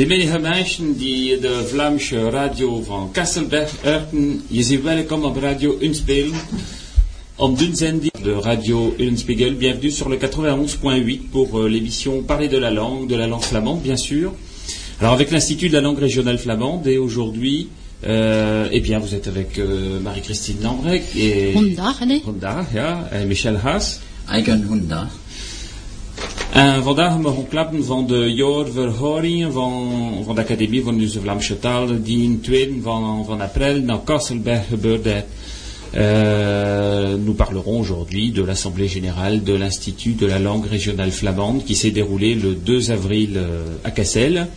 Die meningen mensen die de Vlaamse radio van Kasselberg horen, je zit welkom op Radio Unspelen. Om Dunzendi de Radio Unspiegel, bienvenue sur le 91.8 pour euh, l'émission Parler de la langue, de la langue flamande bien sûr. Alors avec l'Institut de la langue régionale flamande et aujourd'hui, euh, eh bien vous êtes avec euh, Marie-Christine Lambrec et. Honda, ja, en Michel Haas. Eigen Honda. Vandaag mogen klappen van de jaarverhoringen van, van de Academie van de Vlaamse Taal, die in 2 van, van april naar Kasselberg gebeurde. Euh, nous parlerons aujourd'hui de l'Assemblée générale de l'Institut de la langue régionale flamande qui s'est déroulée le 2 avril euh, à Cassel.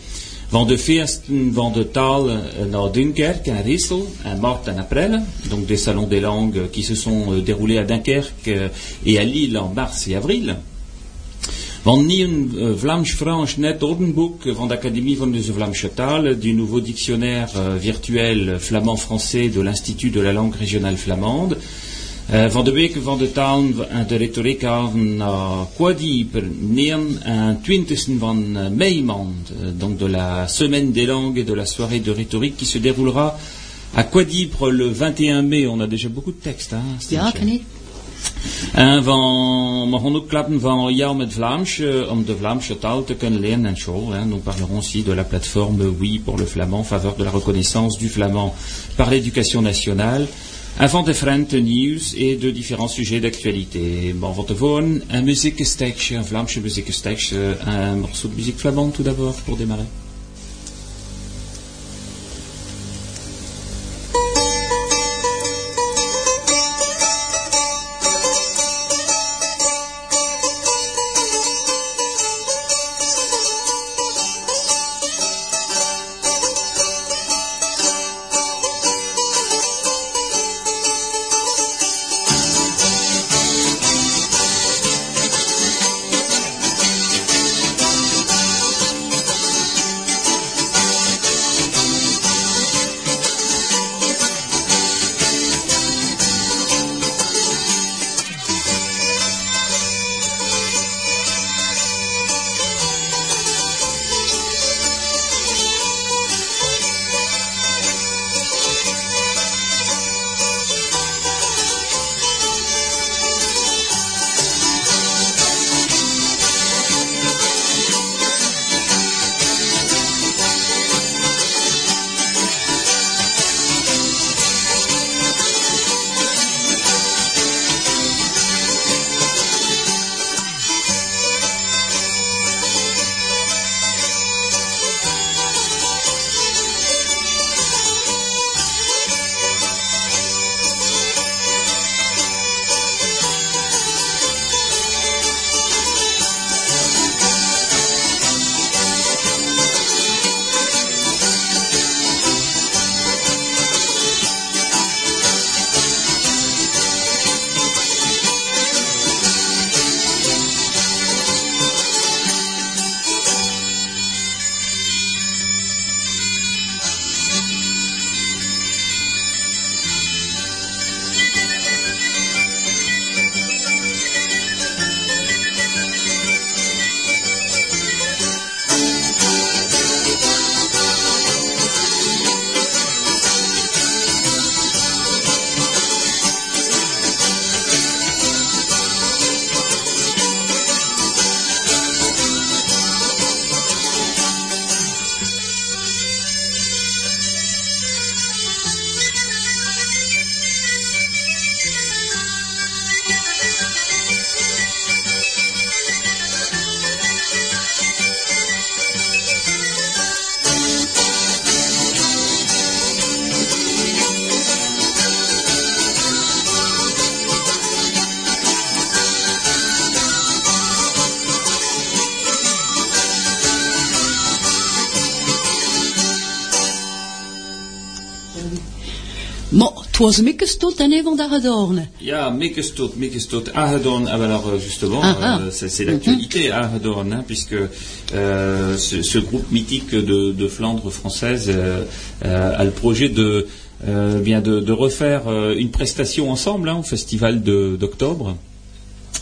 Van de feesten van de taal euh, naar Dunkerque, à Rissel, en mart en april, donc des salons des langues qui se sont euh, déroulés à Dunkerque euh, et à Lille en mars et avril. Van nieuw uh, Vlaams-Frans net ordenboek van de Académie van de Vlaamse taal, du nouveau dictionnaire euh, virtuel flamand-français de l'Institut de la langue régionale flamande. Uh, van de week van de taal en de Quadieper, neen en 20 van mei maand, uh, donc de la semaine des langues et de la soirée de rhétorique qui se déroulera à Quadieper le 21 mai. On a déjà beaucoup de textes, hein, En van, van jou met Vlaams, eh, om de Vlaamse taal te kunnen leren en. Hein. Nous parlerons aussi de la plateforme Oui pour le flamand, en faveur de la reconnaissance du flamand par l'éducation nationale. Avant different nieuws et de différents sujets d'actualité. Bon, van tevoren, muziekgestekje, un Vlaamse un morceau de musique flamande tout d'abord pour démarrer. Was een beetje stot en even daar gedaan. Ja, Mekestot, Mekestot, Ahadon. Ah, ben alors euh, justement, Ah, ah. euh, c'est c'est l'actualité Ahadon, hein, puisque euh, ce, ce groupe mythique de, de Flandre française euh, euh, a le projet de bien de, de refaire une prestation ensemble hein, au festival de- d'octobre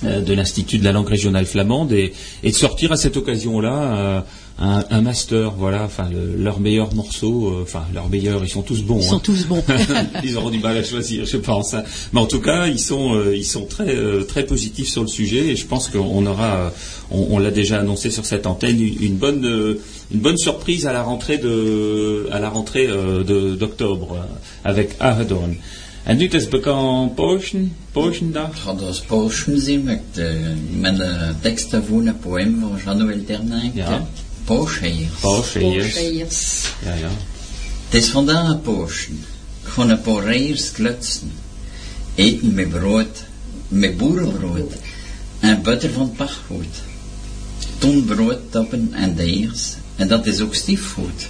de l'Institut de la langue régionale flamande et, et de sortir à cette occasion-là euh, un, master, voilà, enfin leurs meilleurs morceaux, euh, enfin leurs meilleurs, ils sont tous bons. Ils sont hein. tous bons. ils auront du mal à choisir, je pense. Hein. Mais en tout cas, ils sont, euh, ils sont très, euh, très positifs sur le sujet et je pense qu'on aura, on, l'a déjà annoncé sur cette antenne, une, bonne, une bonne surprise à la rentrée de, à la rentrée d'octobre avec Ahadon. En nu is bekend Potion, Potiondag? Het als Potion zien met, met de teksten van een poem van Jean-Noël Ternink. Ja. Pooscheiers. Pooscheiers. Ja, ja. Het is vandaag een poosje. Gewoon een paar klutsen. Eten met brood, met boerenbrood. En butter van pachtgoed. Toen brood tappen en deers. En dat is ook stiefgoed.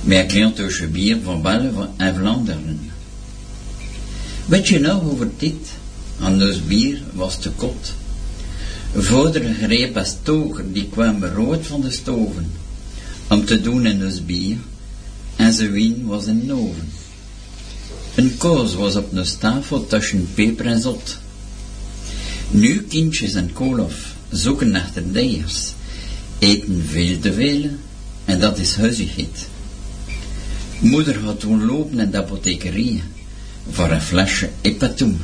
Met een klein bier van België en Vlaanderen. Weet je nou over dit? Aan ons bier was te kot. Vader greep een stoker, die kwam rood van de stoven, om te doen in ons bier, en zijn wien was in de oven. Een koos was op de tafel tussen peper en zot. Nu kindjes en koolhof zoeken naar de deers, eten veel te veel, en dat is huizigheid. Moeder had toen lopen in de apothekerie, voor een flesje epatoem.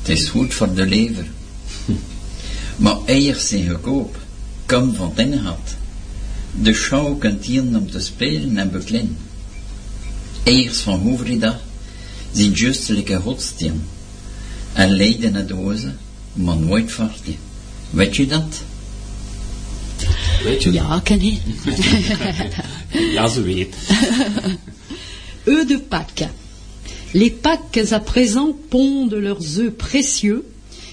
Het is goed voor de lever. Maar eiers zijn goedkoop, kom van binnen had. De show kunt hier om te spelen en beklimmen. Eiers van Hoevrida zijn justelijke godsteen en leiden naar dozen, maar nooit varken. Weet je dat? Weet je? Ja, ken je. ja, ze weet. Eux de Pâques. Les Pâques à présent pondent leurs œufs précieux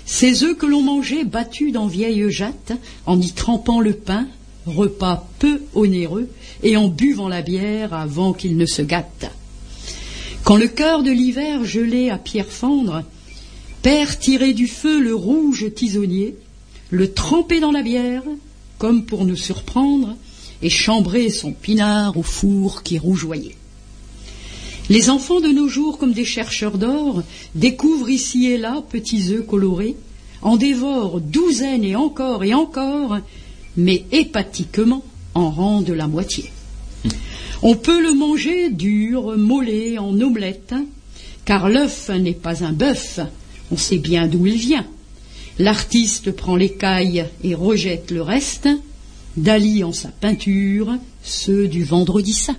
Ces œufs que l'on mangeait battus dans vieilles jattes, en y trempant le pain, repas peu onéreux, et en buvant la bière avant qu'il ne se gâte. Quand le cœur de l'hiver gelé à pierre fendre, Père tirait du feu le rouge tisonnier, le trempait dans la bière, comme pour nous surprendre, et chambrer son pinard au four qui rougeoyait. Les enfants de nos jours, comme des chercheurs d'or, découvrent ici et là petits œufs colorés, en dévorent douzaines et encore et encore, mais hépatiquement en rendent la moitié. On peut le manger dur, mollet, en omelette, car l'œuf n'est pas un bœuf, on sait bien d'où il vient. L'artiste prend l'écaille et rejette le reste, Dali en sa peinture, ceux du vendredi saint.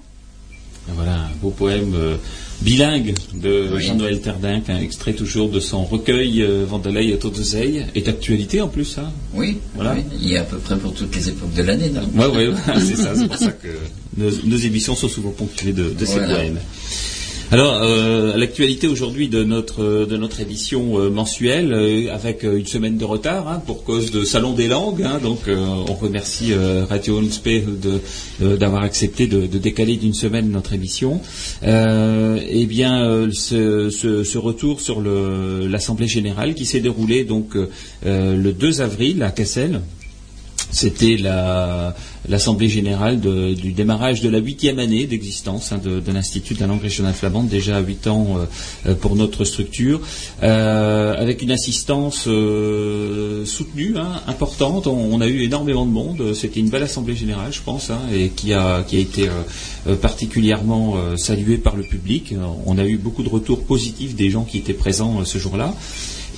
Voilà, un beau poème euh, bilingue de Jean-Noël Terdinck, un extrait toujours de son recueil euh, Vandelay et Todesey, et d'actualité en plus, hein oui, voilà. il y a à peu près pour toutes les époques de l'année. Oui, oui, c'est ça, c'est pour ça que nos, émissions sont souvent ponctuées de, de ces poèmes. Alors, euh, l'actualité aujourd'hui de notre de notre émission euh, mensuelle, euh, avec euh, une semaine de retard hein, pour cause de Salon des langues. Hein, donc, on remercie Radio Onspe d'avoir accepté de, décaler d'une semaine notre émission. eh bien, ce, ce, retour sur l'Assemblée générale qui s'est déroulée donc le 2 avril à Cassel. C'était l'Assemblée générale du démarrage de la huitième année d'existence hein, de, l'Institut de la langue régionale flamande, déjà huit ans euh, euh, pour notre structure, euh, avec une assistance soutenue, hein, importante. On, a eu énormément de monde. C'était une belle Assemblée générale, je pense, hein, et qui a, qui a été particulièrement saluée par le public. On a eu beaucoup de retours positifs des gens qui étaient présents ce jour-là.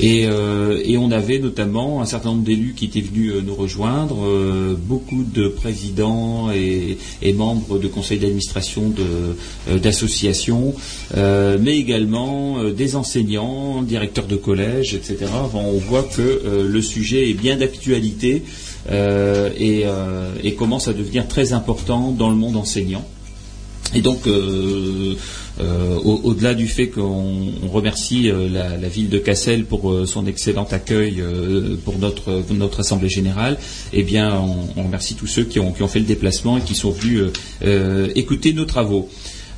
Euh, et, on avait notamment un certain nombre d'élus qui étaient venus euh, nous rejoindre, euh, beaucoup de présidents et, membres de conseils d'administration d'associations, mais également des enseignants, directeurs de collèges, etc. on voit que le sujet est bien d'actualité et, commence à devenir très important dans le monde enseignant. Et donc, au-delà du fait qu'on remercie euh, la, ville de Cassel pour euh, son excellent accueil pour notre, notre assemblée générale, eh bien, on, remercie tous ceux qui ont, fait le déplacement et qui sont venus écouter nos travaux.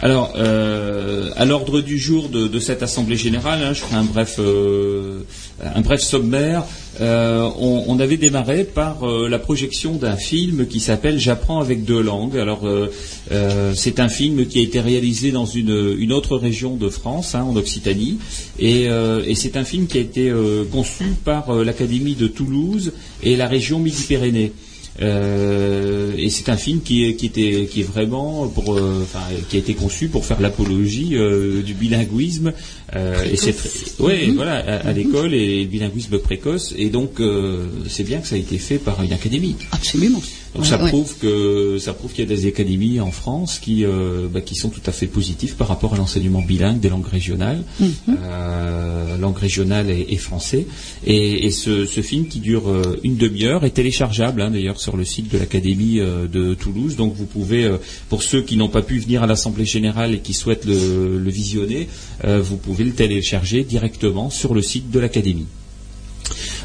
Alors, à l'ordre du jour de, cette assemblée générale, hein, je ferai un bref, bref sommaire. Euh, on, avait démarré par euh, la projection d'un film qui s'appelle J'apprends avec deux langues. Alors euh, c'est un film qui a été réalisé dans une, autre région de France, hein, en Occitanie, et, c'est un film qui a été conçu par l'Académie de Toulouse et la région Midi-Pyrénées. Euh, et c'est un film qui est, qui était, qui est vraiment pour, euh, enfin, qui a été conçu pour faire l'apologie euh, du bilinguisme. et c'est, ouais, mhm. voilà, à, l'école et le bilinguisme précoce. Et donc, c'est bien que ça a été fait par une académie. Absolument. Donc ça prouve que ça prouve qu'il y a des académies en France qui bah, qui sont tout à fait positives par rapport à l'enseignement bilingue des langues régionales, mhm. langue régionale et, français. Et, et ce, ce, film qui dure une demi-heure est téléchargeable hein, d'ailleurs sur le site de l'Académie euh, de Toulouse. Donc vous pouvez, euh, pour ceux qui n'ont pas pu venir à l'Assemblée générale et qui souhaitent le, visionner, euh, vous pouvez le télécharger directement sur le site de l'Académie.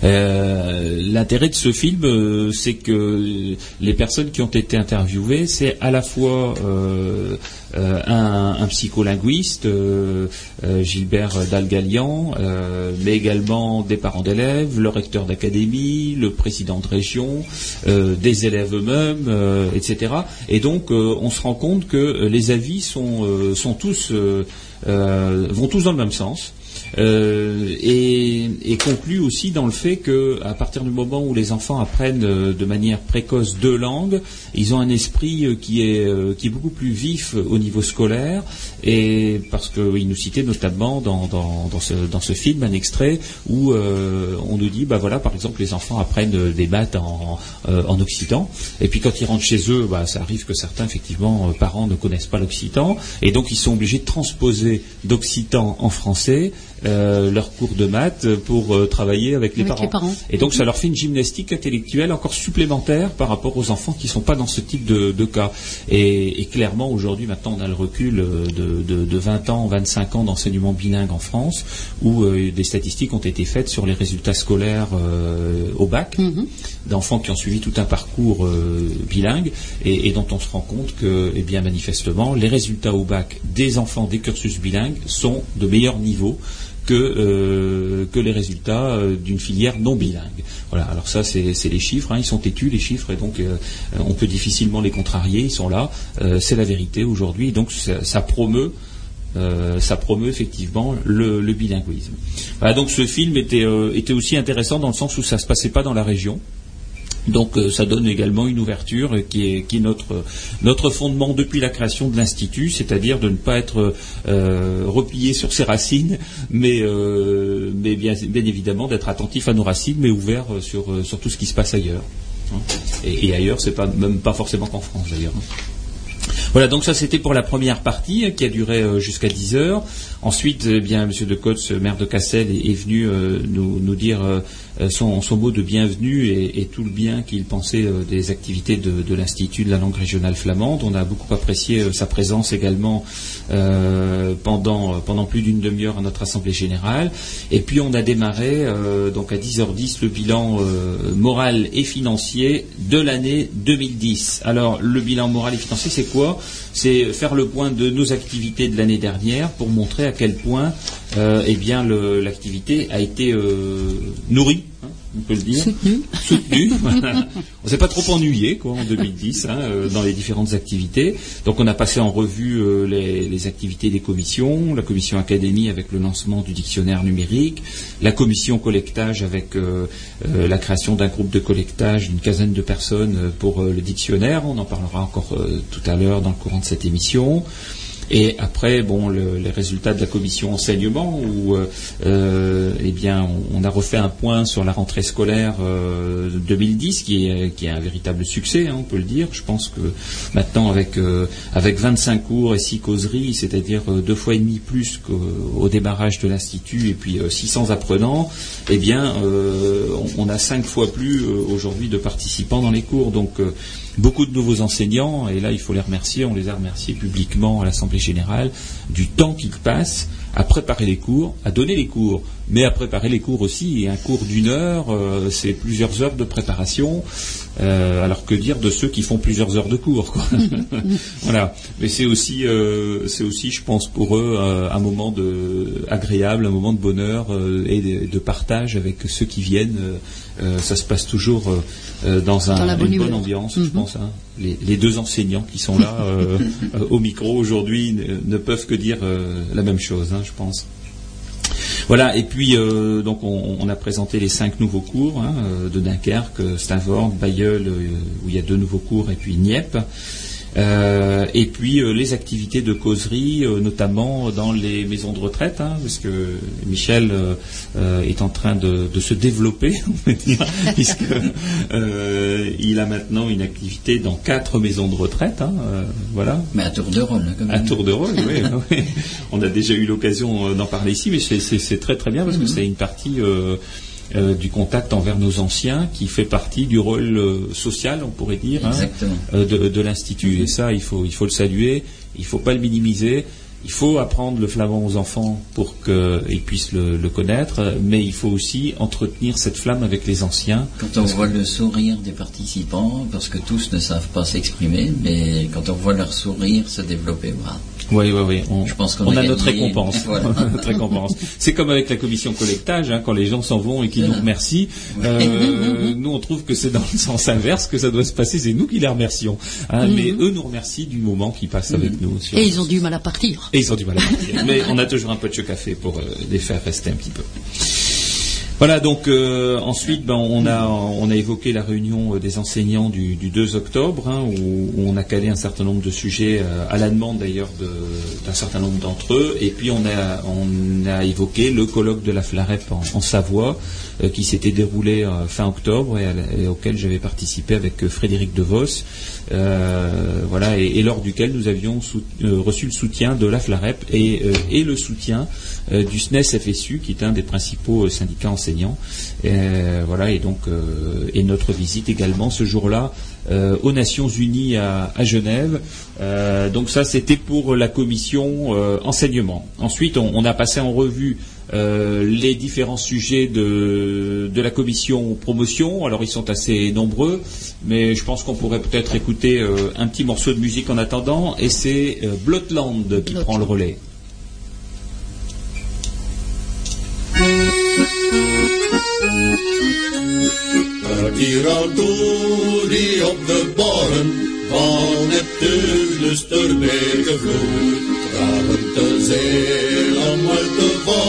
L'intérêt de ce film, c'est que les personnes qui ont été interviewées, c'est à la fois euh, un, psycholinguiste, euh, euh, Gilbert Dalgalian, mais également des parents d'élèves, le recteur d'académie, le président de région, des élèves eux-mêmes, etc. Et donc on se rend compte que les avis sont tous vont tous dans le même sens. Euh, et, conclut aussi dans le fait que à partir du moment où les enfants apprennent euh, de manière précoce deux langues, ils ont un esprit euh, qui est qui est beaucoup plus vif au niveau scolaire. Et parce qu'il nous citait notamment dans, dans, ce, dans ce film un extrait où on nous dit bah voilà par exemple les enfants apprennent des maths en, en occitan. Et puis quand ils rentrent chez eux bah, ça arrive que certains effectivement parents ne connaissent pas l'occitan. Et donc ils sont obligés de transposer d'occitan en français euh, leur cours de maths pour euh, travailler avec, les, parents. Et donc ça leur fait une gymnastique intellectuelle encore supplémentaire par rapport aux enfants qui ne sont pas dans ce type de, cas. Et, clairement aujourd'hui maintenant on a le recul euh, de, 20 ans, 25 ans d'enseignement bilingue en France où des statistiques ont été faites sur les résultats scolaires au bac mhm. d'enfants qui ont suivi tout un parcours bilingue et, dont on se rend compte que, eh bien manifestement, les résultats au bac des enfants des cursus bilingues sont de meilleur niveau que, euh, que les résultats euh, d'une filière non bilingue. Voilà, alors ça c'est les chiffres, hein. ils sont têtus les chiffres et donc euh, on peut difficilement les contrarier, ils sont là, c'est la vérité aujourd'hui, donc ça, promeut ça promeut effectivement le, bilinguisme. Voilà, donc ce film était aussi intéressant dans le sens où ça ne se passait pas dans la région, donc euh, ça donne également une ouverture qui est, notre, fondement depuis la création de l'Institut, c'est-à-dire de ne pas être euh, replié sur ses racines, mais, euh, bien, évidemment d'être attentif à nos racines, mais ouvert sur, tout ce qui se passe ailleurs. Hein. Et, ailleurs, c'est pas même pas forcément qu'en France d'ailleurs. Hein. Voilà, donc ça c'était pour la première partie qui a duré jusqu'à 10 heures. Ensuite, eh bien, M. de Côte, maire de Cassel, est, venu nous, dire euh, son, mot de bienvenue et, tout le bien qu'il pensait euh, des activités de, l'Institut de la langue régionale flamande. On a beaucoup apprécié euh, sa présence également pendant, pendant plus d'une demi-heure à notre Assemblée générale. Et puis on a démarré donc à 10h10 le bilan moral et financier de l'année 2010. Alors le bilan moral et financier, c'est quoi? C'est faire le point de nos activités de l'année dernière pour montrer à quel point eh bien l'activité a été nourrie on peut le dire. Soutenu. Soutenu. on s'est pas trop ennuyé quoi, en 2010 hein, euh, dans les différentes activités. Donc on a passé en revue euh, les, activités des commissions, la commission académie avec le lancement du dictionnaire numérique, la commission collectage avec euh, la création d'un groupe de collectage d'une quinzaine de personnes pour le dictionnaire. On en parlera encore tout à l'heure dans le courant de cette émission. Et après, bon, les résultats de la commission enseignement, où euh, euh, eh bien, on, a refait un point sur la rentrée scolaire 2010, euh, qui est, qui est un véritable succès, hein, on peut le dire. Je pense que maintenant, avec, avec 25 cours et 6 causeries, c'est-à-dire deux fois et demi plus qu'au démarrage de l'institut, et puis 600 apprenants, eh bien, on, on, a cinq fois plus aujourd'hui de participants dans les cours. Donc beaucoup de nouveaux enseignants, et là il faut les remercier, on les a remerciés publiquement à l'Assemblée générale, du temps qu'ils passent à préparer les cours, à donner les cours, mais à préparer les cours aussi. Et un cours d'une heure, euh, c'est plusieurs heures de préparation. Euh, alors que dire de ceux qui font plusieurs heures de cours Voilà. Mais c'est aussi, euh, c'est aussi, je pense, pour eux un moment de agréable, un moment de bonheur et de, partage avec ceux qui viennent. ça se passe toujours dans, un, une bonne ambiance, je mhm. pense. Hein. Les, deux enseignants qui sont là au micro aujourd'hui ne, peuvent que dire la même chose, hein, je pense. Voilà, et puis euh, donc on, a présenté les cinq nouveaux cours hein, de Dunkerque, Stavord, Bayeul, où il y a deux nouveaux cours, et puis Nieppe. Euh, et puis euh, les activités de causerie, euh, notamment dans les maisons de retraite, hein, parce que Michel est en train de, se développer, on peut dire, puisqu'il a maintenant une activité dans quatre maisons de retraite, hein, voilà. Mais à tour de rôle, quand même. À tour de rôle, oui, oui. On a déjà eu l'occasion d'en parler ici, mais c'est très très bien parce que mhm. c'est une partie euh, du contact envers nos anciens, qui fait partie du rôle euh, social, on pourrait dire, hein, euh, de, l'Institut. Et ça, il faut, il faut le saluer, il ne faut pas le minimiser. Il faut apprendre le flamand aux enfants pour qu'ils puissent le, connaître, mais il faut aussi entretenir cette flamme avec les anciens. Quand on voit le sourire des participants, parce que tous ne savent pas s'exprimer, mais quand on voit leur sourire se développer, voilà. Oui, oui, oui. On, Je pense qu'on a, notre récompense. récompense. C'est comme avec la commission collectage, hein, quand les gens s'en vont et qu'ils nous remercient. Euh, nous, on trouve que c'est dans le sens inverse que ça doit se passer. C'est nous qui les remercions. Hein, mhm. Mais eux nous remercient du moment qu'ils passent avec mhm. nous. et ils ont du mal à partir. Et ils ont du mal à partir. Mais on a toujours un peu de café pour euh, les faire rester un petit peu. Voilà, donc euh, ensuite, ben, on, a, on a évoqué la réunion euh, des enseignants du, 2 octobre, hein, où, on a calé un certain nombre de sujets, euh, à la demande d'ailleurs d'un certain nombre d'entre eux, et puis on a, on a évoqué le colloque de la Flarep en, Savoie, qui s'était déroulé fin octobre et, auquel j'avais participé avec Frédéric DeVos, voilà, et, lors duquel nous avions reçu le soutien de la Flarep et, et le soutien du SNES FSU, qui est un des principaux syndicats enseignants. Euh, voilà, et donc, euh, et notre visite également ce jour-là euh, aux Nations Unies à, Genève. donc ça, c'était pour la commission enseignement. Ensuite, on, a passé en revue les différents sujets de, de, la commission promotion. Alors ils sont assez nombreux, mais je pense qu'on pourrait peut-être écouter un petit morceau de musique en attendant, et c'est Blotland qui prend le relais. Van Neptunus ter te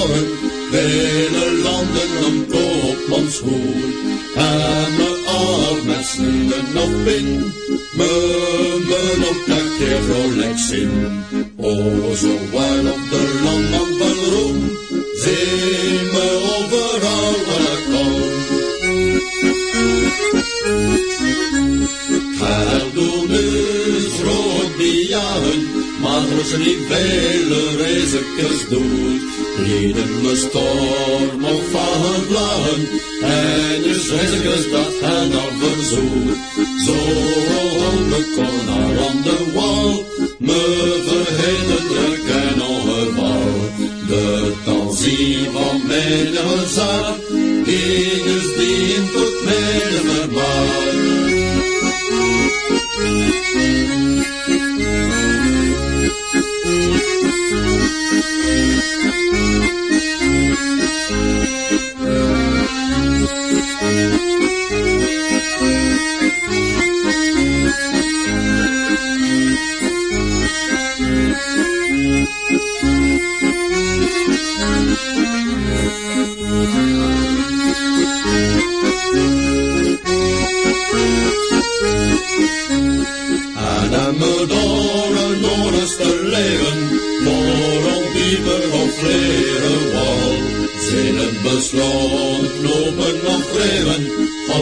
uit vele landen om koopmans goed. En me af met sneeuwen nog pin, me men op dat keer vrolijk zin. O, zo wel op de landman van Roem, zie me overal waar ik kom. Cardonus roodbianen, maar ze niet vele reizekers doet. Lieden me storm van vlagen, en je reizekers dat hen al verzoet. Zo me kon naar aan de wal, me verheden druk en ongeval. De tanzie van mijn dient me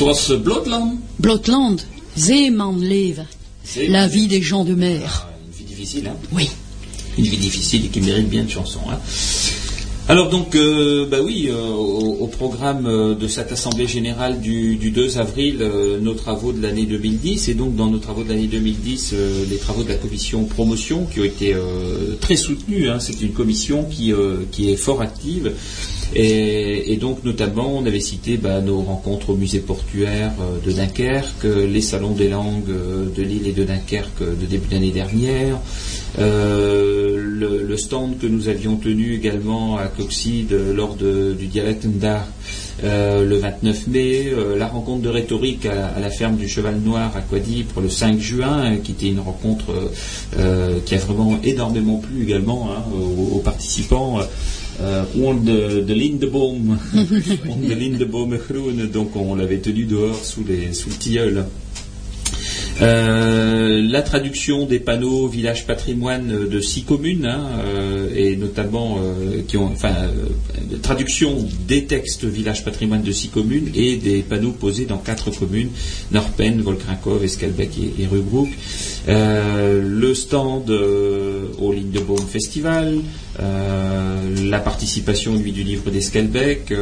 Het was Blotland? Blotland, leven. La vie des gens de mer. Ah, une vie difficile, hein? Oui. Une vie difficile et qui mérite bien une chanson, hein Alors donc, euh, bah oui, euh, au, programme euh, de cette assemblée générale du, 2 avril, nos travaux de l'année 2010, et donc dans nos travaux de l'année 2010, les travaux de la commission promotion qui ont été très soutenus. Hein. c'est une commission qui, qui est fort active. Et, donc notamment, on avait cité bah, nos rencontres au musée portuaire de Dunkerque, les salons des langues de Lille et de Dunkerque de début d'année dernière, le, stand que nous avions tenu également à Coxide lors du dialecte d'art euh, le 29 mai, euh, la rencontre de rhétorique à, la ferme du Cheval Noir à pour le 5 juin, qui était une rencontre euh, qui a vraiment énormément plu également hein, aux, participants. On de, de Lindebaum, on de Lindebaum donc on l'avait tenu dehors sous, les, sous le tilleul. Euh, la traduction des panneaux village patrimoine de six communes, hein, euh, et notamment euh, qui ont, enfin, traduction des textes village patrimoine de six communes et des panneaux posés dans quatre communes Norpen, Volkrinkov, Eskelbeck et, et le stand au Lindebaum Festival, la participation lui du livre d'Eskelbeck,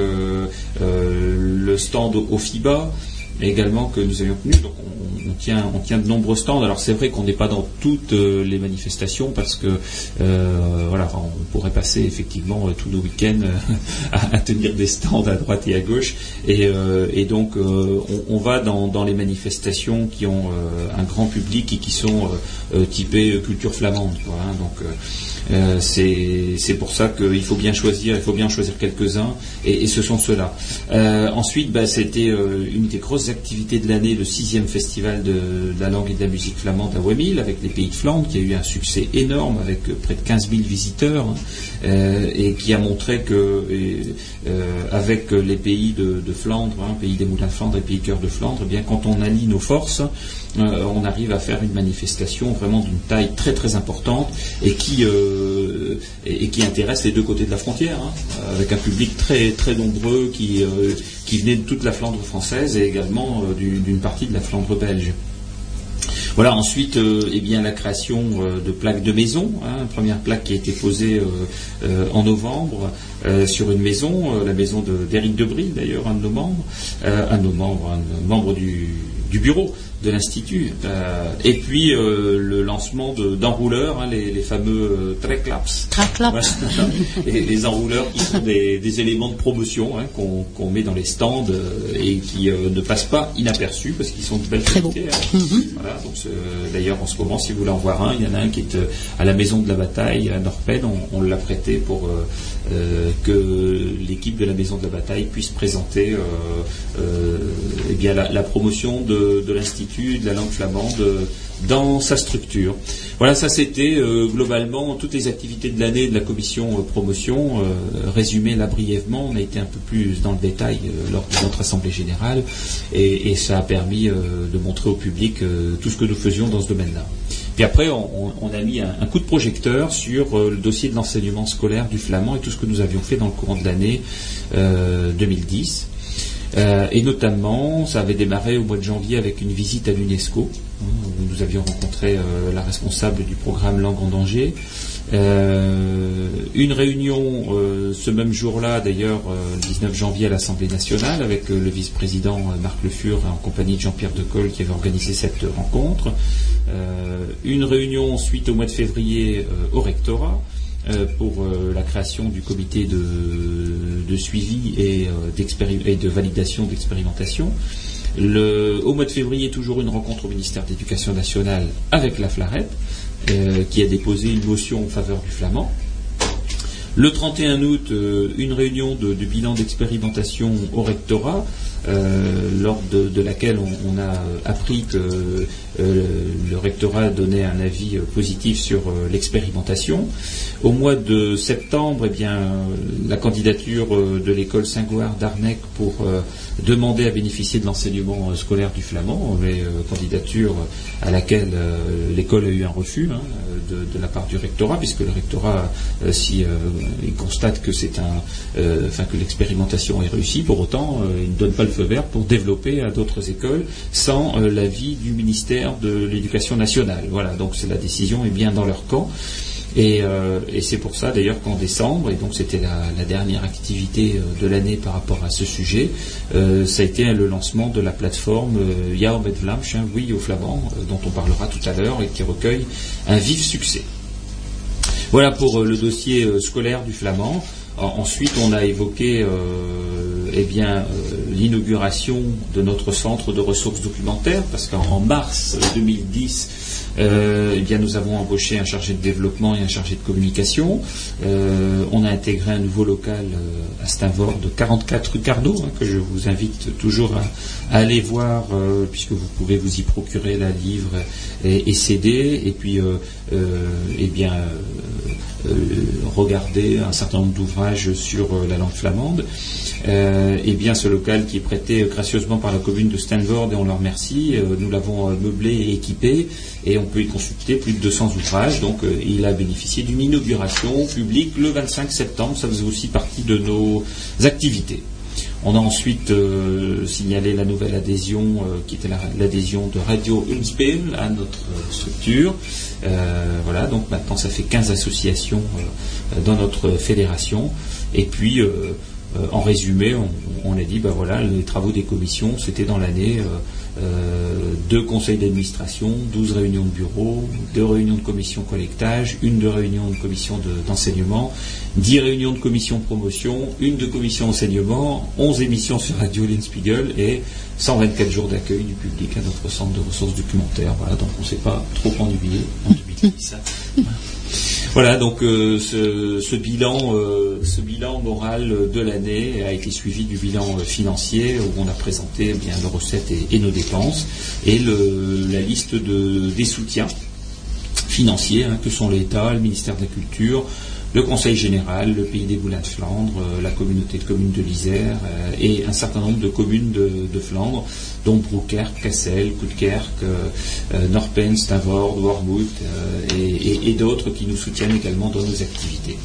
le stand au, FIBA également que nous avions tenu. Donc on tient, on tient de nombreux stands. Alors c'est vrai qu'on n'est pas dans toutes euh, les manifestations parce que euh, voilà, on pourrait passer effectivement euh, tous nos week-ends à, tenir des stands à droite et à gauche. Et, donc on, va dans, les manifestations qui ont un grand public et qui sont typées culture flamande. Hein. donc c'est pour ça qu'il faut bien choisir, il faut bien choisir quelques-uns, et, ce sont ceux-là. ensuite, bah, c'était une des grosses activités de l'année, le sixième festival de, la langue et de la musique flamande à Wemil, avec les pays de Flandre, qui a eu un succès énorme avec près de 15 000 visiteurs, hein, euh, et qui a montré que, euh, avec les pays de, Flandre, hein, pays des moulins de Flandre et pays cœur de Flandre, eh bien quand on allie nos forces, euh, on arrive à faire une manifestation vraiment d'une taille très très importante et qui, qui intéresse les deux côtés de la frontière, hein, avec un public très très nombreux qui, qui venait de toute la Flandre française et également d'une partie de la Flandre belge. Voilà, ensuite, euh, eh bien, la création euh, de plaques de maison. Hein, première plaque qui a été posée euh, en novembre sur une maison, la maison d'Éric Debril, d'ailleurs, un de nos membres, un de nos membres, un membre du bureau de l'Institut. Euh, et puis euh, le lancement d'enrouleurs, hein, les, fameux euh, Traclaps. et les enrouleurs qui sont des, éléments de promotion hein, qu'on met dans les stands et qui ne passent pas inaperçus parce qu'ils sont de belle qualité. Hein. Mhm. D'ailleurs, en ce moment, si vous voulez en voir un, il y en a un qui est à la Maison de la Bataille à Norpen. On, l'a prêté pour que l'équipe de la Maison de la Bataille puisse présenter eh bien, la, promotion de l'Institut de la langue flamande euh, dans sa structure. Voilà, ça c'était euh, globalement toutes les activités de l'année de la commission euh, promotion. résumé là brièvement, on a été un peu plus dans le détail lors de notre assemblée générale et, ça a permis de montrer au public tout ce que nous faisions dans ce domaine-là. Puis après, on, a mis un, coup de projecteur sur le dossier de l'enseignement scolaire du flamand et tout ce que nous avions fait dans le courant de l'année 2010. Euh, et notamment, ça avait démarré au mois de janvier avec une visite à l'UNESCO, hein, où nous avions rencontré euh, la responsable du programme Langue en danger. Euh, une réunion ce même jour-là, d'ailleurs, le 19 janvier à l'Assemblée nationale, avec le vice-président Marc Le Fur en compagnie de Jean-Pierre Decolle qui avait organisé cette rencontre. une réunion ensuite au mois de février au rectorat. Euh, pour euh, la création du comité de, suivi euh, et, de validation d'expérimentation. au mois de février, toujours une rencontre au ministère de l'Éducation nationale avec la Flarette, qui a déposé une motion en faveur du flamand. Le 31 août, une réunion de, bilan d'expérimentation au rectorat, lors de, laquelle on, a appris que le rectorat donnait un avis positif sur l'expérimentation. Au mois de septembre, eh bien, la candidature euh, de l'école Saint-Gouard d'Arnec pour euh, demander à bénéficier de l'enseignement euh, scolaire du flamand, mais candidature à laquelle l'école a eu un refus hein, de, la part du rectorat, puisque le rectorat, si il constate que c'est un, enfin que l'expérimentation est réussie, pour autant, il ne donne pas le feu vert pour développer à d'autres écoles sans l'avis du ministère de l'Éducation nationale. Voilà, donc la décision est bien dans leur camp. Et, euh, et c'est pour ça d'ailleurs qu'en décembre, et donc c'était la, dernière activité euh, de l'année par rapport à ce sujet, euh, ça a été le lancement de la plateforme euh, hein, oui au flamand, euh, dont on parlera tout à l'heure et qui recueille un vif succès. Voilà pour euh, le dossier euh, scolaire du flamand. En- Ensuite, on a évoqué euh, eh bien, euh, l'inauguration de notre centre de ressources documentaires, parce qu'en en mars 2010, euh, eh bien, nous avons embauché un chargé de développement et un chargé de communication. Euh, on a intégré un nouveau local euh, à Stavord de 44 rue hein, que je vous invite toujours à, aller voir, puisque vous pouvez vous y procurer la livre et, et CD, et puis eh bien, regarder un certain nombre d'ouvrages sur la langue flamande. Et bien ce local qui est prêté euh, gracieusement par la commune de Stanford et on leur remercie, euh, nous l'avons euh, meublé et équipé et on peut y consulter plus de 200 ouvrages. Donc il a bénéficié d'une inauguration publique le 25 septembre, ça faisait aussi partie de nos activités. On a ensuite signalé la nouvelle adhésion qui était la- l'adhésion de Radio Unspil à notre structure. Voilà, donc maintenant ça fait 15 associations dans notre fédération. Et puis, euh, en résumé, on, on a dit, ben voilà, les travaux des commissions, c'était dans l'année euh, euh, deux conseils d'administration, 12 réunions de bureau, deux réunions de commission collectage, une de réunion de commission de- d'enseignement, 10 réunions de commission promotion, une de commission enseignement, 11 émissions sur Radio Linspiegel et 124 jours d'accueil du public à notre centre de ressources documentaires. Voilà, donc on ne s'est pas trop ennuyé en 2010. Voilà, donc euh, ce, ce bilan, euh, ce bilan moral de l'année a été suivi du bilan euh, financier où on a présenté eh nos recettes et, nos dépenses et la liste de, des soutiens financiers hein, que sont l'État, le ministère de la Culture, le Conseil général, le Pays des Boulins de Flandre, euh, la communauté de communes de l'Isère euh, et un certain nombre de communes de, Flandre, dont Brouwerk, Cassel, Koetkerk, euh, Norpen, Stavord, et- et d'autres qui nous soutiennent également dans nos activités.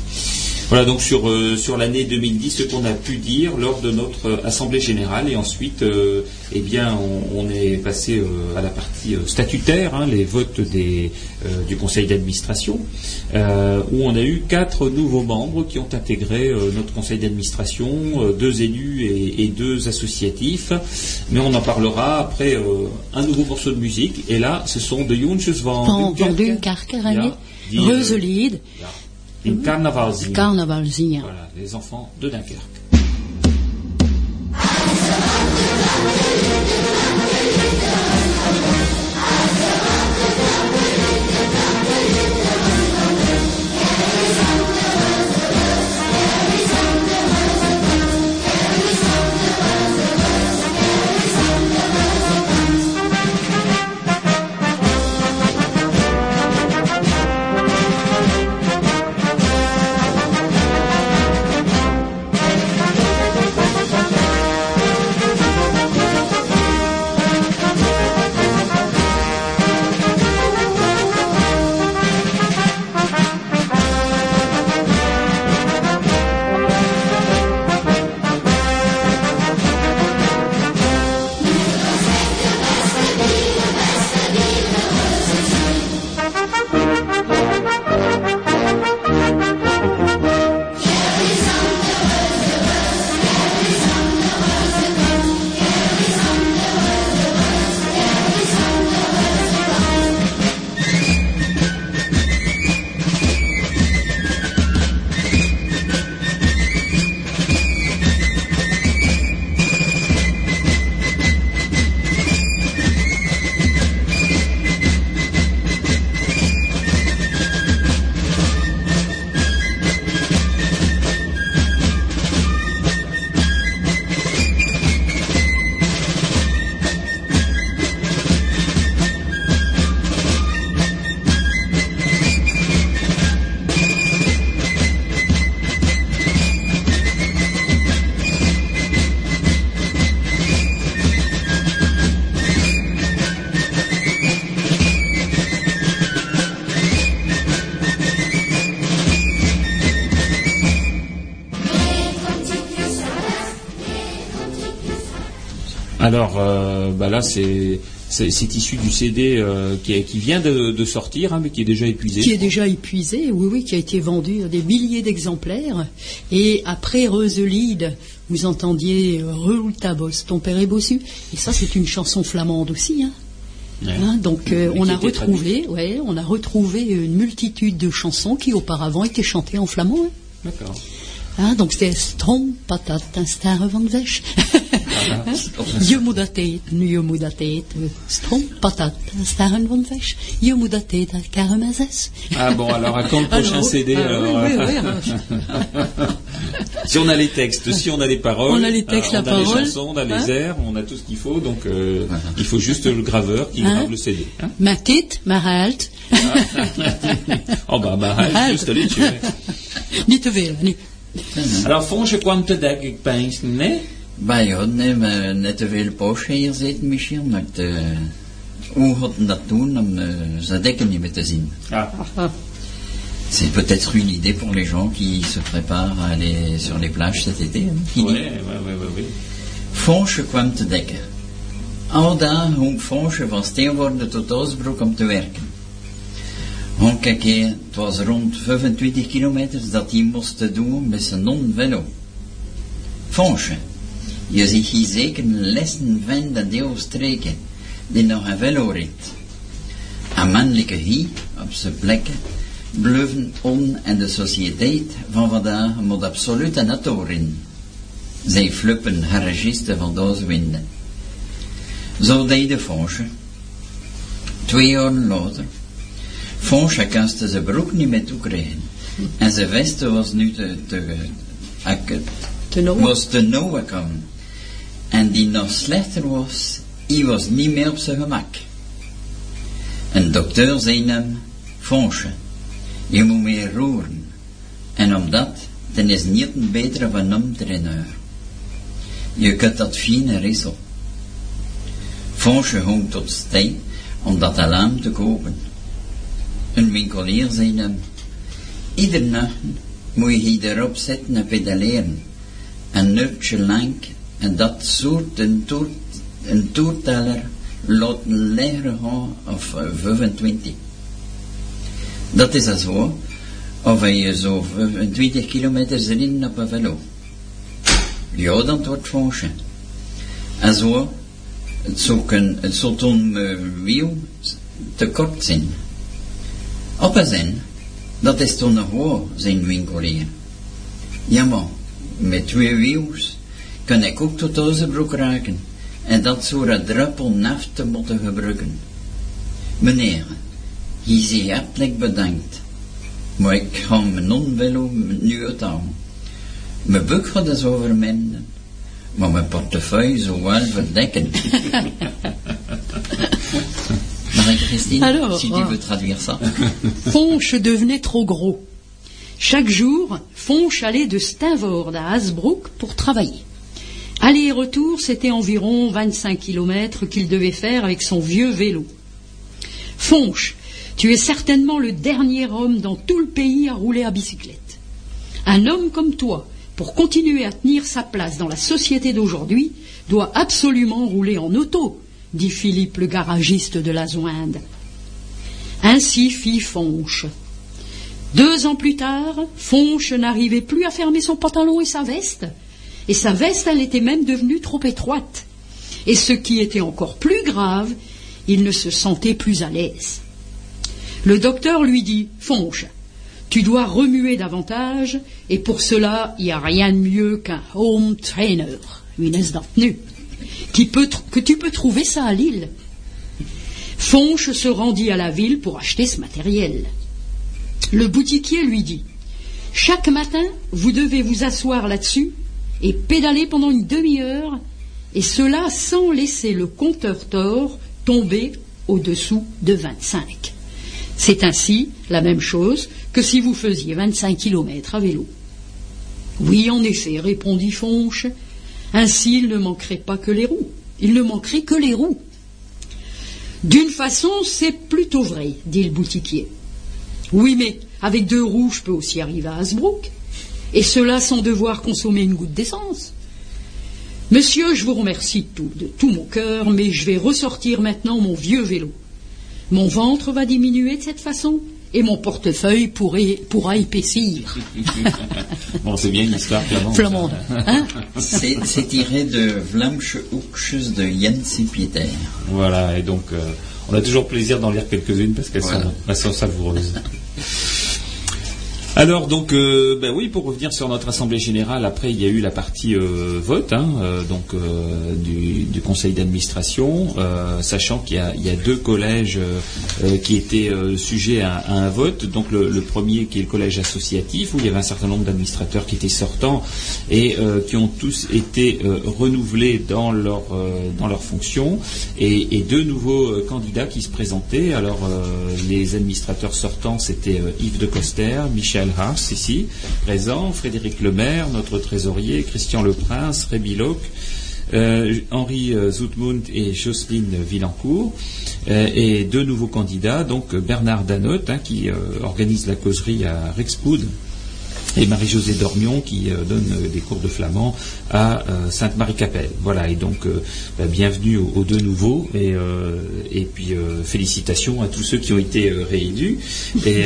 Voilà donc sur, euh, sur l'année 2010 ce qu'on a pu dire lors de notre euh, assemblée générale et ensuite euh, eh bien on, on est passé euh, à la partie statutaire, hein, les votes des, du conseil d'administration, où on a eu quatre nouveaux membres qui ont intégré notre conseil d'administration, deux élus et, et deux associatifs, mais on en parlera après un nouveau morceau de musique et là ce sont de Jontjes van Van. Dunkerque, René. Ja, ja, in Carnavalzien. Carnavalzien. Voilà, les enfants de Dunkerque. Alors euh, bah là c'est c'est issu du CD euh, qui, qui, vient de, sortir, hein, mais qui est déjà épuisé. Qui est déjà épuisé, oui, oui, qui a été vendu à des milliers d'exemplaires. Et après Roselide, vous entendiez euh, Roule ta bosse, ton père est bossu. Et ça, c'est une chanson flamande aussi. Hein. Hein, donc euh, on a retrouvé, ouais, on a retrouvé une multitude de chansons qui auparavant étaient chantées en flamand. D'accord. Hein, donc c'était Strom, patat, un star. Je moet dat eten, je moet dat eten. Strom, patat, un star van wesh. Je moet dat eten, caramazes. Ah bon, alors à quand le prochain CD ah, alors, oui, oui, Si on a les textes, si on a les paroles, on a les textes, la on a les chansons, on a les airs, on a tout ce qu'il faut, donc euh, il faut juste le graveur qui grave le CD. Ma tête, ma halt. oh bah ma halt, juste les tuer. Niet te veel. Alors, Fonsje kwam te dek, ik pense, nee? Bij ja, nee, maar net te veel poosje hier zitten misschien, maar uh, hoe hadden dat doen om uh, zijn dekken niet meer te zien? Ah. C'est peut-être une idée pour les gens qui se préparent à aller sur les plages cet été. Hein, oui, oui, oui, oui, oui. Fonsje kwam te dekken. Al daar hong Fonsje van Steenwoorden tot om te werken. keer, het was rond 25 kilometer dat hij moest doen met zijn non-velo. Fonsje, je ziet hier zeker lessen van de deelstreken die nog een velo rit. Een mannelijke hier op zijn plekken bluffen on en de sociëteit van vandaag moet absoluut een in. Zij fluppen haar register van deze winden. Zo deed de Fonsje. Twee jaar later Fond chacun zijn broek niet meer toekregen. En zijn vesten was nu te, te, te was te nauw komen. En die nog slechter was, hij was niet meer op zijn gemak. Een dokter zei hem, Fonsje, je moet meer roeren. En omdat, dan is niet een betere van hem. Je kunt dat fine rissel. Fonsje hong tot stijl om dat alarm te kopen. Een winkelier zei hem, iedere nacht moet je erop zetten en pedaleren. Een uurtje lang en dat soort een, toer, een toerteller liggen gaan of 25. Dat is zo, of je zo 20 kilometer erin op een velo. Ja, dat wordt fonchen. En zo, het zou, het zou toen wiel te kort zijn. Op een zin, dat is toen nog wel zijn winkelier. Ja, maar met twee wiels kan ik ook tot onze broek raken en dat zou een druppel naft te moeten gebruiken. Meneer, hier zie hartelijk bedankt, maar ik ga mijn non-velo nu uithouden. Mijn buk gaat eens overmenden, maar mijn portefeuille zo wel verdekken. Marie-Christine, si tu veux traduire ça. Fonche devenait trop gros. Chaque jour, Fonche allait de Stavoord à Hasbrook pour travailler. Aller et retour, c'était environ 25 kilomètres qu'il devait faire avec son vieux vélo. Fonche, tu es certainement le dernier homme dans tout le pays à rouler à bicyclette. Un homme comme toi, pour continuer à tenir sa place dans la société d'aujourd'hui, doit absolument rouler en auto, dit Philippe le garagiste de la Zoinde. Ainsi fit Fonche. Deux ans plus tard, Fonche n'arrivait plus à fermer son pantalon et sa veste, et sa veste, elle était même devenue trop étroite. Et ce qui était encore plus grave, il ne se sentait plus à l'aise. Le docteur lui dit Fonche, tu dois remuer davantage, et pour cela, il n'y a rien de mieux qu'un home trainer, une que tu peux trouver ça à Lille. Fonche se rendit à la ville pour acheter ce matériel. Le boutiquier lui dit Chaque matin, vous devez vous asseoir là-dessus et pédaler pendant une demi-heure, et cela sans laisser le compteur tort tomber au-dessous de 25. C'est ainsi la même chose que si vous faisiez 25 kilomètres à vélo. Oui, en effet, répondit Fonche, ainsi, il ne manquerait pas que les roues. Il ne manquerait que les roues. D'une façon, c'est plutôt vrai, dit le boutiquier. Oui, mais avec deux roues, je peux aussi arriver à Hasbrook. Et cela sans devoir consommer une goutte d'essence. Monsieur, je vous remercie de tout mon cœur, mais je vais ressortir maintenant mon vieux vélo. Mon ventre va diminuer de cette façon et mon portefeuille pourra épaissir. bon, c'est bien une histoire flamande. Hein? C'est tiré de Vlamsche Hoekjes de Jens Pieter. Voilà, et donc euh, on a toujours plaisir d'en lire quelques-unes parce qu'elles sont, sont savoureuses. Alors donc, euh, ben oui, pour revenir sur notre assemblée générale, après il y a eu la partie euh, vote, hein, euh, donc du, conseil d'administration, sachant qu'il y, a deux collèges qui étaient sujets à, un vote. Donc le, premier qui est le collège associatif, où il y avait un certain nombre d'administrateurs qui étaient sortants et qui ont tous été renouvelés dans leur dans leurs fonctions, et, et, deux nouveaux candidats qui se présentaient. Alors les administrateurs sortants, c'était Yves de Coster, Michel ici, présent, Frédéric Lemaire, notre trésorier, Christian Leprince, Rémi Locke, euh, Henri euh, Zoutmund et Jocelyne Villancourt, euh, et deux nouveaux candidats, donc Bernard Danotte, hein, qui organise la causerie à Rexpoud, et Marie-Josée Dormion qui euh, donne euh, des cours de flamand à euh, Sainte-Marie-Capelle. Voilà, et donc bah, bienvenue aux, deux nouveaux et, et puis félicitations à tous ceux qui ont été réélus et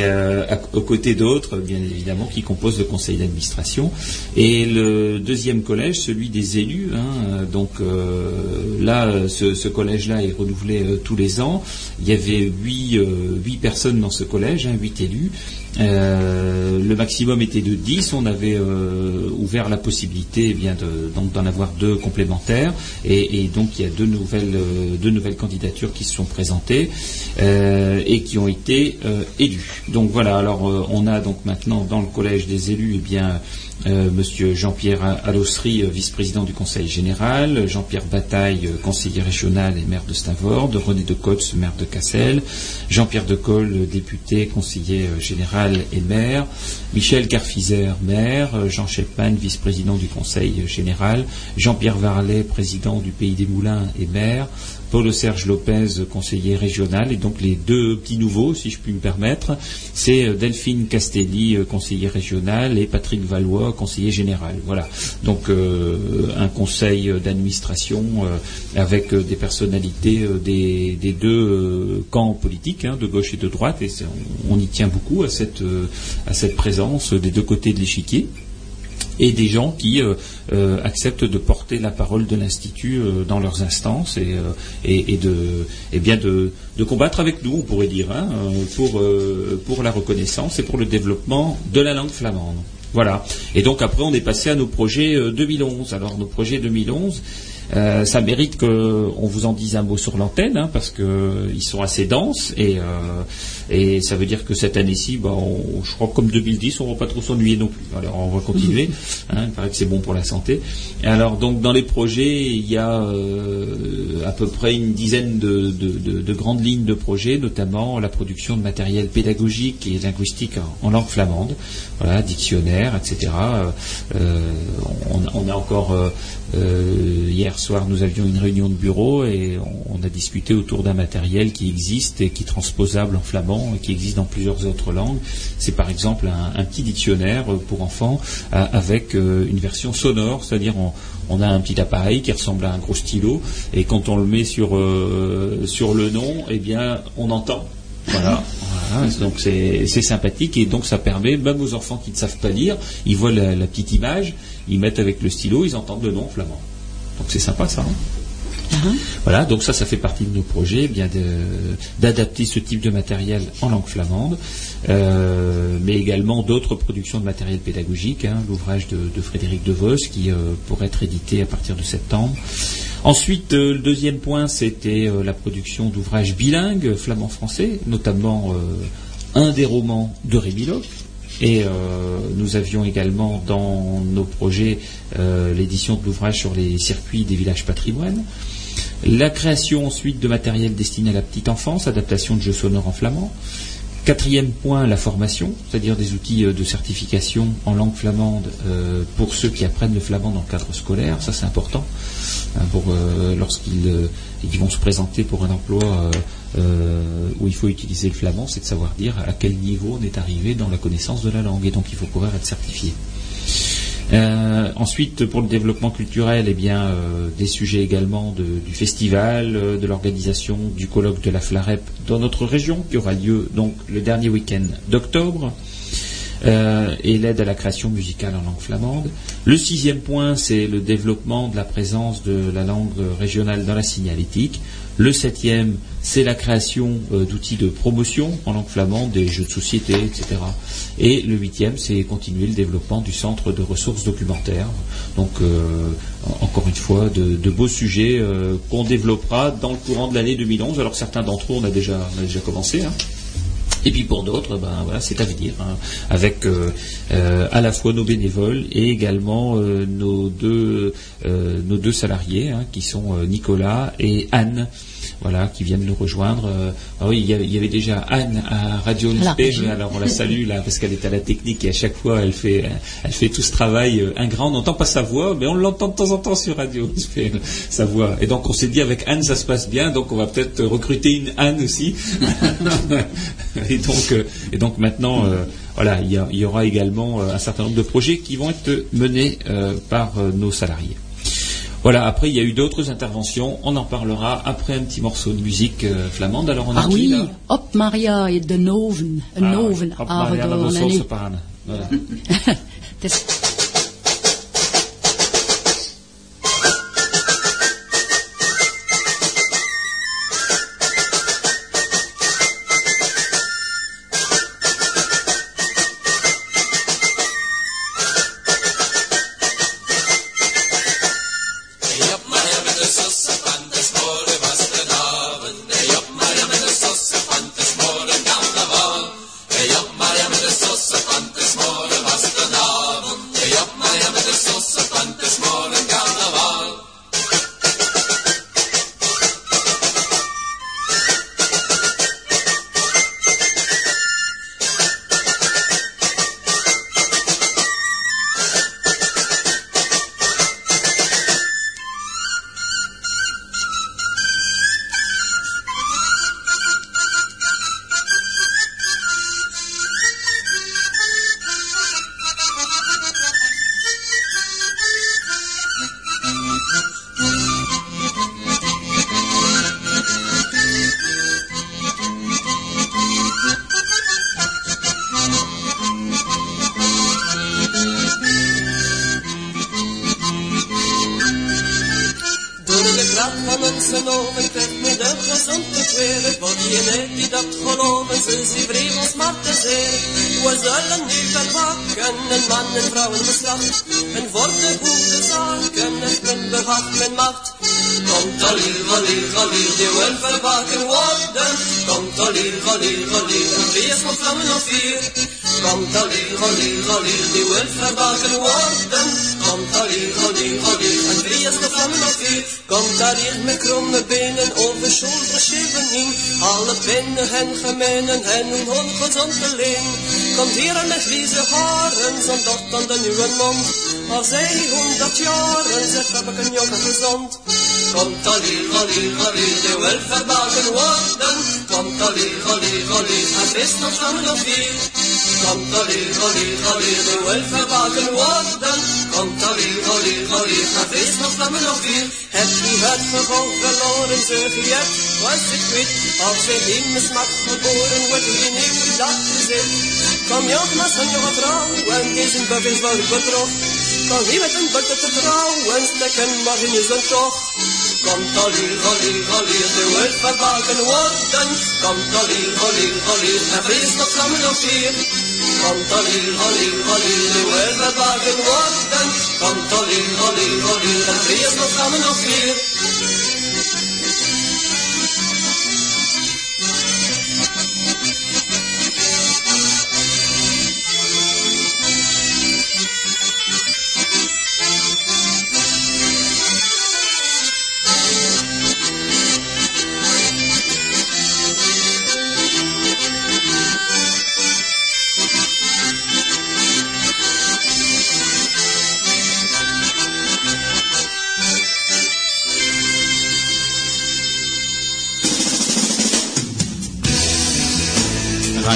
aux côtés d'autres, bien évidemment, qui composent le conseil d'administration. Et le deuxième collège, celui des élus, hein, donc là, ce, collège-là est renouvelé tous les ans. Il y avait huit, personnes dans ce collège, hein, huit élus. Euh, le maximum était de 10. On avait euh, ouvert la possibilité eh d'en avoir deux complémentaires. Et, donc il y a deux nouvelles, euh, deux nouvelles candidatures qui se sont présentées et qui ont été élues. Donc voilà, alors on a donc maintenant dans le collège des élus eh bien euh, Monsieur Jean-Pierre Allossery, euh, vice-président du Conseil général, Jean-Pierre Bataille, euh, conseiller régional et maire de Stavord, René de Cotz, maire de Cassel, Jean-Pierre Decolle, député, conseiller général et maire, Michel Carfizer, maire, Jean Chepman, vice-président du Conseil général, Jean-Pierre Varlet, président du Pays des Moulins et maire, Paul Serge Lopez, conseiller régional, et donc les deux petits nouveaux, si je puis me permettre, c'est euh, Delphine Castelli, euh, conseiller régional, et Patrick Valois, conseiller général. Voilà. Donc euh, un conseil d'administration avec des personnalités des, deux camps politiques, hein, de gauche et de droite, et on, y tient beaucoup à cette présence des deux côtés de l'échiquier et des gens qui euh, euh, acceptent de porter la parole de l'Institut euh, dans leurs instances et, et, de, et bien de, de, combattre avec nous, on pourrait dire, hein, pour, pour la reconnaissance et pour le développement de la langue flamande. Voilà. Et donc après, on est passé à nos projets 2011. Alors nos projets 2011, euh, ça mérite qu'on vous en dise un mot sur l'antenne, hein, parce qu'ils sont assez denses, et, euh, et ça veut dire que cette année-ci, bah, je crois que comme 2010, on ne va pas trop s'ennuyer non plus. Alors on va continuer, hein, il paraît que c'est bon pour la santé. alors donc dans les projets, il y a euh, à peu près une dizaine de, de, grandes lignes de projets, notamment la production de matériel pédagogique et linguistique en, langue flamande, voilà, dictionnaire, etc. On, on, a encore hier soir, nous avions une réunion de bureau et on, a discuté autour d'un matériel qui existe et qui est transposable en flamand et qui existe dans plusieurs autres langues. C'est par exemple un, petit dictionnaire pour enfants euh, avec euh, une version sonore, c'est-à-dire on, a un petit appareil qui ressemble à un gros stylo et quand on le met sur, euh, sur le nom, eh bien, on entend. Voilà. donc c'est sympathique et donc ça permet, même aux enfants qui ne savent pas lire, ils voient la, la petite image, ils mettent avec le stylo, ils entendent le nom flamand. Donc c'est sympa ça. Hein. Uh-huh. Voilà, donc ça, ça fait partie de nos projets, eh bien d'adapter ce type de matériel en langue flamande, euh, mais également d'autres productions de matériel pédagogique, hein, l'ouvrage de, Frédéric Devos qui euh, pourrait être édité à partir de septembre. Ensuite, euh, le deuxième point, c'était la production d'ouvrages bilingues flamand-français, notamment un des romans de Rémi Locke, et euh, nous avions également dans nos projets euh, l'édition de l'ouvrage sur les circuits des villages patrimoine. La création ensuite de matériel destiné à la petite enfance, adaptation de jeux sonores en flamand. Quatrième point, la formation, c'est-à-dire des outils euh, de certification en langue flamande pour ceux qui apprennent le flamand dans le cadre scolaire. Ça, c'est important hein, pour lorsqu'ils vont se présenter pour un emploi euh, où il faut utiliser le flamand, c'est de savoir dire à quel niveau on est arrivé dans la connaissance de la langue, et donc il faut pouvoir être certifié. Euh, ensuite, pour le développement culturel, eh bien, euh, des sujets également du festival, de l'organisation du colloque de la Flarep dans notre région, qui aura lieu donc le dernier week-end d'octobre. et l'aide à la création musicale en langue flamande. Le sixième point, c'est le développement de la présence de la langue régionale dans la signalétique. Le septième, c'est la création euh, d'outils de promotion en langue flamande, des jeux de société, etc. Et le huitième, c'est continuer le développement du centre de ressources documentaires. Donc, euh, encore une fois, de, beaux sujets euh, qu'on développera dans le courant de l'année 2011. Alors, certains d'entre eux, on a déjà, commencé. Hein. Et puis pour d'autres, ben voilà, c'est à venir, hein, avec à la fois nos bénévoles et également nos deux nos deux salariés, hein, qui sont Nicolas et Anne, voilà, qui viennent nous rejoindre. Euh, ah oui, il y, avait, déjà Anne à Radio NSP, alors on la salue là parce qu'elle est à la technique et à chaque fois elle fait, elle fait tout ce travail euh, ingrat. On n'entend pas sa voix, mais on l'entend de temps en temps sur Radio NSP, sa voix. Et donc on s'est dit avec Anne ça se passe bien, donc on va peut-être recruter une Anne aussi. et donc, euh, et donc maintenant. voilà, il y, aura également un certain nombre de projets qui vont être menés par nos salariés. Voilà, après il y a eu d'autres interventions, on en parlera après un petit morceau de musique euh, flamande. Alors on a ah oui, Hop Maria et de Noven, ah, Noven, Hop Maria, Voilà. Al zeehonderd jaren zegt heb ik een jongen gezond. Komt allee, allee, allee, de welverbaken worden. Komt allee, allee, allee, het is nog lang nog vier. Komt allee, allee, allee, de welverbaken worden. Komt allee, allee, allee, het is nog lang nog vier. Heb je het gevolg verloren, zeg je het, was ik weet. Als je in mijn smak geboren wordt, je niet dat je zit. Kom je op, maar zijn jonge vrouw, en deze bug is wel betrokken. Kan wie met een butte te trouwen stekken, maar in je zijn toch. Komt allee, allee, allee, de wil verbaken worden. Komt allee, allee, allee, en vrees nog vlammen nog vier. Komt allee, allee, allee, de wil verbaken worden. Komt allee, allee, allee, en vrees nog vlammen nog vier.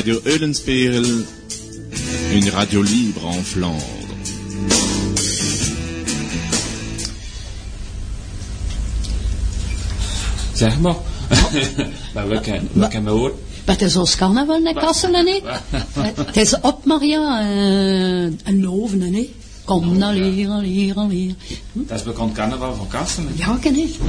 Radio Eulenspiegel, une radio libre en Flandre. Zeg maar. maar we, kennen we kennen hoor. Maar het is ons carnaval naar Kassel, hè? Het is op Maria eh, uh, en Loven, hè? Kom nou, nou hier, al hier, al hier. Dat is bekend carnaval van Kassel. Ja, ken ik.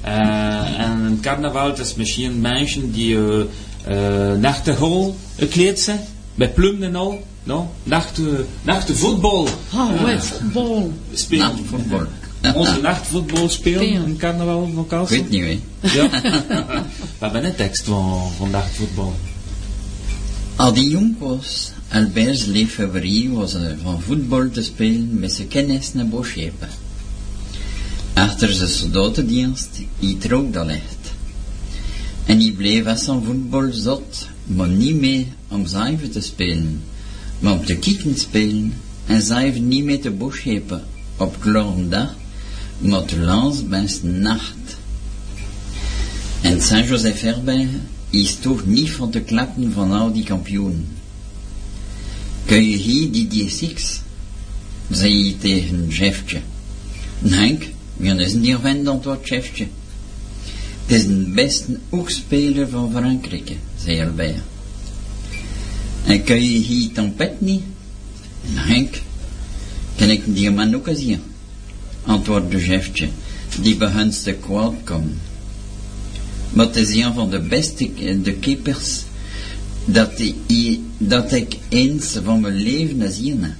Eh, en een carnaval, dat is misschien mensen die... Uh, uh, hol gekleed zijn. Met plum en al. No? Naar, de, naar de voetbal. Ah, ouais, voetbal. Spelen. Nachtvoetbal. Onze nachtvoetbal spelen Spelen. in carnaval van Ik Kassel. weet niet, hè. Ja. Wat ben een tekst van, van nachtvoetbal? Als die jong was, Albert's liefhebberie was eh, van voetbal te spelen met zijn kennis naar Boschepen. Achter zijn soldatendienst, hij trok dat echt. En hij bleef als zijn voetbal zot, maar niet meer om zuiver te spelen, maar om te kieken spelen en zuiver niet meer te Boschepen op dag, maar te lans best nacht. En Saint-Joseph erbij is toch niet van te klappen van al die kampioenen. Kun je hier die D6? zei hij tegen Jeffje. Henk, wie is die vent antwoord Jeffje. Het is de beste oogspeler van Frankrijk, zei Albert. En kun je hier trompet niet? Henk, kan ik die man ook zien? Antwoordde Jeffje, die begon te kwaad komen. Maar het is een van de beste de keepers dat, ik- dat ik eens van mijn leven heb.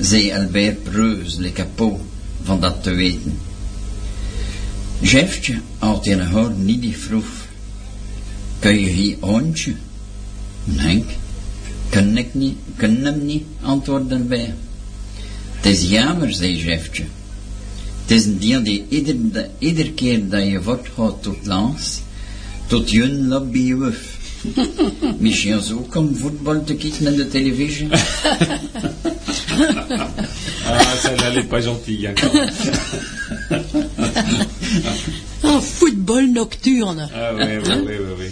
Zei Albert Preus, le capot, van dat te weten. Had in haar niet die vroeg. Kun je hier hondje? Nee, kan ik niet, kan hem niet, antwoordde Albert. Het is jammer, zei Jeffje. Het is een dier die ieder, de- ieder keer dat je wordt gaat tot langs, tot je lobby wuf. Misschien zo om voetbal te kijken in de televisie. Ah, celle-là, elle est pas gentille. hein, quand même. Un football nocturne. Ah oui, oui, oui, oui, oui.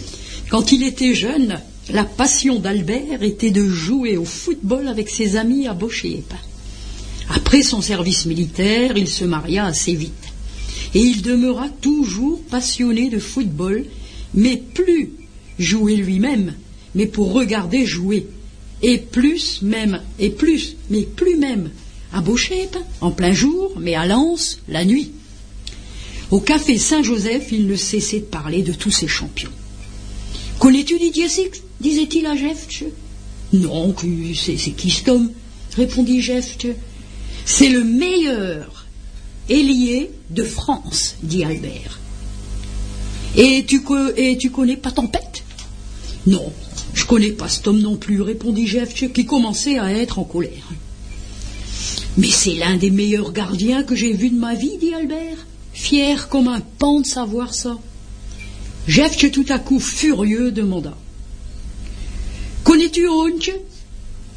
Quand il était jeune, la passion d'Albert était de jouer au football avec ses amis à Bochep. Après son service militaire, il se maria assez vite. Et il demeura toujours passionné de football, mais plus jouer lui-même, mais pour regarder jouer. Et plus même, et plus, mais plus même, à Bochep, en plein jour, mais à Lens, la nuit. Au café Saint-Joseph, il ne cessait de parler de tous ses champions. Connais-tu Didier Six disait-il à Jeff. Non, c'est qui cet homme répondit Jeff. C'est le meilleur ailier de France, dit Albert. Et tu, et tu connais pas Tempête? Non, je connais pas cet homme non plus, répondit Jeff, qui commençait à être en colère. Mais c'est l'un des meilleurs gardiens que j'ai vu de ma vie, dit Albert, fier comme un pan de savoir ça. Jeff, tout à coup furieux, demanda Connais-tu Honk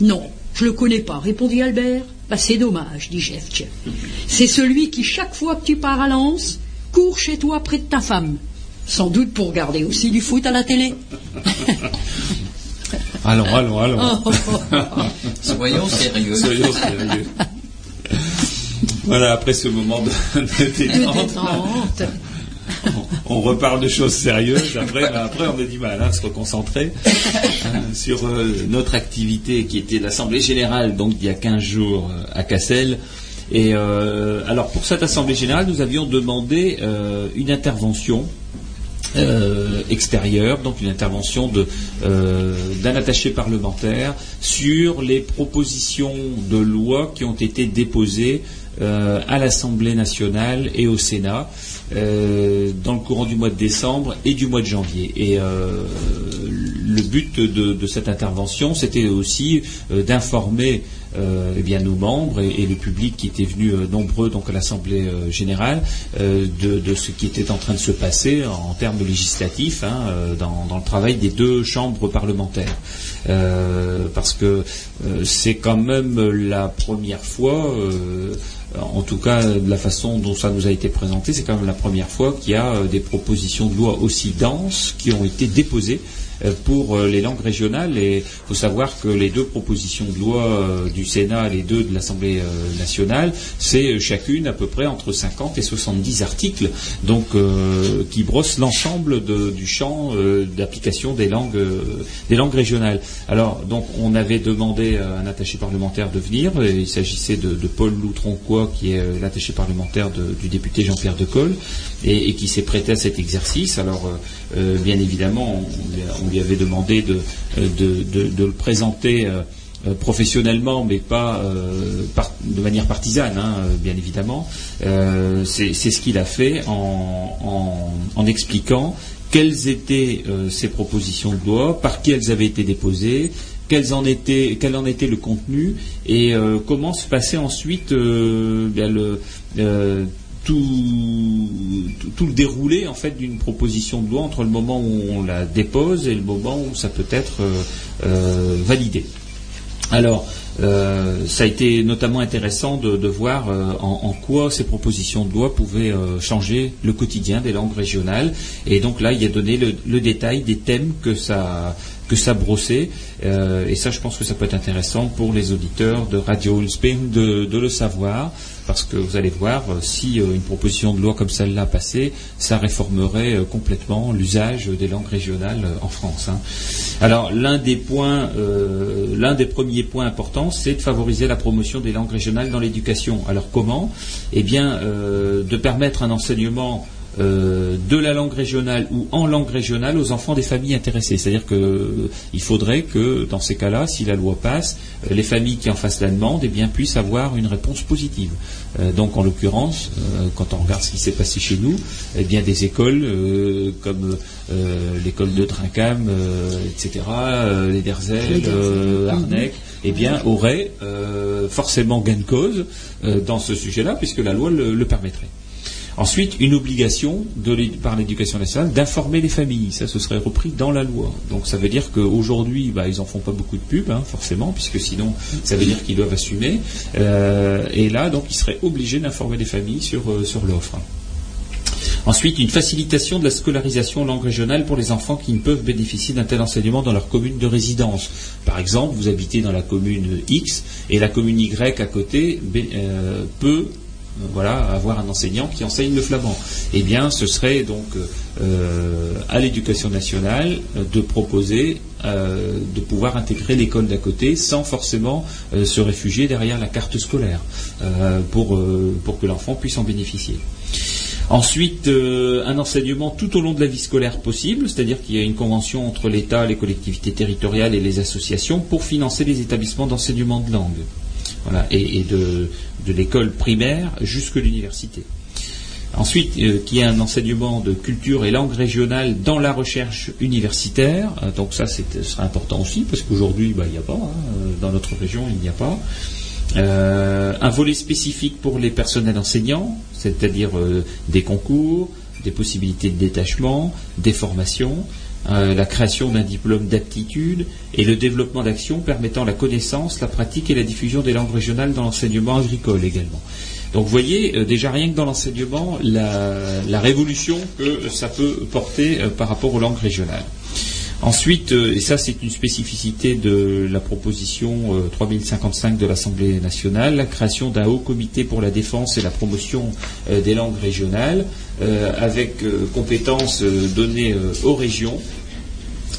Non, je le connais pas, répondit Albert. Bah, c'est dommage, dit Jeff. C'est celui qui, chaque fois que tu pars à Lens, court chez toi près de ta femme. Sans doute pour regarder aussi du foot à la télé. Allons, allons, allons. Oh, oh, oh. Soyons sérieux. Soyons sérieux. Voilà, après ce moment de, de détente, on, on reparle de choses sérieuses. Après, ben, après on a du mal à se reconcentrer euh, sur euh, notre activité qui était l'Assemblée Générale, donc il y a 15 jours euh, à Cassel. Et euh, alors pour cette Assemblée Générale, nous avions demandé euh, une intervention euh, extérieure, donc une intervention euh, d'un attaché parlementaire sur les propositions de loi qui ont été déposées euh, à l'Assemblée nationale et au Sénat dans le courant du mois de décembre et du mois de janvier. Et le but de, de cette intervention, c'était aussi d'informer euh, eh bien nos membres et, le public qui était venu euh, nombreux donc à l'Assemblée euh, générale euh, de, ce qui était en train de se passer en, termes législatifs hein, euh, dans, le travail des deux chambres parlementaires. Parce que c'est quand même la première fois, en tout cas de la façon dont ça nous a été présenté, c'est quand même la première fois qu'il y a des propositions de loi aussi denses qui ont été déposées pour euh, les langues régionales. Et il faut savoir que les deux propositions de loi euh, du Sénat, les deux de l'Assemblée euh, nationale, c'est euh, chacune à peu près entre 50 et 70 articles, donc euh, qui brossent l'ensemble du champ euh, d'application des langues, euh, des langues régionales. Alors, donc, on avait demandé à un attaché parlementaire de venir. et Il s'agissait de, de Paul Loutronquois, qui est euh, l'attaché parlementaire du député Jean-Pierre Decolle, et, qui s'est prêté à cet exercice. Alors, euh, euh, bien évidemment, on, a- on lui avait demandé de, euh, de- le présenter. euh, euh, professionnellement, mais pas de manière partisane, hein, bien évidemment. C'est ce qu'il a fait en, expliquant quelles étaient euh, ces propositions de loi, par qui elles avaient été déposées, quel en était le contenu et comment se passait ensuite bien, le, tout, le déroulé en fait d'une proposition de loi entre le moment où on la dépose et le moment où ça peut être euh, euh, validé. Alors, euh, ça a été notamment intéressant de, voir en, quoi ces propositions de loi pouvaient changer le quotidien des langues régionales. Et donc là, il a donné le, détail des thèmes que ça que ça brossait. Et ça, je pense que ça peut être intéressant pour les auditeurs de Radio Ulspin de le savoir, parce que vous allez voir, euh, si euh, une proposition de loi comme celle-là passait, ça réformerait euh, complètement l'usage des langues régionales en France. hein. Alors, l'un des points, l'un des premiers points importants, c'est de favoriser la promotion des langues régionales dans l'éducation. Alors, comment? Eh bien, de permettre un enseignement euh, de la langue régionale ou en langue régionale aux enfants des familles intéressées. C'est-à-dire qu'il faudrait que, dans ces cas-là, si la loi passe, euh, les familles qui en fassent la demande eh bien, puissent avoir une réponse positive. Euh, donc, en l'occurrence, euh, quand on regarde ce qui s'est passé chez nous, eh bien, des écoles euh, comme euh, l'école de Trinquam, euh, etc., euh, les Derzelles. euh, Arnec, eh bien, auraient euh, forcément gain de cause euh, dans ce sujet-là, puisque la loi le- le permettrait. Ensuite, une obligation par l'éducation nationale d'informer les familles. Ça, ce serait repris dans la loi. Donc, ça veut dire qu'aujourd'hui, bah, ils en font pas beaucoup de pub, hein, forcément, puisque sinon, ça veut dire qu'ils doivent assumer. Euh, et là, donc, ils seraient obligés d'informer les familles sur, euh, sur l'offre. Ensuite, une facilitation de la scolarisation en langue régionale pour les enfants qui ne peuvent bénéficier d'un tel enseignement dans leur commune de résidence. Par exemple, vous habitez dans la commune X et la commune Y à côté euh, peut voilà, avoir un enseignant qui enseigne le flamand. Eh bien, ce serait donc euh, à l'éducation nationale de proposer euh, de pouvoir intégrer l'école d'à côté sans forcément euh, se réfugier derrière la carte scolaire pour, que l'enfant puisse en bénéficier. Ensuite, un enseignement tout au long de la vie scolaire possible, c'est-à-dire qu'il y a une convention entre l'État, les collectivités territoriales et les associations pour financer les établissements d'enseignement de langue. Et, de, l'école primaire jusque l'université. Ensuite, euh, qu'il y ait un enseignement de culture et langue régionale dans la recherche universitaire. Euh, donc ça, ce sera important aussi, parce qu'aujourd'hui, bah, il n'y a pas. hein, euh, dans notre région, il n'y a pas. Euh, un volet spécifique pour les personnels enseignants, c'est-à-dire des concours, des possibilités de détachement, des formations, euh, la création d'un diplôme d'aptitude et le développement d'actions permettant la connaissance, la pratique et la diffusion des langues régionales dans l'enseignement agricole également. Donc vous voyez, euh, déjà rien que dans l'enseignement, la, révolution que ça peut porter euh, par rapport aux langues régionales. Ensuite, euh, et ça c'est une spécificité de la proposition euh, 3055 de l'Assemblée nationale, la création d'un haut comité pour la défense et la promotion euh, des langues régionales, euh, avec euh, compétences euh, données euh, aux régions,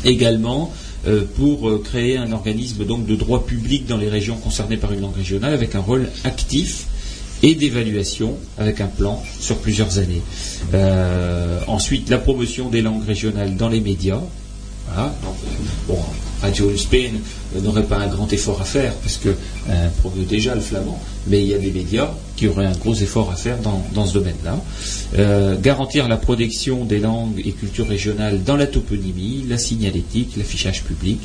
également euh, pour euh, créer un organisme donc de droit public dans les régions concernées par une langue régionale, avec un rôle actif et d'évaluation avec un plan sur plusieurs années. Euh, ensuite, la promotion des langues régionales dans les médias. Voilà, euh, bon, Radio Spain n'aurait pas un grand effort à faire parce que euh, promeut déjà le flamand, mais il y a des médias qui auraient un gros effort à faire dans, ce domaine-là. Euh, garantir la protection des langues et cultures régionales dans la toponymie, la signalétique, l'affichage public,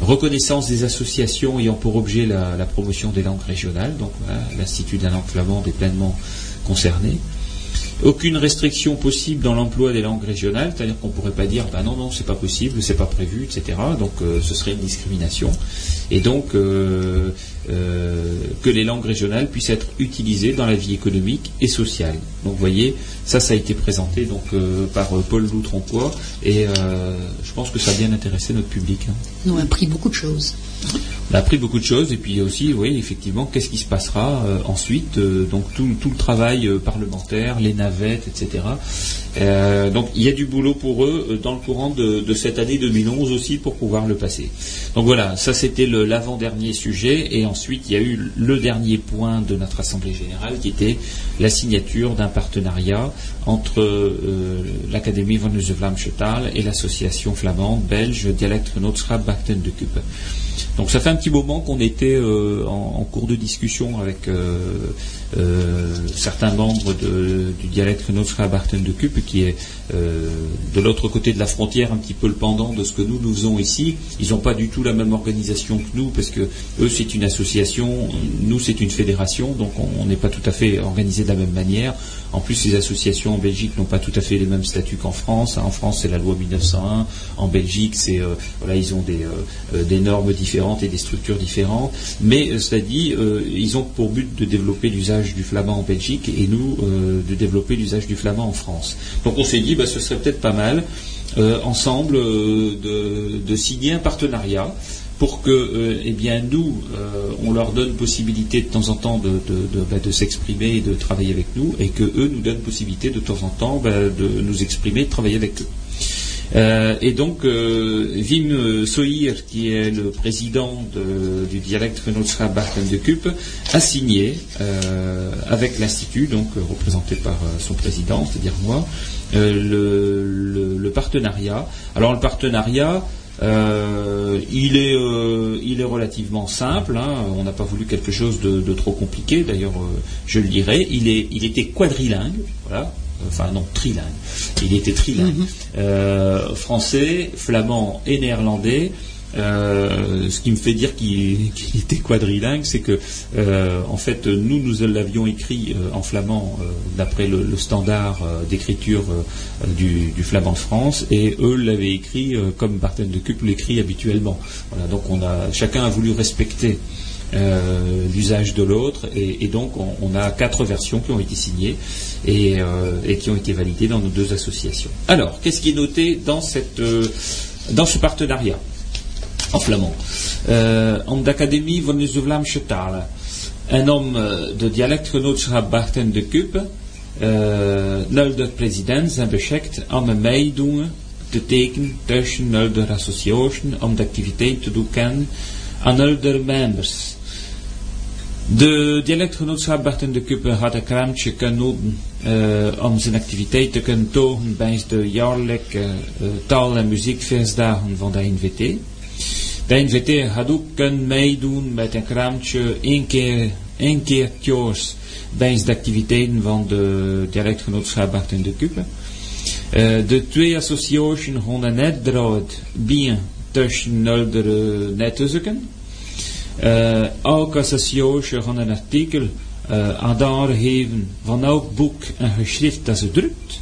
reconnaissance des associations ayant pour objet la, promotion des langues régionales, donc l'Institut de la langue flamande est pleinement concerné. Aucune restriction possible dans l'emploi des langues régionales, c'est-à-dire qu'on ne pourrait pas dire, bah non, non, c'est pas possible, c'est pas prévu, etc. Donc euh, ce serait une discrimination. Et donc euh, euh, que les langues régionales puissent être utilisées dans la vie économique et sociale. Donc vous voyez, ça, ça a été présenté donc par Paul Loutroncois, et je pense que ça a bien intéressé notre public. Hein. Nous avons appris beaucoup de choses. On a appris beaucoup de choses et puis aussi, oui, effectivement, qu'est-ce qui se passera ensuite Donc tout, tout, le travail parlementaire, les navettes, etc. donc il y a du boulot pour eux dans le courant de, de, cette année 2011 aussi pour pouvoir le passer. Donc voilà, ça c'était l'avant-dernier sujet et ensuite il y a eu le dernier point de notre assemblée générale qui était la signature d'un partenariat entre euh, l'Académie von Vlaamsche et l'association flamande belge Dialect Genootschap Bachten de Kuppe. Donc ça fait un petit moment qu'on était euh, en, cours de discussion avec euh, euh, certains membres du dialecte Nostra Barten de Cup, qui est de l'autre côté de la frontière, un petit peu le pendant de ce que nous nous faisons ici. Ils n'ont pas du tout la même organisation que nous, parce que eux c'est une association, nous c'est une fédération, donc on n'est pas tout à fait organisé de la même manière. En plus, les associations en Belgique n'ont pas tout à fait les mêmes statuts qu'en France. En France, c'est la loi 1901. En Belgique, c'est voilà, ils ont des, des normes différentes et des structures différentes, mais euh, cela dit, euh, ils ont pour but de développer l'usage du flamand en Belgique et nous euh, de développer l'usage du flamand en France. Donc on s'est dit, bah, ce serait peut-être pas mal ensemble de, signer un partenariat pour que, eh bien, nous, on leur donne possibilité de temps en temps de, bah, s'exprimer et de travailler avec nous, et que eux nous donnent possibilité de temps en temps bah, de nous exprimer et de travailler avec eux. Euh, et donc, euh, Wim Sohir, qui est le président du dialecte Genotsra Barten de Kup, a signé euh, avec l'Institut, donc représenté par son président, c'est-à-dire moi, le, partenariat. Alors, le partenariat, il, est, il est relativement simple. Hein. on n'a pas voulu quelque chose de, trop compliqué. D'ailleurs, je le dirai. Il, est, il était quadrilingue. Voilà enfin non, trilingue. Il était trilingue. Mhm. Euh, français, flamand et néerlandais. Euh, ce qui me fait dire qu'il était quadrilingue, c'est que euh, en fait nous nous l'avions écrit en flamand d'après le, standard d'écriture du, flamand de France et eux l'avaient écrit comme Barton de Cup l'écrit habituellement. Voilà, donc on a chacun a voulu respecter euh, l'usage de l'autre. Et, donc, on, a quatre versions qui ont été signées euh, et, qui ont été validées dans nos deux associations. Alors, qu'est-ce qui est noté dans, cette, euh, dans ce partenariat? En flamand Om d'Académie von Vlaamse Un homme de dialecte genootschap Barten de Kup, nul président zijn beschikt om een meedoen te tekenen tussen nul association om de activiteit te doen kennen aan nul members. De dialectgenootschap Barten de Kuppe had een kraamtje kunnen uh, om zijn activiteit te kunnen tonen bij de jaarlijke uh, taal- en muziekfeestdagen van de NVT. De NVT had ook kunnen meedoen met een kraamtje één keer, één de activiteiten van de dialectgenootschap Barten de Kuppe. Uh, de twee associaties hadden net draad bien tussen de net zoeken. Uh, elke associatie gaan een artikel uh, aan aangeven van elk boek en geschrift dat ze drukt.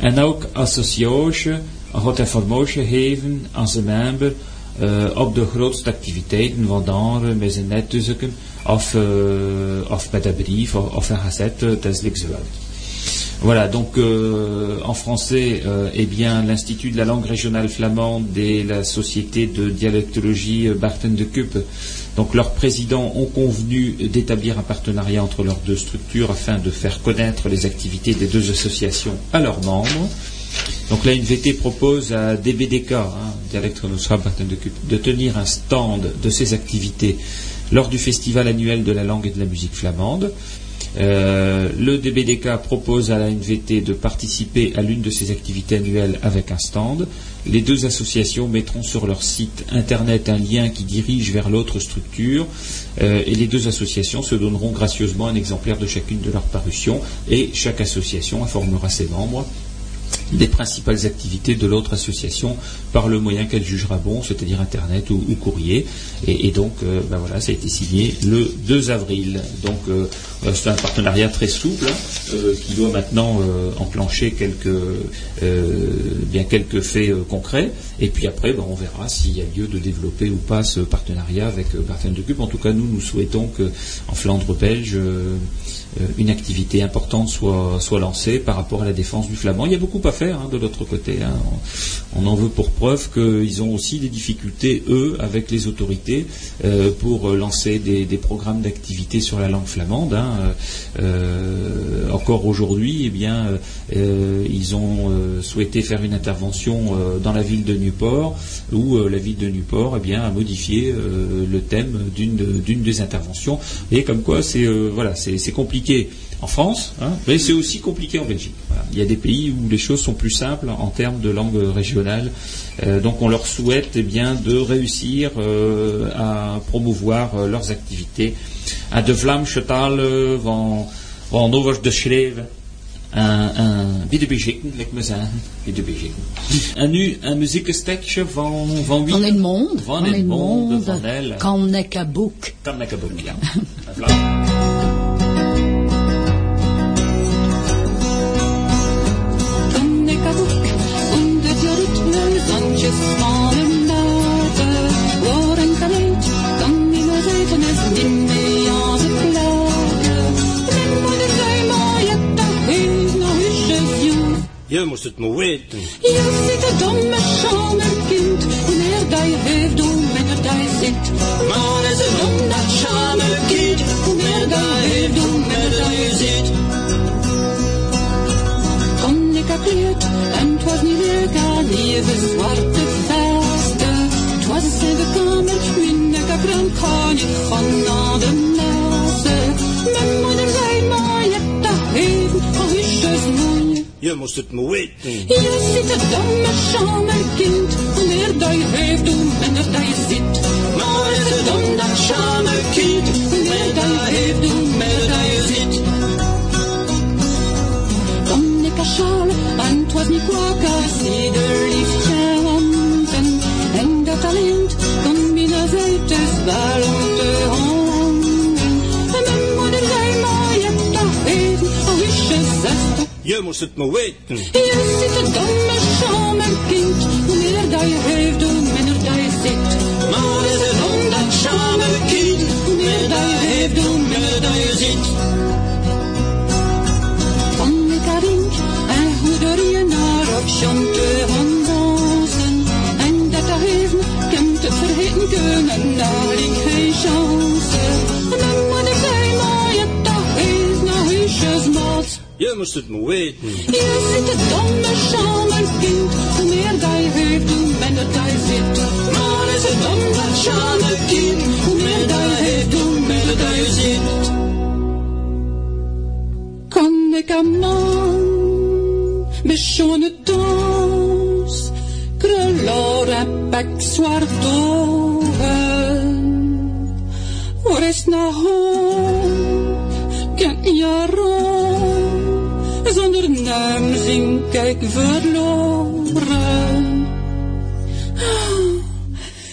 En elke associatie gaat informatie geven aan zijn member uh, desgelijks Voilà, donc euh, en français, euh, eh bien, l'Institut de la langue régionale flamande et la Société de dialectologie Barten de Kup donc leurs présidents ont convenu d'établir un partenariat entre leurs deux structures afin de faire connaître les activités des deux associations à leurs membres. Donc la NVT propose à DBDK, hein, de tenir un stand de ces activités lors du festival annuel de la langue et de la musique flamande. Euh, le DBDK propose à la NVT de participer à l'une de ces activités annuelles avec un stand. Les deux associations mettront sur leur site internet un lien qui dirige vers l'autre structure euh, et les deux associations se donneront gracieusement un exemplaire de chacune de leurs parutions et chaque association informera ses membres des principales activités de l'autre association par le moyen qu'elle jugera bon, c'est-à-dire Internet ou, courrier. Et, donc, euh, ben voilà, ça a été signé le 2 avril. Donc, euh, euh, c'est un partenariat très souple hein, qui doit maintenant enclencher quelques, bien quelques faits concrets. Et puis après, ben, on verra s'il y a lieu de développer ou pas ce partenariat avec Barthen de Cup. En tout cas, nous, nous souhaitons qu'en Flandre belge, une activité importante soit, soit lancée par rapport à la défense du flamand. Il y a beaucoup à faire hein, de l'autre côté. Hein. On, en veut pour preuve qu'ils ont aussi des difficultés, eux, avec les autorités, euh, pour lancer des, programmes d'activité sur la langue flamande. Hein. Euh, encore aujourd'hui, eh bien, ils ont souhaité faire une intervention dans la ville de Newport, où la ville de Newport eh bien, a modifié le thème d'une des interventions. Et comme quoi, c'est voilà, c'est compliqué en France, hein, mais c'est aussi compliqué en Belgique. Il y a des pays où les choses sont plus simples en termes de langue régionale. Euh, donc on leur souhaite eh bien, de réussir euh, à promouvoir euh, leurs activités. À de Vlaamse taal van, van over de schrijven. een laat ik maar zeggen. Biedebezitten. En nu een muziekstekje van, van wie? Van. Van Edmond, van. Kan ik een boek. Kan ik een boek, ja. Je moest het maar weten. Je ziet het domme kind, wanneer dat heeft doen wanneer dat zit. Maar is het dom dat kind, wanneer dat heeft doen wanneer dat zit. Kon ik gekleurd en het was niet leuk aan lieve zwarte vesten. Het was in de kamer, min ik heb kan je van naar de nassen. Je moest het maar weten. Je ziet het domme kind, wanneer dat je heeft doen wanneer dat je zit. Maar is het dom dat kind, wanneer dat je heeft doen wanneer dat je zit. en het was niet kwakker, zie de liefje handen. En dat talent kon binnen uit de wel om te handen. Je moest het maar weten. Je zit een domme schaam en kind, hoe meer dat je heeft, hoe minder dat je zit. Maar is het om dat schaam kind, hoe meer dat je heeft, hoe minder dat je zit. chante van dansen. En dat daar even, kent het vergeten kunnen, daar ik geen chance. Je moest het maar weten. Je zit het domme schamen kind, hoe meer dat je heeft, hoe minder dat je zit. Maar is het domme schamen kind, hoe meer dat je heeft, hoe minder dat je zit. Kan ik een man Bechonne dans, krullar eppek svartoven. Och resten av kan göra zonder ik verloren.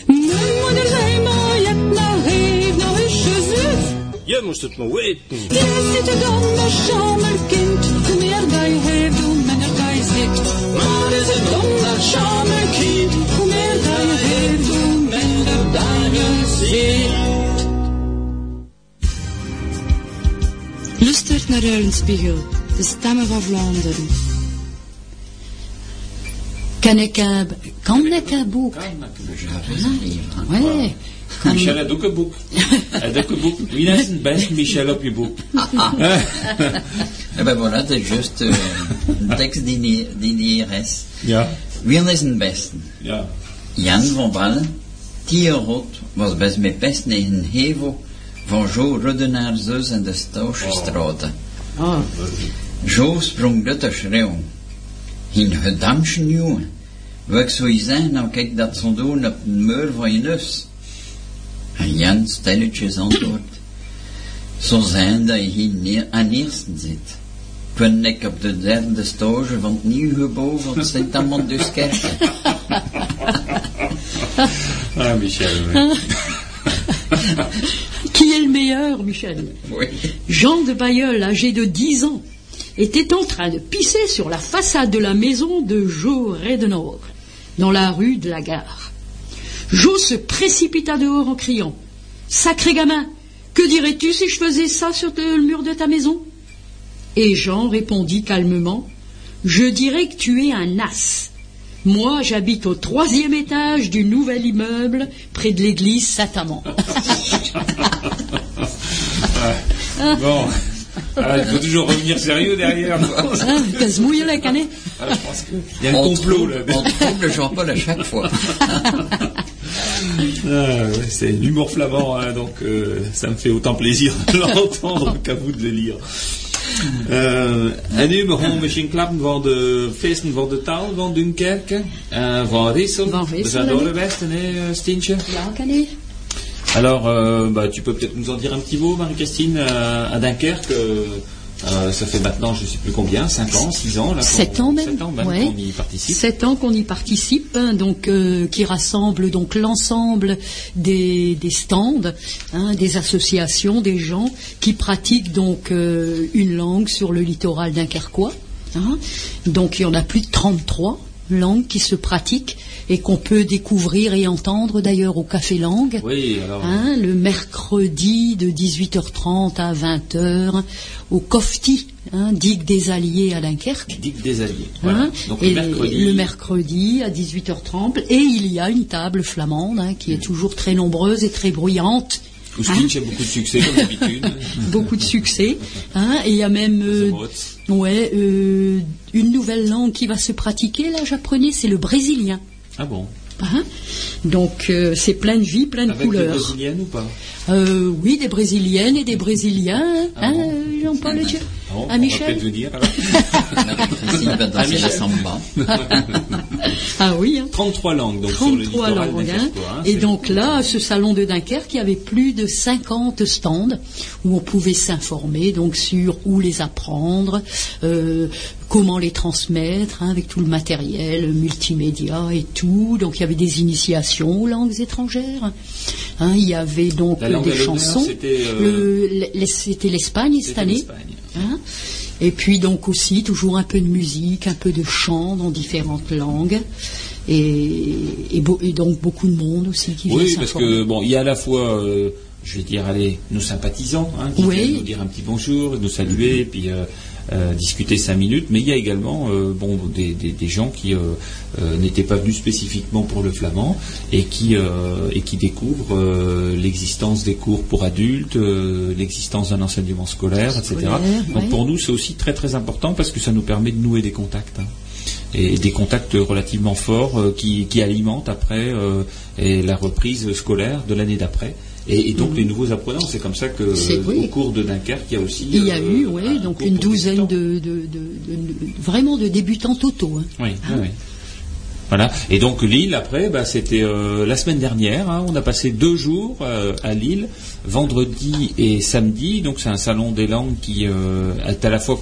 Mijn moeder zei maar, je hebt nou heeft nou je zus. Je moest het maar weten. Je zit er dan met kind, hoe meer dat je heeft, hoe minder zit. Maar is het dom dat charme kind, hoe meer dat je heeft, hoe minder dat je ziet. Luistert naar Uilenspiegel, de stemmen van Vlaanderen. Hij heeft ook een boek. Wie is het beste Michel op je boek? Eh ben voilà, dat is juist uh, een tekst die, die, die hier is. Ja. Wie is het beste? Ja. Jan van Ballen, Rot, was best met pest tegen Hevo van Jo Ruddenaar zus en de Stouwstraten. Oh. Jo sprong uit de schreeuw. In jongen. Wat zou je zeggen, nou kijk dat zo'n doen op de muur van je neus. En Jan stilletjes antwoord. Zo zijn dat je hier neer, aan eersten zit. ben ik op de derde stage van het nieuw gebouw van Sint-Amanduskerk. Ah, Michel. Qui est le meilleur, Michel? Oui. Jean de Bayeul, âgé de 10 ans, était en train de pisser sur la façade de la maison de Jo Redenor, dans la rue de la gare. Jo se précipita dehors en criant Sacré gamin, que dirais-tu si je faisais ça sur le mur de ta maison? Et Jean répondit calmement Je dirais que tu es un as. Moi, j'habite au troisième étage du nouvel immeuble près de l'église Saint-Amand. Bon. Ah, il faut toujours revenir sérieux derrière. que se mouille la canet Ah, qu'il y a un complot là. on trouve le Jean-Paul à chaque fois. Ah, ouais, c'est l'humour flamand, hein, donc euh, ça me fait autant plaisir de l'entendre qu'à vous de le lire. Uh, en nu begon misschien klappen van de feesten van de taal van Dunkerque, uh, van Rissel. Van We zijn hè? doorgeweest, hè, uh, Stientje? Ja, Alors, euh, bah, tu peux peut-être nous en dire un petit mot, Marie-Christine, euh, à Dunkerque. euh, ça fait maintenant, je sais plus combien, 5 ans, 6 ans, là, qu'on- Sept ans même, sept ans même ouais. qu'on y participe. Sept ans qu'on y participe, hein, donc euh, qui rassemble donc l'ensemble des, des stands, hein, des associations, des gens qui pratiquent donc euh, une langue sur le littoral dunkerquois. hein. Donc il y en a plus de 33 langues qui se pratiquent et qu'on peut découvrir et entendre d'ailleurs au Café Langue. Oui, alors. Hein, le mercredi de 18h30 à 20h au Cofti, hein, digue des Alliés à Dunkerque. Digue des Alliés. Voilà. Hein, Donc et le mercredi. le mercredi à 18h30 et il y a une table flamande hein, qui est toujours très nombreuse et très bruyante. Où Stinch a beaucoup de succès, comme d'habitude. Beaucoup de succès. hein, et il y a même euh, ouais, euh, une nouvelle langue qui va se pratiquer, là j'apprenais, c'est le brésilien. Ah bon hein. Donc euh, c'est plein de vie, plein de Avec des couleurs. brésiliennes ou pas Euh, oui, des brésiliennes et des brésiliens, Ah hein, bon euh, Jean-Paul Dieu. Ah bon, Ah, On Michel peut-être venir va danser Michel. la samba. Ah oui, hein. 33 langues donc sur le 33 littoral langues. hein. hein, Et donc là, ce salon de Dunkerque, il y avait plus de 50 stands où on pouvait s'informer donc sur où les apprendre, euh, comment les transmettre, hein, avec tout le matériel multimédia et tout. Donc il y avait des initiations aux langues étrangères. Hein, il y avait donc des chansons. c'était, euh, Le- C'était l'Espagne cette année. Hein et puis donc aussi toujours un peu de musique, un peu de chant dans différentes langues. Et, et beau- et donc beaucoup de monde aussi qui vient Oui, parce que bon, il y a à la fois, euh, je vais dire, allez, nos sympathisants, hein, qui Oui. viennent nous dire un petit bonjour, nous saluer, puis euh, euh, discuter cinq minutes. Mais il y a également, euh, bon, des, des- des gens qui euh, euh, n'étaient pas venus spécifiquement pour le flamand et qui euh, et qui découvrent euh, l'existence des cours pour adultes, euh, l'existence d'un enseignement scolaire, etc. Scolaire, Donc ouais. pour nous, c'est aussi très très important parce que ça nous permet de nouer des contacts. hein. Et des contacts relativement forts euh, qui, qui alimentent après euh, et la reprise scolaire de l'année d'après. Et, et donc les nouveaux apprenants, c'est comme ça que Mhm. Oui. au cours de Dunkerque, il y a aussi. Il y a euh, eu, un donc une douzaine de, de- de- de- vraiment de débutants totaux. hein. Oui, oui, oui. Voilà. Et donc Lille, après, bah, c'était euh, la semaine dernière. hein, on a passé deux jours euh, à Lille, vendredi et samedi. Donc c'est un salon des langues qui euh, est à la fois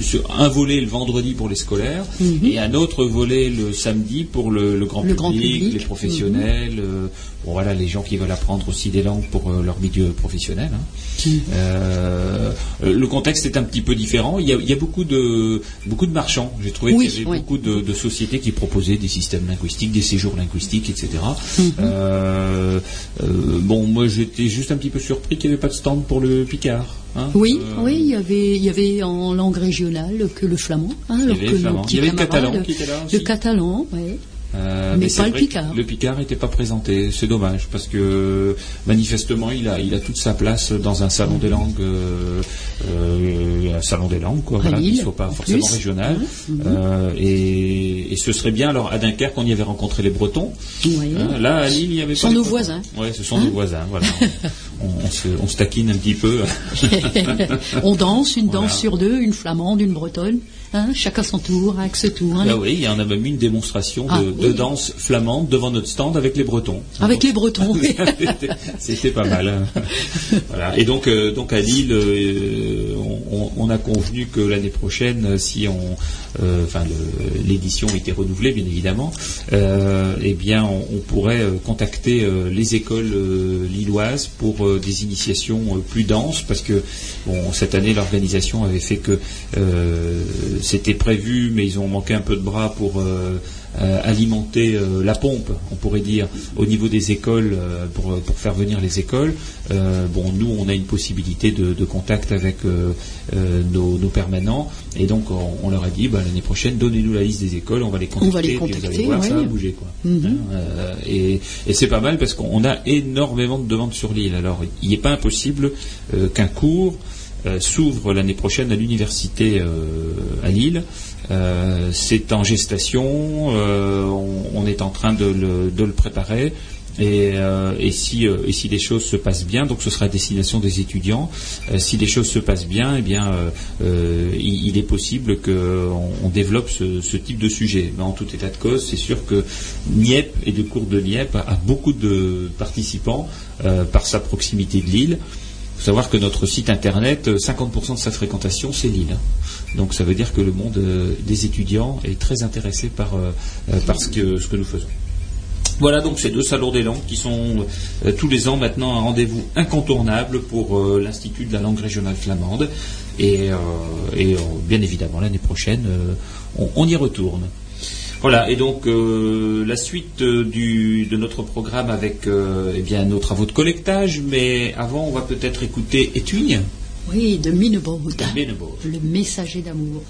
sur un volet le vendredi pour les scolaires et un autre volet le samedi pour le, le grand Mhm. Le public, grand public. les professionnels, bon, voilà, les gens qui veulent apprendre aussi des langues pour euh, leur milieu professionnel. hein. Euh, le contexte est un petit peu différent. Il y a, il y a beaucoup de beaucoup de marchands. J'ai trouvé Oui, qu'il y avait oui. beaucoup de, de sociétés qui proposaient des systèmes linguistiques, des séjours linguistiques, etc. Mhm. Euh, euh, bon, moi j'étais juste un petit peu surpris qu'il n'y avait pas de stand pour le Picard. hein. Oui, Euh, oui, il y avait, il y avait en langue régionale que le flamand, hein, alors que le catalan qui était là aussi. Le catalan, oui. Euh, Mais c'est pas le Picard. Le Picard n'était pas présenté, c'est dommage parce que manifestement il a, il a toute sa place dans un salon des langues, euh, euh, un salon des langues, quoi, voilà, qui soit pas en forcément plus. régional. Et, et ce serait bien alors à Dunkerque on y avait rencontré les Bretons. Oui. Hein, là à Lille il y avait Ce sont nos Bretons. voisins. Ouais, ce sont Hein nos voisins. Voilà. on, on se, on se taquine un petit peu. On danse, une Voilà. danse sur deux, une flamande, une bretonne. Hein, chacun son tour, avec ce tour. hein. Ah oui, il y en a même une démonstration de, Ah, de oui. danse flamande devant notre stand avec les Bretons. Avec les Bretons. oui. C'était- pas mal. hein. Voilà. Et donc, euh, donc à Lille, euh, on, a convenu que l'année prochaine, euh, si on, euh, enfin, le- l'édition était renouvelée, bien évidemment, eh bien, on, on pourrait contacter les écoles lilloises pour des initiations plus denses, parce que bon, cette année, l'organisation avait fait que c'était prévu, mais ils ont manqué un peu de bras pour euh, euh, alimenter euh, la pompe, on pourrait dire, au niveau des écoles pour, pour faire venir les écoles. Bon, nous, on a une possibilité de, de contact avec nos, nos permanents, et donc on, on leur a dit bah, l'année prochaine, donnez-nous la liste des écoles, on va les contacter, va les et puis vous contacter, allez voir, ça va bouger quoi. Mhm. Hein, et et c'est pas mal parce qu'on a énormément de demandes sur l'île. Alors, il n'est pas impossible qu'un cours s'ouvre l'année prochaine à l'université euh, à Lille. Euh, c'est en gestation, euh, on, est en train de le, le préparer. Et, euh, si, euh, les choses se passent bien, donc ce sera à destination des étudiants. euh, si les choses se passent bien, eh euh, euh, il, est possible qu'on on développe ce, type de sujet. En tout état de cause, c'est sûr que Nieppe et de cours de Nieppe a, beaucoup de participants euh, par sa proximité de Lille. Faut savoir que notre site internet, euh, 50% de sa fréquentation, c'est Lille. Donc ça veut dire que le monde euh, des étudiants est très intéressé par, euh, euh, ce, que, nous faisons. Voilà donc ces deux salons des langues qui sont euh, tous les ans maintenant un rendez-vous incontournable pour euh, l'Institut de la langue régionale flamande. Et, euh, euh, bien évidemment, l'année prochaine, euh, on y retourne. Voilà, et donc euh, la suite euh, du, de notre programme avec euh, eh bien, nos travaux de collectage, mais avant, on va peut-être écouter Etuigne. Oui, de. Minnebaud. Le messager d'amour.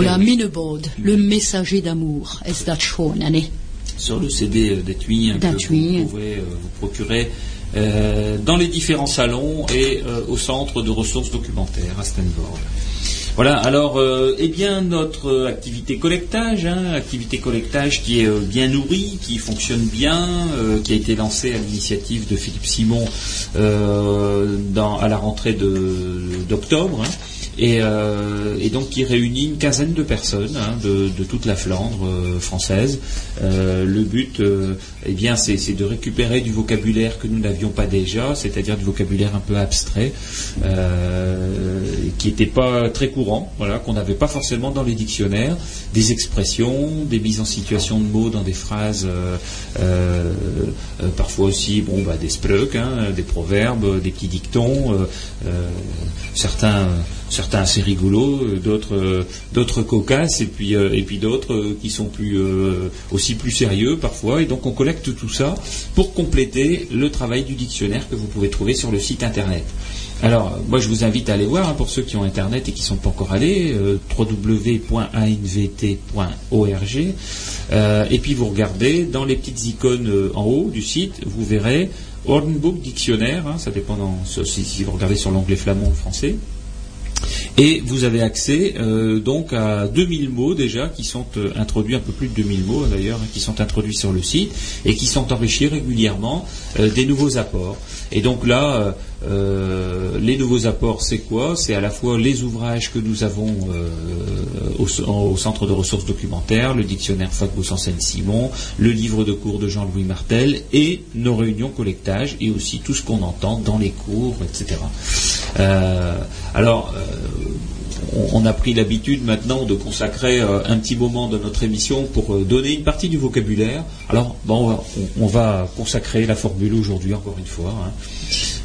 Oh la Minnebaud, le messager d'amour. Est-ce dat schon, eh? sur le CD d'Etui hein, que vous pouvez euh, vous procurer euh, dans les différents salons et euh, au centre de ressources documentaires à Stanford. Voilà, alors, euh, eh bien, notre euh, activité collectage, hein, activité collectage qui est euh, bien nourrie, qui fonctionne bien, euh, qui a été lancée à l'initiative de Philippe Simon euh, dans- à la rentrée d'octobre, hein, et, euh, et donc qui réunit une quinzaine de personnes hein, de, toute la Flandre euh, française. Euh, le but, eh bien, c'est de récupérer du vocabulaire que nous n'avions pas déjà, c'est-à-dire du vocabulaire un peu abstrait, qui n'était pas très courant, voilà, qu'on n'avait pas forcément dans les dictionnaires, des expressions, des mises en situation de mots dans des phrases, parfois aussi, bon, bah, des spreuks, hein, des proverbes, des petits dictons, certains, certains assez rigolos, euh, d'autres, euh, d'autres cocasses, et puis, euh, d'autres qui sont aussi plus sérieux parfois. Et donc on collecte tout ça pour compléter le travail du dictionnaire que vous pouvez trouver sur le site internet. Alors, moi, je vous invite à aller voir, hein, pour ceux qui ont Internet et qui ne sont pas encore allés, euh, et puis, vous regardez, dans les petites icônes en haut du site, vous verrez Hornbook Dictionnaire, hein, ça dépend si, si vous regardez sur l'onglet flamand ou français. Et vous avez accès euh, donc à 2000 mots déjà qui sont euh, introduits, un peu plus de 2000 mots d'ailleurs, hein, qui sont introduits sur le site et qui sont enrichis régulièrement euh, des nouveaux apports. Et donc là, euh, euh, les nouveaux apports, c'est quoi? C'est à la fois les ouvrages que nous avons euh, au, centre de ressources documentaires, le dictionnaire Fagbos en Seine-Simon, le livre de cours de Jean-Louis Martel et nos réunions collectage et aussi tout ce qu'on entend dans les cours, etc. Euh, alors, euh, on, a pris l'habitude maintenant de consacrer euh, un petit moment de notre émission pour euh, donner une partie du vocabulaire. Alors, bon, on, va, on- on va consacrer la formule aujourd'hui, encore une fois.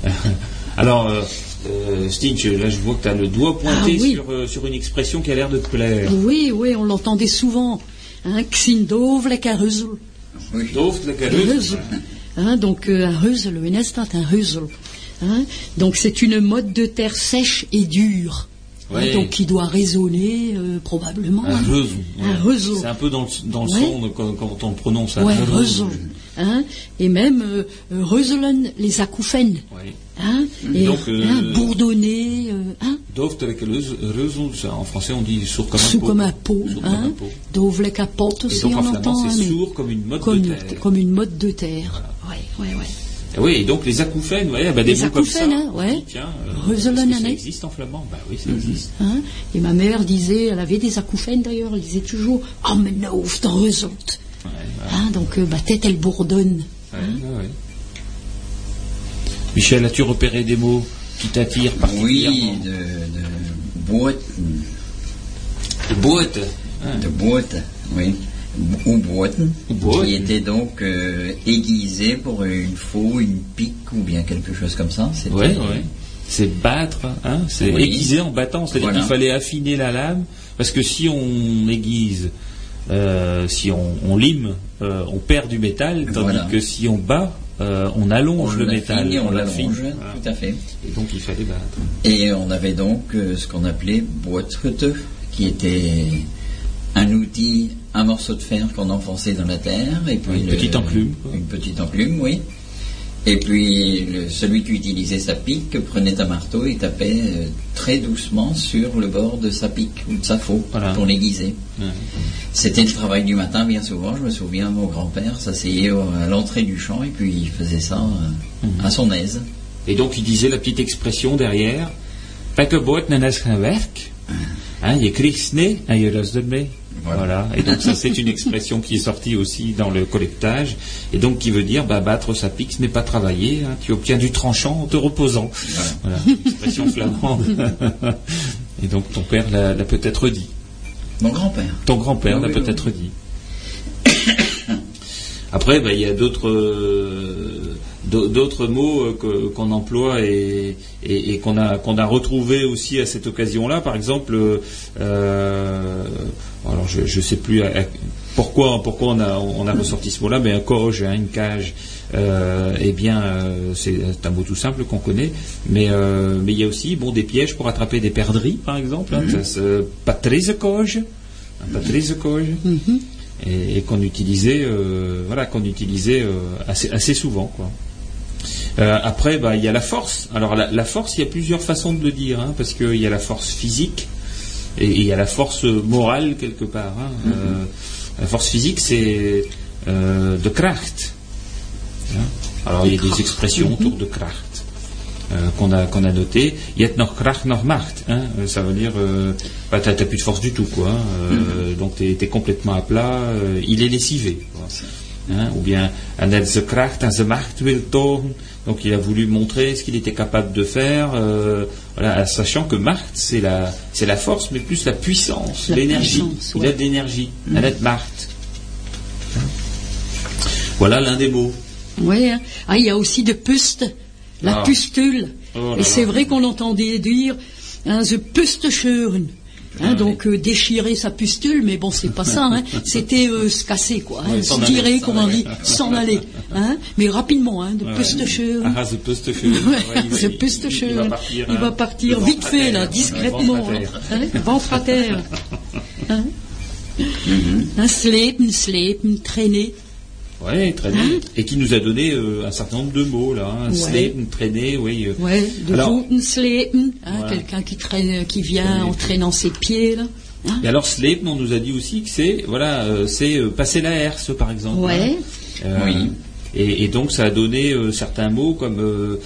hein. Alors, euh, Stinch, là je vois que tu as le doigt pointé Ah oui. sur, euh, sur une expression qui a l'air de te plaire. Oui, oui, on l'entendait souvent. Hein, Xindov. Oui. La. Hein, donc euh, un reuzel, une instant un reuzel. Hein, donc c'est une mode de terre sèche et dure. Donc qui doit résonner euh, probablement. Un hein. reuzel. C'est un peu dans le, dans le Ouais. son de- quand, quand on le prononce. un Ouais, reuzel. Hein, et même euh, euh, les acouphènes. Hein, et Donc, euh, hein, bourdonner. hein, caleuse, reuzel, ça, en français on dit sourd comme un pot. comme un pot. Sourd comme Hein, un pot. Dove le aussi donc on entend. mais sourd comme une mode comme, de terre. comme une mode de terre. Ouais, ouais, ouais. Ah Oui, et donc les acouphènes, ouais, bah, des Les mots comme ça. acouphènes, hein, ouais. Tiens, euh, que ça hein. existe en flamand Bah oui, ça existe. Hein et ma mère disait, elle avait des acouphènes d'ailleurs, elle disait toujours Ah, mais non, heureusement. Ouais, Hein, donc euh, ma tête, elle bourdonne. ouais. Michel, as-tu repéré des mots qui t'attirent particulièrement Oui, de, de boîte, de boîte. hein. de boîte, oui, ou boîte, boîte. qui était donc euh, aiguisé pour une faux, une pique ou bien quelque chose comme ça. C'était- Ouais, ouais. C'est battre, hein, c'est Oui. aiguiser en battant, c'est-à-dire Voilà. qu'il fallait affiner la lame, parce que si on aiguise, euh, si on, on lime, euh, on perd du métal, tandis Voilà. que si on bat, euh, on allonge On le métal, et on l'affine. l'allonge, Voilà. tout à fait. Et donc il fallait battre. Et on avait donc euh, ce qu'on appelait boîte-rete, qui était un outil, un morceau de fer qu'on enfonçait dans la terre. Et puis Une le- petite enclume. Une petite enclume, oui. Et puis le- celui qui utilisait sa pique prenait un marteau et tapait euh, très doucement sur le bord de sa pique ou de sa faux Voilà. pour l'aiguiser. Ouais. C'était le travail du matin bien souvent. Je me souviens, mon grand-père s'asseyait à l'entrée du champ et puis il faisait ça euh, Mhm. à son aise. Et donc il disait la petite expression derrière, werk. Hein, je en je. Voilà. Voilà. Et donc ça c'est une expression qui est sortie aussi dans le collectage et donc qui veut dire bah, battre sa pique ce n'est pas travailler, hein, tu obtiens du tranchant en te reposant. Voilà, expression flamande. et donc ton père l'a l'a peut-être dit. Mon grand-père. Ton grand-père Oui, l'a oui, peut-être dit. Après, ben, il y a d'autres euh, d'autres mots euh, que- qu'on emploie et, et- et qu'on a qu'on a retrouvé aussi à cette occasion-là. Par exemple, euh, alors je ne sais plus à- à- pourquoi pourquoi on a on a ressorti ce mot-là, mais un coge, hein, une cage. Euh, eh bien, euh, c'est un mot tout simple qu'on connaît, mais euh, mais il y a aussi bon des pièges pour attraper des perdrix, par exemple. Hein, ça se- Patrice coge, un Patrice coge. et, et qu'on utilisait, euh, voilà, qu'on utilisait euh, assez, assez souvent, quoi. Euh, après, bah, il y a la force. Alors la, la force, il y a plusieurs façons de le dire, hein, parce qu'il y a la force physique et et il y a la force morale quelque part. hein. Euh, la force physique, c'est euh, de kracht. Hein. Alors il y a des expressions autour de kracht qu'on a qu'on a notées. Yet noch kracht noch macht. Hein. Ça veut dire, bah, t'as plus de force du tout, quoi. Euh, Donc t'es es complètement à plat. il est lessivé. quoi. Ou bien en het ze kracht en ze macht wil tonen. Donc il a voulu montrer ce qu'il était capable de faire, euh, voilà, sachant que Macht c'est la c'est la force, mais plus la puissance, l'énergie. Il ouais. a de l'énergie. Het Macht. Voilà l'un des mots. Ouais, hein. Ah, il y a aussi de puste, la Ah. pustule. Oh là Et c'est vrai qu'on entendait dire hein, the pustescheuren. Hein, Ah, donc euh, déchirer sa pustule, mais bon, c'est pas ça. Hein. C'était euh, se casser, quoi. Hein, se tirer, comme on dit, s'en aller. Hein. Mais rapidement, hein, de Ouais. pustescheuren. Ah, Pustescheuren. Ouais, Ouais, il va- the il- va partir, Il hein, va partir vite fait, là, le discrètement. ventre à terre. hein, ventre à terre. Hein. Mhm. Hein, slepen, slepen, traîner. Ouais, traîner. Et qui nous a donné euh, un certain nombre de mots là. Hein. Ouais. Traîner, oui. euh. Ouais, de Alors- slepen, hein, Voilà. quelqu'un qui traîne, qui vient Oui. en traînant ses pieds là. Hein. Et alors Slepen, on nous a dit aussi que c'est voilà, euh, c'est euh, passer la herse par exemple. Ouais. hein. Euh, Oui. Et, et donc ça a donné euh, certains mots comme euh,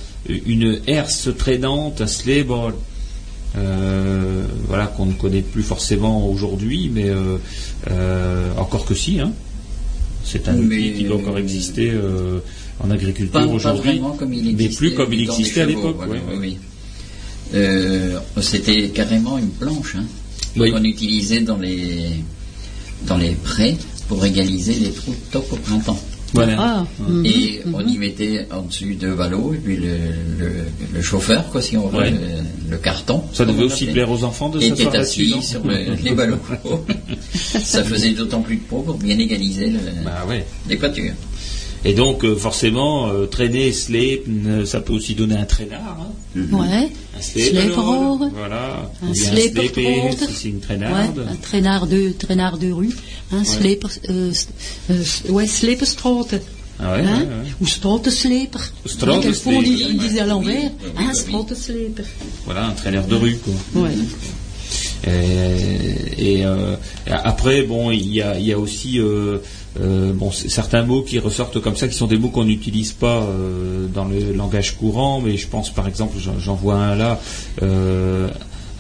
une herse traînante, un slebord. Euh, voilà qu'on ne connaît plus forcément aujourd'hui, mais euh, euh, encore que si. Hein. C'est un Mais, outil qui doit euh, encore exister euh, en agriculture aujourd'hui, vraiment comme il mais plus comme il existait à l'époque. voilà, ouais, oui, ouais. oui. Euh, C'était carrément une planche hein, Oui. qu'on utilisait dans les, dans les prés pour égaliser les trous de top au printemps. Voilà. Ah. Et on y mettait en dessus deux ballots et puis le, le, le chauffeur, quoi, si on veut, Ouais. Le, carton. Ça devait aussi plaire aux enfants de s'asseoir assis sur le- les ballots. Ça faisait d'autant plus de poids pour bien égaliser le- Bah ouais. l'équateur. Et donc, euh, forcément, euh, traîner, sleep, euh, ça peut aussi donner un traînard. hein. ouais. Un Sleeperhoor. Voilà. Un sleepertroot. sleeper, si c'est une Ouais, traînarde. un traînard de, traînard de rue. Hein, sleper, euh, s- euh, s- ouais, sleperstrote. Ah ouais, hein, ouais, ouais. Ou on Oui, disait à l'envers. oui, oui, hein. Voilà, un traîneur de rue, quoi. Ouais. Et, et, euh, après, bon, il y a, il y a aussi euh, euh, bon, certains mots qui ressortent comme ça, qui sont des mots qu'on n'utilise pas euh, dans le langage courant, mais je pense par exemple, j'en vois un là,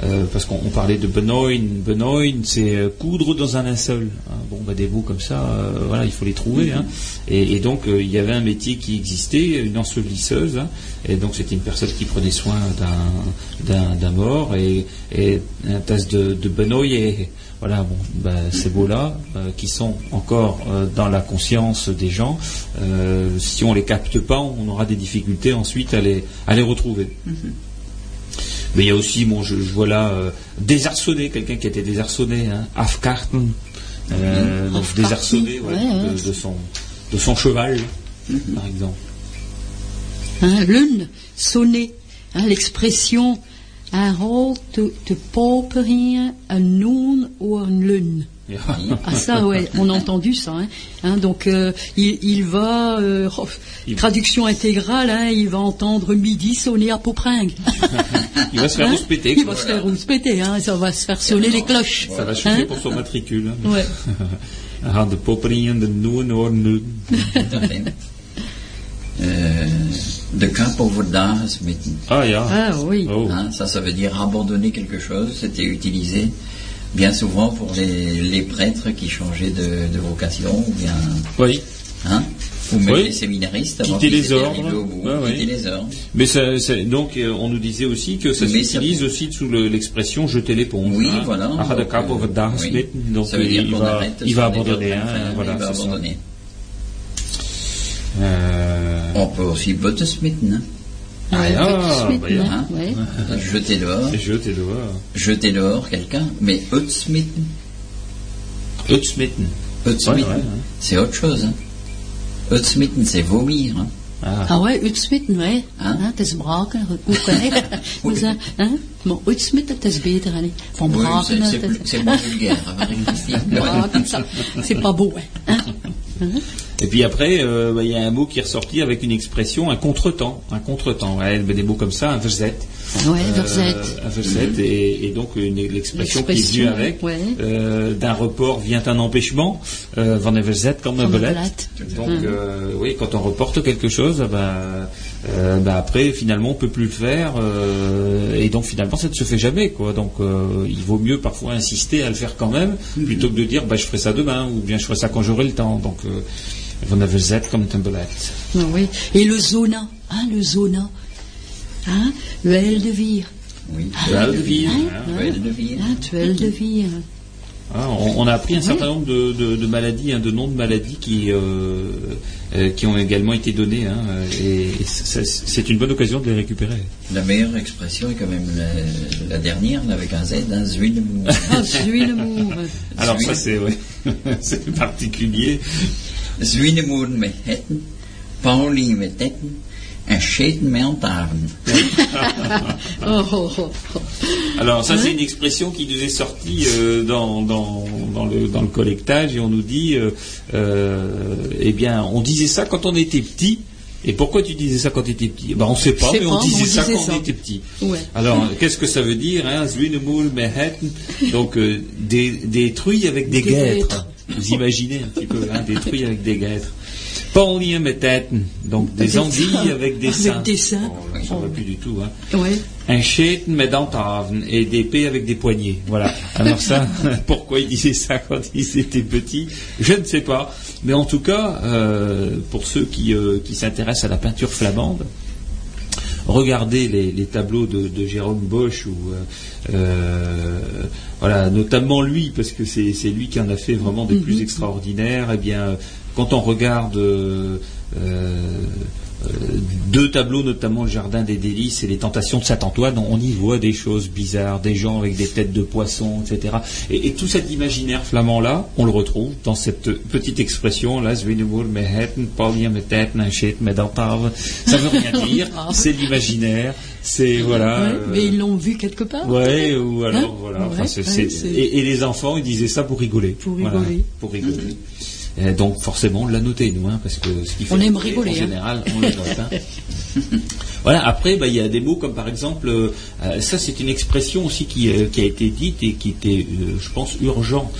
euh, parce qu'on on parlait de benoin. Benoin, c'est euh, coudre dans un linceul. hein. Bon, bah, des mots comme ça, euh, voilà, il faut les trouver. hein. Et, et donc, il y avait un métier qui existait, une ensevelisseuse. hein. et donc, c'était une personne qui prenait soin d'un- mort et, et un tasse de, de benoît. Et voilà, bon, bah, ces mots-là, qui sont encore dans la conscience des gens, si on les capte pas, on aura des difficultés ensuite à les, à les retrouver. Mais il y a aussi, bon, je, je vois là, euh, désarçonné, quelqu'un qui était désarçonné, hein, Afkarten, euh, donc Afkarten, désarçonné ouais, ouais, ouais. de, de son, de son cheval, par exemple. Hein, lune, sonner. Hein, L'expression un rôle te, te popperien, un noon ou un lune. Ah ça ouais, on a entendu ça. Hein. Hein, donc euh, il, il va euh, oh, Il- traduction intégrale, hein, il va entendre midi sonner à Popringue. Il va se faire Hein? rouspéter, Il va se faire rouspéter, hein, ça va se faire sonner les cloches. Ça va chauffer Hein? pour son matricule. Ouais. Ah, de popperien, de noen or Euh, de cap over dagen mitten. Ah, ja. Ah oui. Oh. Hein, ça, ça veut dire abandonner quelque chose. C'était utilisé bien souvent pour les, les prêtres qui changeaient de, de vocation, ou bien, Oui. hein, ou même Oui. les séminaristes avant Quitter les ordres. au bout, ouais. quitter les ordres. Mais ça, ça- donc, euh, on nous disait aussi que ça s'utilise aussi sous le- l'expression jeter l'éponge. Oui, hein. voilà. Ah, de Donc, cap euh, oui. Donc, ça veut dire il qu'on va, arrête il va abandonner. hein, voilà, il va c'est ça. Euh, On peut aussi bottesmitten. Ah, Ouais, ah, suite, bah, ouais. jeter dehors, jeter dehors. jeter dehors quelqu'un, mais utsmitten, Utsmitten. utsmitten, Ouais, ouais, ouais. c'est autre chose. Hein. Utsmitten, c'est vomir. Hein. Ah. Ah ouais, uitsmitten, ouais. Hein? Hein, Het is braken, goed hè. We zeggen, hè? Maar uitsmitten, het is beter, hè. Van Oui, braken, c'est- moins vulgaire. hein, braken, c'est pas beau, hein. Et puis après, euh, bah, il y a un mot qui est ressorti avec une expression, un contretemps. Un contretemps, ouais, des mots comme ça, un verzet. Ouais, Euh, verzet. un verzet, et, et donc l'expression qui est venue avec. ouais. euh, D'un report vient un empêchement. Euh, van een verzet comme un Comme un belet. belet. Donc Mhm. euh, oui, quand on reporte quelque chose, bah, euh, bah, après finalement on peut plus le faire, euh, et donc finalement ça ne se fait jamais, quoi. Donc euh, il vaut mieux parfois insister à le faire quand même, plutôt que de dire bah je ferai ça demain ou bien je ferai ça quand j'aurai le temps. Donc euh, van een verzet comme un belet. Ah oui. Et le zona, hein, le zona. Hein, le L de vire. Oui. Tuel de vire, Hein, hein. Tuel de. Hein, vire. Hein, on, on a appris un certain nombre de, de- de maladies, hein, de noms de maladies qui, euh, euh, qui ont également été donnés, hein, et, et c'est une bonne occasion de les récupérer. La meilleure expression est quand même la, la dernière, avec un Z, un. Ah, Zwienemoer. Alors ça c'est ouais, particulier. Zwinnemoer met hetten, Pauli met tetten, en scheten met antaren. Oh, oh, oh, oh. Alors ça c'est une expression qui nous est sortie euh, dans, dans, dans le, dans le collectage et on nous dit, euh, euh, eh bien on disait ça quand on était petit. Et pourquoi tu disais ça quand tu étais petit? Ben, On ne sait pas, mais on pas, disait on ça disait quand ça. on était petit. Ouais. Alors, qu'est-ce que ça veut dire hein, Donc, euh, des, des truies avec des, Des guêtres. guêtres. Vous imaginez un petit peu, hein, des truies avec des guêtres. Manhattan, donc des Des anguilles seins. avec des Avec seins. des seins. Oh, ça va plus du tout. Hein. Ouais. Un scheten met et des P avec des poignets. Voilà. Alors ça, pourquoi ils disaient ça quand ils étaient petits Je ne sais pas. Mais en tout cas, euh, pour ceux qui, euh, qui s'intéressent à la peinture flamande, regardez les, les tableaux de, de Jérôme Bosch ou euh, voilà notamment lui parce que c'est c'est lui qui en a fait vraiment des plus extraordinaires eh bien quand on regarde euh, euh, deux tableaux, notamment le Jardin des Délices et les Tentations de Saint-Antoine, on, on y voit des choses bizarres, des gens avec des têtes de poissons, etc. Et, et tout cet imaginaire flamand-là, on le retrouve dans cette petite expression, là. Ça veut rien dire, c'est l'imaginaire, c'est, voilà. Ouais, euh, mais ils l'ont vu quelque part. Ouais, ou alors Hein voilà. Enfin, Ouais, c'est- et, et les enfants, ils disaient ça pour rigoler. Pour Voilà, rigoler. pour rigoler. Et donc forcément, on l'a noté nous, hein, parce que ce qui fait On aime rigoler, En hein. général, on le note. hein. voilà. Après, bah, il y a des mots comme par exemple, euh, euh, ça c'est une expression aussi qui, euh, qui a été dite et qui était, je pense, urgent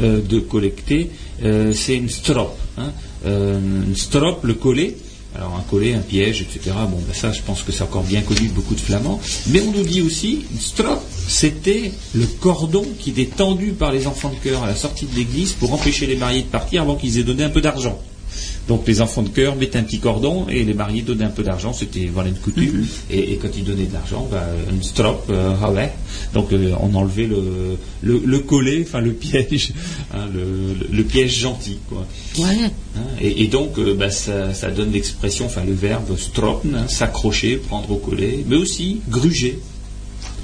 de collecter. C'est une strop. Hein. Une strop, le collet. Alors un collet, un piège, etc. Bon, ben ça, je pense que c'est encore bien connu de beaucoup de flamands. Mais on nous dit aussi, strop, c'était le cordon qui était tendu par les enfants de chœur à la sortie de l'église pour empêcher les mariés de partir avant qu'ils aient donné un peu d'argent. Donc les enfants de chœur mettaient un petit cordon et les mariés donnaient un peu d'argent, c'était voilà une coutume. et, et quand ils donnaient de l'argent, bah, une strop, euh, halais. donc euh, on enlevait le, le, le collet, enfin le piège, hein, le, piège gentil. Quoi. Ouais. Hein, et, et donc, euh, bah, ça, ça donne l'expression, enfin le verbe stropn, hein, s'accrocher, prendre au collet, mais aussi gruger.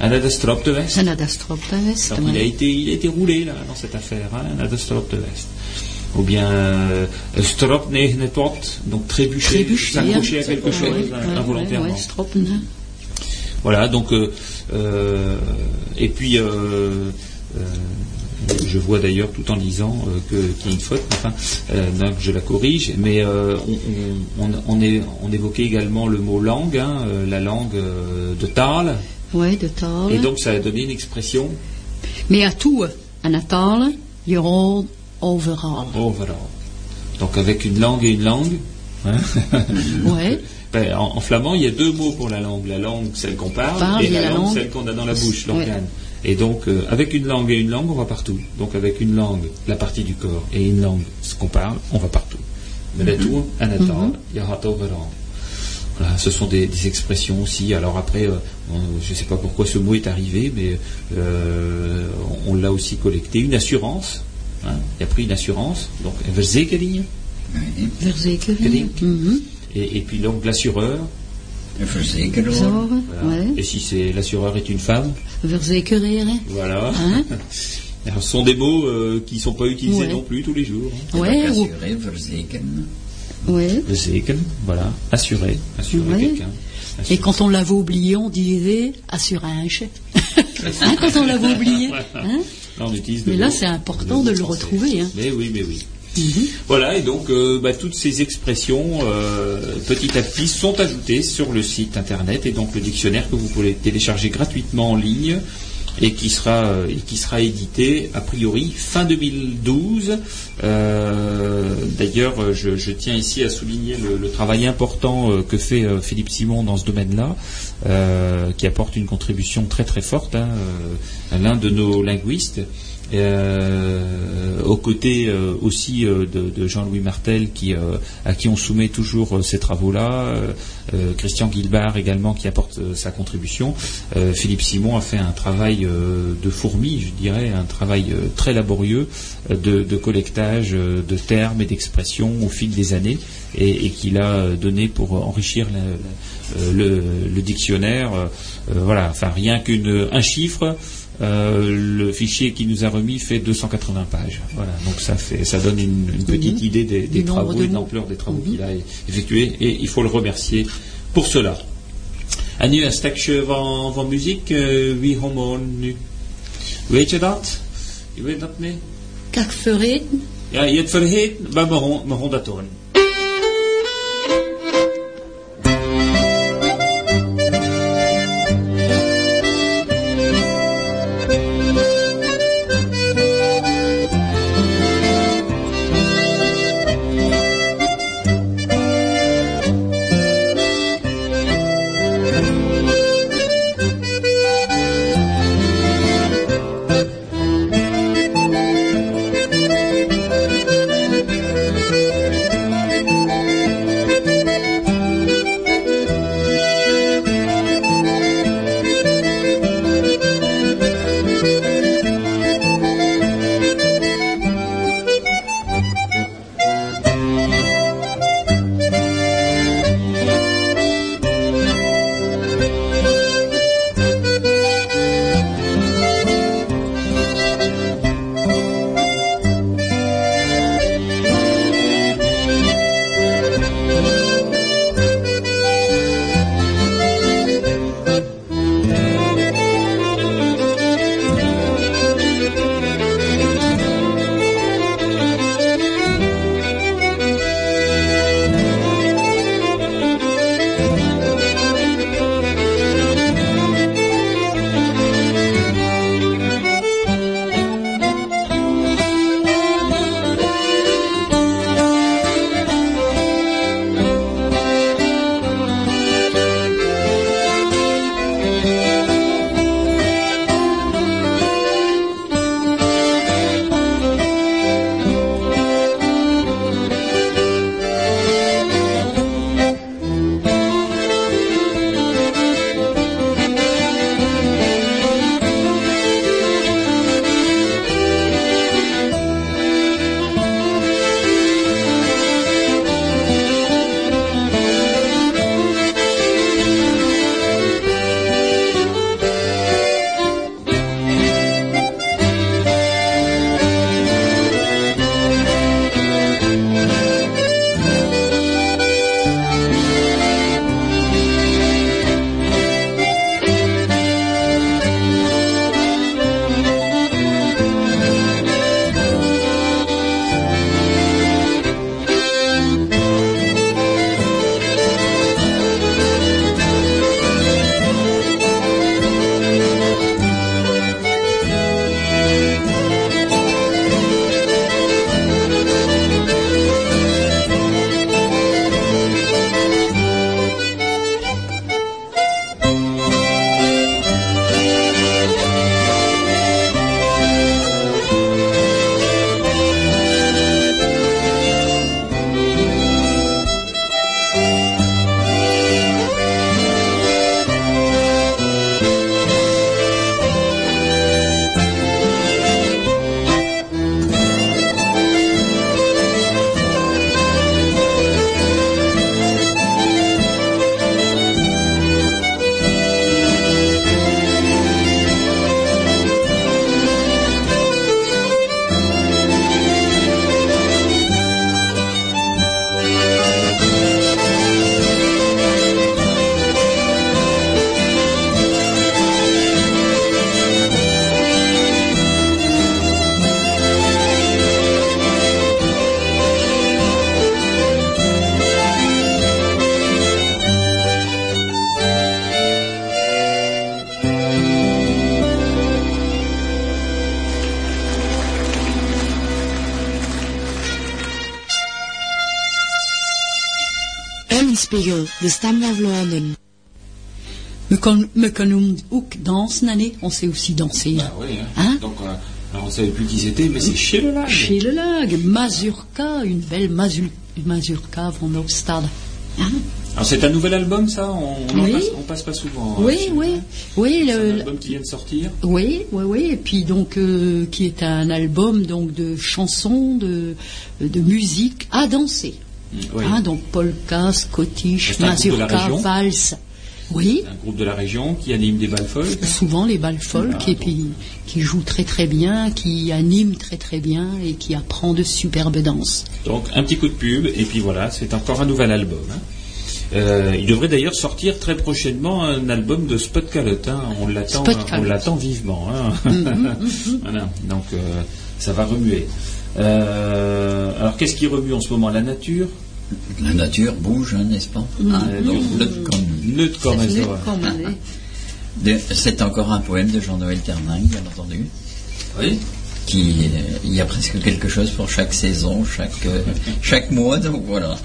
Un strop de dat is erop de. Donc, il, a été, il a été roulé là, dans cette affaire, hein, un strop de veste. Ou bien euh, strop donc trébucher, s'accrocher à quelque chose ouais, ouais, involontairement. ouais. Voilà, donc, euh, euh, et puis, euh, euh, je vois d'ailleurs tout en lisant euh, que- qu'il y a une faute, enfin, euh, donc je la corrige, mais euh, on, on, on, on est- on évoquait également le mot langue, hein, euh, la langue euh, de Tal, Ouais, de taal. et donc ça a donné une expression Mais à tout, het taal, je hoort overal. overall. Donc avec une langue et une langue. hein. Ouais. Ben, en, en flamand, il y a deux mots pour la langue. La langue, celle qu'on parle, Parle, et la la langue, langue. celle qu'on a dans la bouche, Ouais. l'organe. Et donc, euh, avec une langue et une langue, on va partout. Donc, avec une langue, la partie du corps, et une langue, ce qu'on parle, on va partout. Mais la tour, un il y aura overall. Voilà, ce sont des, des expressions aussi. Alors après, euh, on- je ne sais pas pourquoi ce mot est arrivé, mais euh, on, on l'a aussi collecté. Une assurance. Hein? il a pris une assurance. Donc, een verzekering. Verzekering. Mhm. Et, et puis donc l'assureur. Voilà. Ouais. Et si c'est l'assureur est une femme, Verzekeren. voilà. Hein? Alors, ce sont des mots euh, qui ne sont pas utilisés Ouais. non plus tous les jours. hein. Ouais, ou, Assuré, verzekeren. Ouais. Voilà. Assurer, assurer Ouais. quelqu'un. Et quand on l'avait oublié, on disait assurage. Hein, quand on l'avait oublié. hein Là, on utilise le Mais là, c'est important de le français. retrouver, hein. Mais oui, mais oui. Mhm. Voilà, et donc euh, bah, toutes ces expressions, euh, petit à petit, sont ajoutées sur le site internet, et donc le dictionnaire que vous pouvez télécharger gratuitement en ligne, et qui sera, euh, et qui sera édité, a priori, fin 2012. Euh, D'ailleurs, euh, je, tiens ici à souligner le, travail important euh, que fait Philippe Simon dans ce domaine-là, qui apporte une contribution très très forte, hein, euh, l'un de nos linguistes. Euh, aux côtés euh, aussi euh, de, de Jean-Louis Martel qui, à qui on soumet toujours ces travaux-là, Christian Guilbard également qui apporte sa contribution. Philippe Simon a fait un travail de fourmi, je dirais, un travail très laborieux de, de collectage de termes et d'expressions au fil des années et, et qu'il a donné pour enrichir la- la- le, le dictionnaire. euh, voilà, enfin rien qu'un chiffre. Euh, le fichier qui nous a remis fait 280 pages. Voilà, donc ça fait, ça donne une, une petite Mhm. idée des, des travaux de et de l'ampleur des travaux Mhm. qu'il a effectués, et il faut le remercier pour cela. En nu een stukje van, van muziek, eh, wie homo nu? Weet je dat? Je weet dat niet? Kak vergeten. Ja, je hebt vergeten, maar we gaan dat doen. De. Me, kan, me kunnen ook dansen, Annie. On sait aussi danser. Ah oui, hein. Hein? Donc, euh, alors on savait plus qui c'était, mais c'est chez le lac. Chez le lag, Mazurka, une belle mazul- Mazurka van Oostade. Hein? Alors c'est un nouvel album, ça? On, en Oui. passe, passe pas souvent. hein, oui, chez- oui, oui, C'est un album qui vient de sortir. oui, oui, oui, et puis donc euh, qui est un album donc de chansons, de, de musique à danser. Oui. Hein, donc polka, scottish, mazurka, valse. Oui, Un groupe de la région qui anime des balles folk. souvent les balles folk Ah, et puis qui joue très très bien, qui anime très très bien et qui apprend de superbes danses. Donc un petit coup de pub et puis voilà, c'est encore un nouvel album. hein. Euh, il devrait d'ailleurs sortir très prochainement un album de Spot Calotte. hein. On l'attend, Spot on l'attend vivement. hein. voilà, donc euh, ça va remuer. Euh, alors qu'est-ce qui remue en ce moment? La nature? La nature bouge, hein, n'est-ce pas? Ah, Euh, donc, comme C'est encore un poème de Jean-Noël Terningue, bien entendu. Oui. Qui, euh, il y a presque quelque chose pour chaque saison, chaque, euh, chaque mois, donc voilà.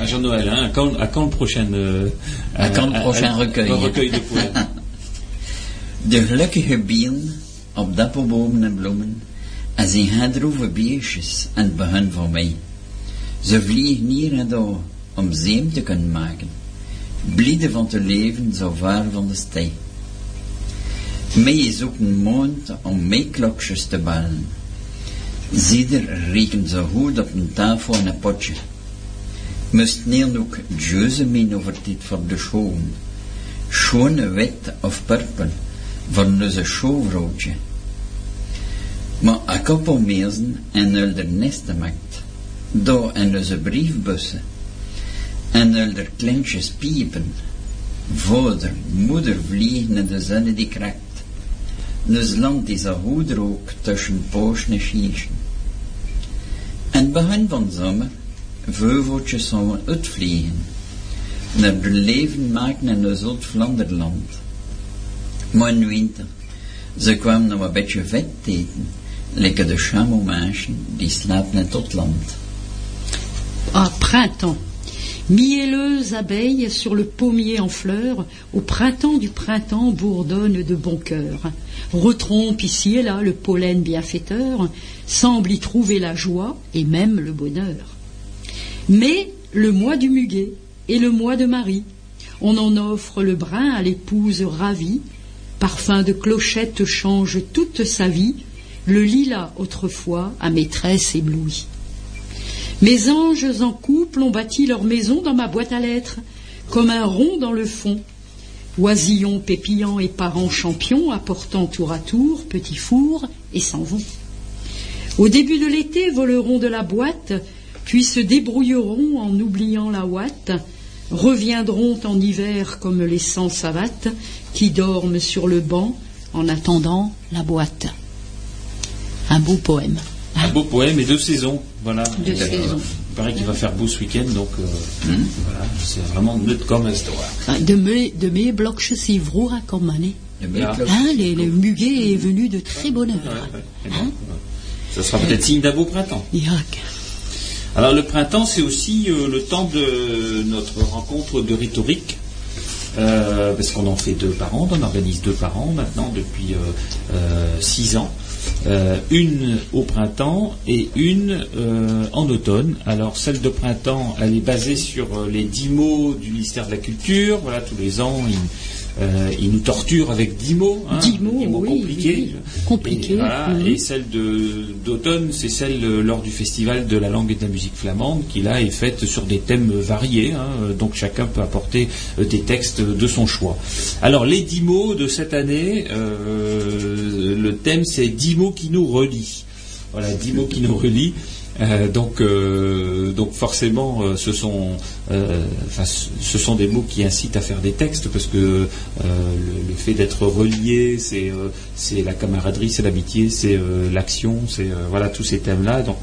À Jean-Noël, hein, à, quand, à quand le prochain euh, À quand le prochain recueil. Un recueil de poèmes? De gelukkige bieren op dappelbomen en bloemen, en zijn hedroeve beestjes aan het begin van mei. Ze vliegen hier en daar om zeem te kunnen maken, blide van te leven zo ver van de stij. Mij is ook een mond om meeklokjes te bellen. Zieder rekent zo goed op een tafel en een potje. Moest neer ook juze min over dit voor de schoon. Schone wit of purper van onze showvrouwtje. Maar een koppel mezen en er nesten maakt. Daar in onze briefbussen. En er kleintjes piepen. Vader, moeder vliegen in de zon die krakt. Ons land is een goed rook tussen poos en schieschen. En begin van zomer, veuveltjes zouden uitvliegen. Naar de leven maken in ons Zuid-Vlaanderland. Maar in winter, ze kwamen nog een beetje vet eten, lekker de chameaumensen die in het land. Ah, printemps. Mielleuses abeilles sur le pommier en fleurs, au printemps du printemps bourdonnent de bon cœur. Retrompe ici et là le pollen bienfaiteur, semble y trouver la joie et même le bonheur. Mais le mois du muguet et le mois de Marie, on en offre le brin à l'épouse ravie, parfum de clochette change toute sa vie, le lilas autrefois à maîtresse éblouie. Mes anges en couple ont bâti leur maison dans ma boîte à lettres, comme un rond dans le fond. Oisillons pépillants et parents champions apportant tour à tour petits fours et s'en vont. Au début de l'été voleront de la boîte, puis se débrouilleront en oubliant la ouate, reviendront en hiver comme les sans savates qui dorment sur le banc en attendant la boîte. Un beau poème. Un beau poème et deux saisons. Voilà. Deux euh, saisons. Il paraît qu'il va faire beau ce week-end, donc euh, voilà, c'est vraiment neutre comme. Ah, De mes, de mes. De belles Ja. cloches. Hein, les, le muguet est venu de très bonne heure. Donc, euh, ça sera peut-être signe d'un beau printemps. Alors le printemps, c'est aussi euh, le temps de notre rencontre de rhétorique. Euh, parce qu'on en fait deux par an, on organise deux par an maintenant depuis euh, six ans. Euh, une au printemps et une euh, en automne. Alors celle de printemps, elle est basée sur euh, les dix mots du ministère de la Culture. Voilà, tous les ans, euh, ils nous torturent avec dix mots. hein, Dix mots, oui, compliqués. oui, oui. Compliqués, Et, voilà, et celle d'automne, c'est celle euh, lors du festival de la langue et de la musique flamande, qui là est faite sur des thèmes variés, hein, euh, donc chacun peut apporter euh, des textes de son choix. Alors les dix mots de cette année, euh, le thème c'est dix mots qui nous relient. Voilà, dix mots qui nous relient. Euh, donc, euh, donc forcément, euh, ce sont, ce sont des mots qui incitent à faire des textes parce que le, le fait d'être relié, c'est, c'est la camaraderie, c'est l'amitié, c'est l'action, c'est voilà tous ces thèmes-là. Donc,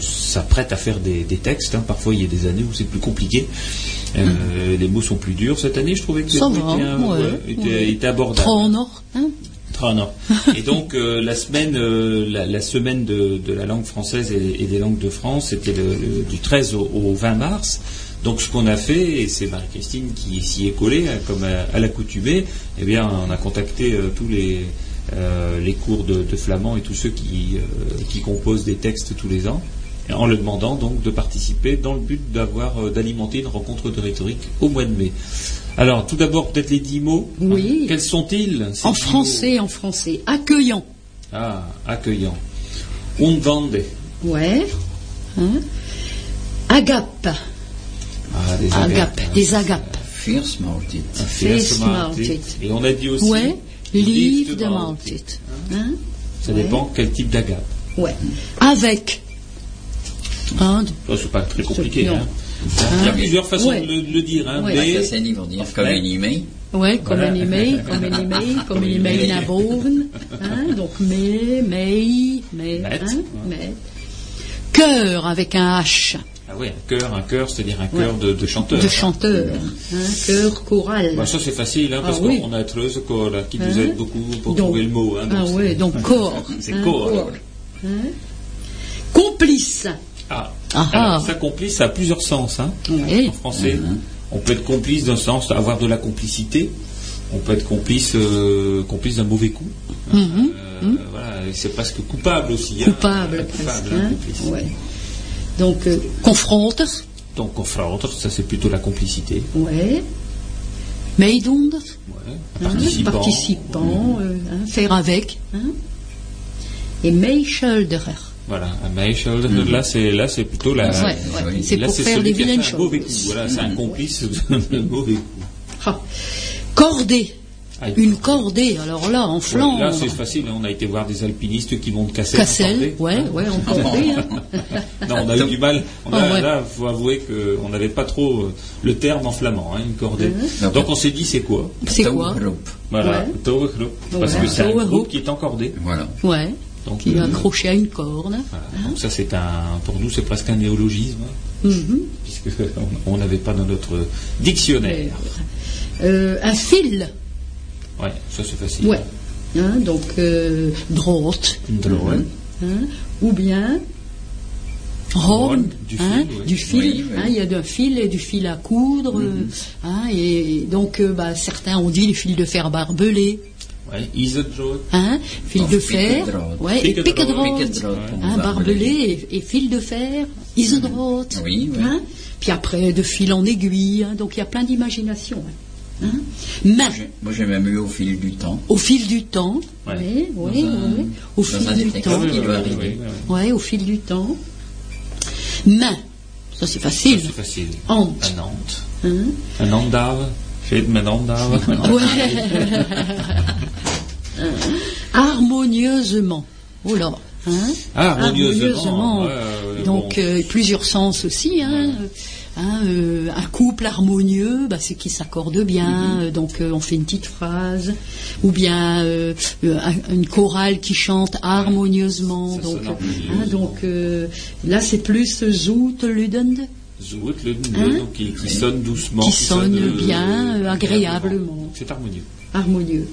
ça prête à faire des, des textes. hein. Parfois, il y a des années où c'est plus compliqué. Les mots sont plus durs. Cette année, je trouvais que les Ça mots va, étaient, euh, ouais, ouais, étaient- ouais. étaient abordables. Tronor, hein Ah non. Et donc euh, la semaine, euh, la, la semaine de, de la langue française et, et des langues de France, c'était le- le- du 13 au, au 20 mars. Donc ce qu'on a fait, et c'est Marie-Christine qui s'y est collée, hein, comme à, à l'accoutumée, eh bien on a contacté euh, tous les, les cours de, de flamand et tous ceux qui, qui composent des textes tous les ans, en leur demandant donc de participer dans le but d'avoir euh, d'alimenter une rencontre de rhétorique au mois de mai. Alors tout d'abord peut-être les dix mots. Oui. Hein, Quels sont-ils En français, en français. Accueillant. Ah, accueillant. Umwande. Ouais. Hein? Agape. Ah, des Agape. Des agapes. Fierce Maaltijd. Fierce Maaltijd. Maaltijd. Et on a dit aussi Ouais. Livre de. Maaltijd. Hein? Ça Ouais. dépend quel type d'agape. Ouais. Avec. Hein Ça, c'est pas très compliqué. Hein. Il y a plusieurs façons Ouais. de le, de le dire. Hein, Ouais. mais- die van die Enfin, communie Ouais, comme Voilà. un email, comme un email, comme un email naar boven. Hein, donc, mais, mais, mais, Met, hein, ouais. mais. Cœur avec un H Ah ouais, un chœur, un chœur, c'est-à-dire un chœur de, de chanteur. de chanteur. Hein, cœur choral. Bah, ça c'est facile, hein, parce Ah oui. qu'on a Treuse Corps là, qui nous aide beaucoup pour Donc- trouver le mot. Hein, ah donc c'est- donc corps. C'est hein, corps. Hein. Complice. Ah. Ah, Alors, ah. ça complice, ça a plusieurs sens. Hein. Oui. En français, on peut être complice d'un sens, avoir de la complicité. On peut être complice, euh, complice d'un mauvais coup. Mhm. Euh, Voilà, et c'est presque coupable aussi. hein. Coupable, presque. coupable, hein. Ouais. Donc, euh, confronter. Donc confronter, ça c'est plutôt la complicité. Ouais. Meidonder. Ouais. Participant. participant, faire avec. Et meeschuldiger. Voilà, un Meishold, là c'est là c'est plutôt la. Ouais, ouais. oui. C'est pour faire celui des vilaines un choses. mauvais coup. Voilà, c'est un complice de mauvais coup. Ah. Cordée. Ah, Une cordée, alors là, en Ouais, Flandre. là c'est facile, hein, on a été voir des alpinistes qui montent Cassel. Cassel, en ouais, cordée. ouais, en cordée. hein. Non, on a eu du mal. On a, Ah, ouais. Là, faut avouer qu'on n'avait pas trop euh, le terme en flamand, hein, une cordée. Mhm. Donc on s'est dit c'est quoi? C'est quoi? Voilà, Ouais. Touwgroep. Parce que c'est un groupe qui est encordé. Voilà. Ouais. Donc, Qui est euh, accroché à une corde. voilà. Donc ça c'est un, pour nous c'est presque un néologisme, hein, Mhm. puisque on on n'avait pas dans notre dictionnaire. Euh, un fil. Ouais, ça c'est facile. Ouais. Hein, donc, euh, droite. Drôle. hein, ou bien horn, du hein, fil, oui. du fil, Oui, oui. hein, il y a d'un fil et du fil à coudre, euh, hein, et donc euh, bah, certains ont dit les fils de fer barbelés, Ouais, hein, fil de fer, ouais, et hein, barbelé et, et fil de fer, isodraad, Oui, oui. hein, puis après de fil en aiguille, hein, donc il y a plein d'imagination. hein. Hein? Moi j'ai même eu au fil du temps. au fil du temps, oui, oui, oui, au fil du temps. Ouais, au fil du temps. Main, ça c'est Ça, facile. c'est facile. Hant. Un Nantes. Hein? Harmonieusement. Oh là. Hein? Harmonieusement, ouais, Donc bon. euh, plusieurs sens aussi. Hein. Hein, euh, un couple harmonieux, bah, c'est qui s'accorde bien. euh, donc euh, on fait une petite phrase, ou bien euh, un- une chorale qui chante harmonieusement. Ça donc hein, donc là c'est plus zout ludend, Zout, le Hein donc, qui, qui sonne doucement. qui sonne euh, bien, euh, agréablement, C'est harmonieux. harmonieux.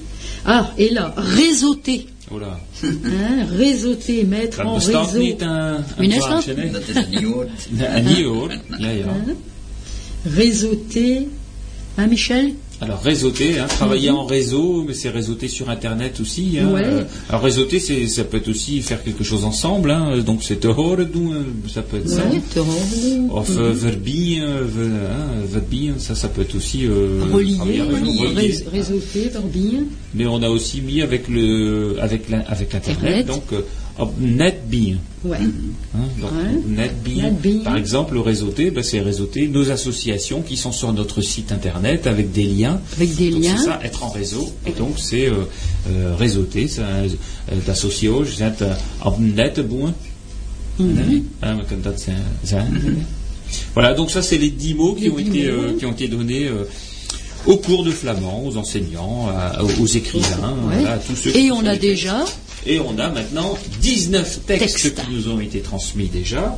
Ah et là réseauter. Oh là. Hein, réseauter, mettre en réseau. Ja, ja. Hein Réseauter. Hein, Michel? Alors réseauter, hein, travailler en réseau, mais c'est réseauter sur Internet aussi. Hein. Mhm. Ouais. Euh, Alors réseauter, c'est, ça peut être aussi faire quelque chose ensemble. Hein. Donc c'est euh, ça peut être ça. Of euh, verbieren, ver- hein, verbieren, ça, ça peut être aussi euh, Relier, relier. rés- réseauter, verbien. Mais on a aussi mis avec le, avec la- avec Internet, Internet. donc euh, op. Ouais. Hein, donc, Ouais. netbien. Netbien. Par exemple, le réseauter, ben, c'est réseauter nos associations qui sont sur notre site internet avec des liens. Avec des Donc, liens. C'est ça, être en réseau. Et donc c'est euh, euh, réseauter, c'est euh, d'associer, euh, op. Mhm. Hein, maar kan dat zijn- zijn. Voilà, donc ça c'est les dix mots qui Les ont été euh, qui ont été donnés au cours de flamand, aux enseignants, à- aux écrivains, Ouais. à tous ceux qui Et on a déjà et on a maintenant 19 textes qui nous ont été transmis déjà,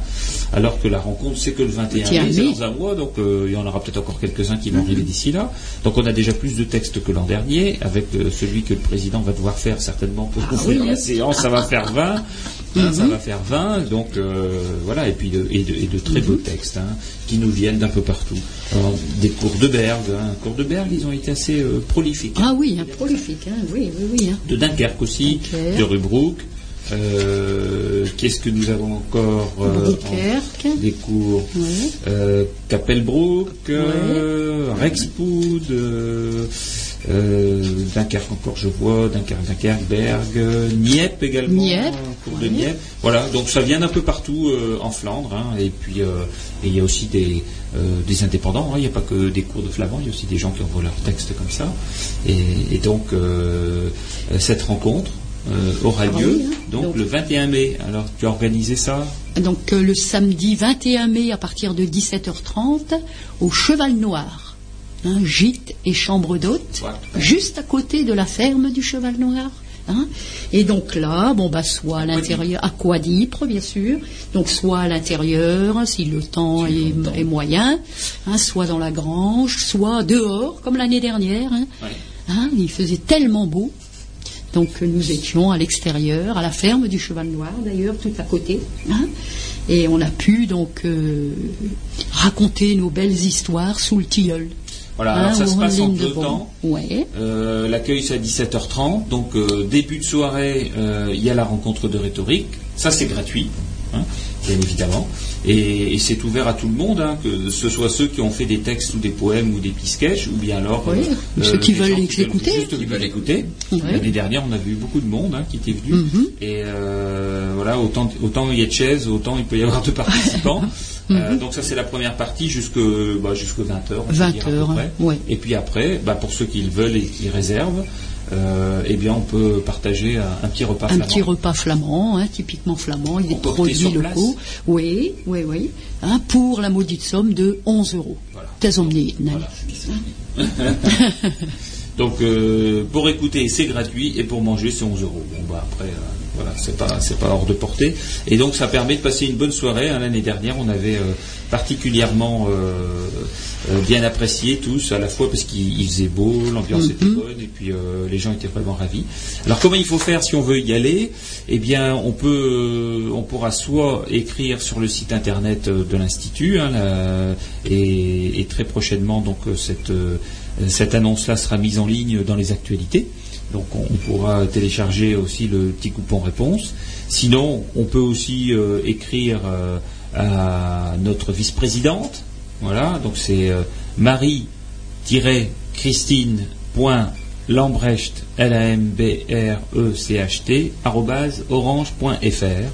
alors que la rencontre c'est que le 21 Tiens, mai, c'est dans un mois, donc euh, il y en aura peut-être encore quelques-uns qui vont arriver d'ici là. Donc on a déjà plus de textes que l'an dernier, avec euh, celui que le président va devoir faire certainement pour ouvrir oui. la séance, ça va faire 20. hein, ça va faire 20, donc euh, voilà, et puis de, et de, et de très beaux textes hein, qui nous viennent d'un peu partout. Alors, des cours de Bergue, hein, cours de Bergue, ils ont été assez euh, prolifiques. Ah oui, un prolifique, hein, oui, oui, oui. hein. De Dunkerque aussi, Dunkerque. Rubrook. Euh, Qu'est-ce que nous avons encore euh, en- Des cours. Ouais. Euh, Capelbrook, Rexpoud, Dunkerque encore je vois, Dunkerque, euh, Nieppe également, Nieppe, cours de. Nieppe. Voilà, donc ça vient d'un peu partout en Flandre, hein, et puis il y a aussi des, des indépendants, hein, il n'y a pas que des cours de flamand, il y a aussi des gens qui envoient leurs textes comme ça, et, et donc cette rencontre euh, aura Ah lieu oui, hein. donc, Donc- le 21 mai. Alors tu as organisé ça? Donc euh, le samedi 21 mai à partir de 17h30 au Cheval Noir. Un gîte et chambre d'hôte, juste à côté de la ferme du Cheval Noir. hein. Et donc là, bon bah soit à l'intérieur, à Quadipre bien sûr, donc soit à l'intérieur si le temps est, est moyen, hein, soit dans la grange, soit dehors comme l'année dernière. hein. Ouais. Hein, il faisait tellement beau. Donc nous étions à l'extérieur, à la ferme du Cheval Noir d'ailleurs, tout à côté. hein. et on a pu donc euh, raconter nos belles histoires sous le tilleul. Voilà, Hein, alors ça se passe en deux temps. Ouais. Euh, L'accueil c'est à 17h30, donc euh, début de soirée, il y a la rencontre de rhétorique. Ça c'est gratuit, hein, bien évidemment, et, et c'est ouvert à tout le monde, hein, que ce soit ceux qui ont fait des textes ou des poèmes ou des pisquèches, ou bien alors Oui, ou ceux qui veulent juste Qui veulent écouter. Ouais. L'année dernière, on a vu beaucoup de monde hein, qui était venu, Mhm. et euh, voilà, autant, autant il y a de chaises, autant il peut y avoir de participants. Euh, donc ça c'est la première partie jusque bah, jusque 20h. 20 heures, ouais. Et puis après, bah, pour ceux qui le veulent et qui réservent, euh, eh bien on peut partager un, un petit repas Un flamand. petit repas flamand, hein, typiquement flamand, des Emporté produits locaux. Oui, oui, oui. hein, pour la maudite somme de 11 euros. Voilà. Voilà. Donc euh, pour écouter c'est gratuit et pour manger c'est 11 euros. Bon bah après euh, voilà c'est pas pas hors de portée et donc ça permet de passer une bonne soirée. hein. L'année dernière on avait particulièrement euh, euh, bien apprécié tous à la fois parce qu'il il faisait beau, l'ambiance était bonne et puis euh, les gens étaient vraiment ravis. Alors comment il faut faire si on veut y aller? Eh bien on peut euh, on pourra soit écrire sur le site internet de l'institut hein, et, et très prochainement donc cette euh, cette annonce-là sera mise en ligne dans les actualités. Donc on, on pourra télécharger aussi le petit coupon réponse. Sinon, on peut aussi euh, écrire euh, à notre vice-présidente. Voilà, donc c'est euh, Marie-Christine.lambrecht, L-A-M-B-R-E-C-H-T, orange.fr.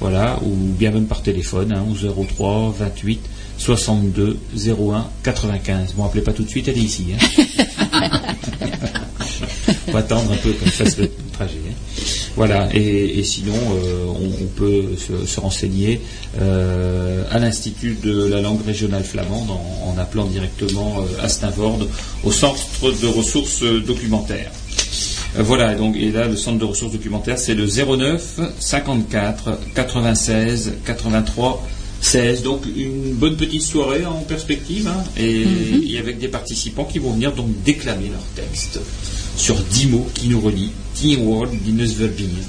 Voilà, ou bien même par téléphone, hein, 11 03 28 62 01 95. Bon, appelez pas tout de suite, elle est ici. Hein. On va attendre un peu comme ça le trajet. hein. Voilà, et, et sinon, euh, on, on peut se, se renseigner euh, à l'Institut de la langue régionale flamande en, en appelant directement euh, à Stavord au centre de ressources euh, documentaires. Euh, Voilà, donc, et là, le centre de ressources documentaires, c'est le 09 54 96 83 16. Donc, une bonne petite soirée en perspective, hein, et, et avec des participants qui vont venir donc déclamer leur texte sur 10 mots qui nous relient, 10 words die nous verbinden.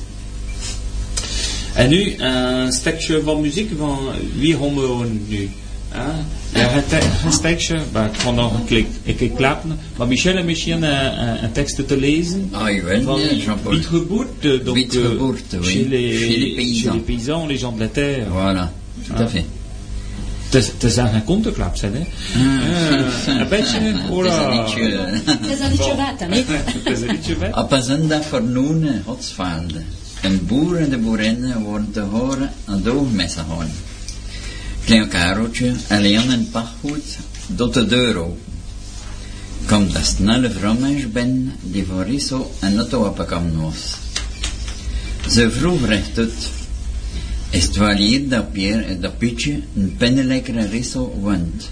En nu, een stukje van muziek van wie horen we nu? Hein? Ja, een, te- een stukje, ik ga nog een klik, een keer klappen. Maar Michel a misschien een, tekst te lezen. Ah, il va Van donc euh, oui. chez, les, Chez les paysans. les gens de la terre. Voilà, tout à Ah. fait. Het is een konteklap, hè? Eh, Een beetje, Het is een hola. liedje. C'est un liedje wat, hè? Het is een liedje vet. Op een zondag vernoenen, Godsvaarde. Een boer en de boerinnen worden te horen aan de oogmessen gaan. Klein Kareltje alleen in pachtgoed doet de deur open. Komt de snelle vrommers binnen die voor Riso een auto opgekomen was. Ze vroeg rechtuit. Is het hier dat, Pierre, dat Pietje een pennelijkere Riso woont?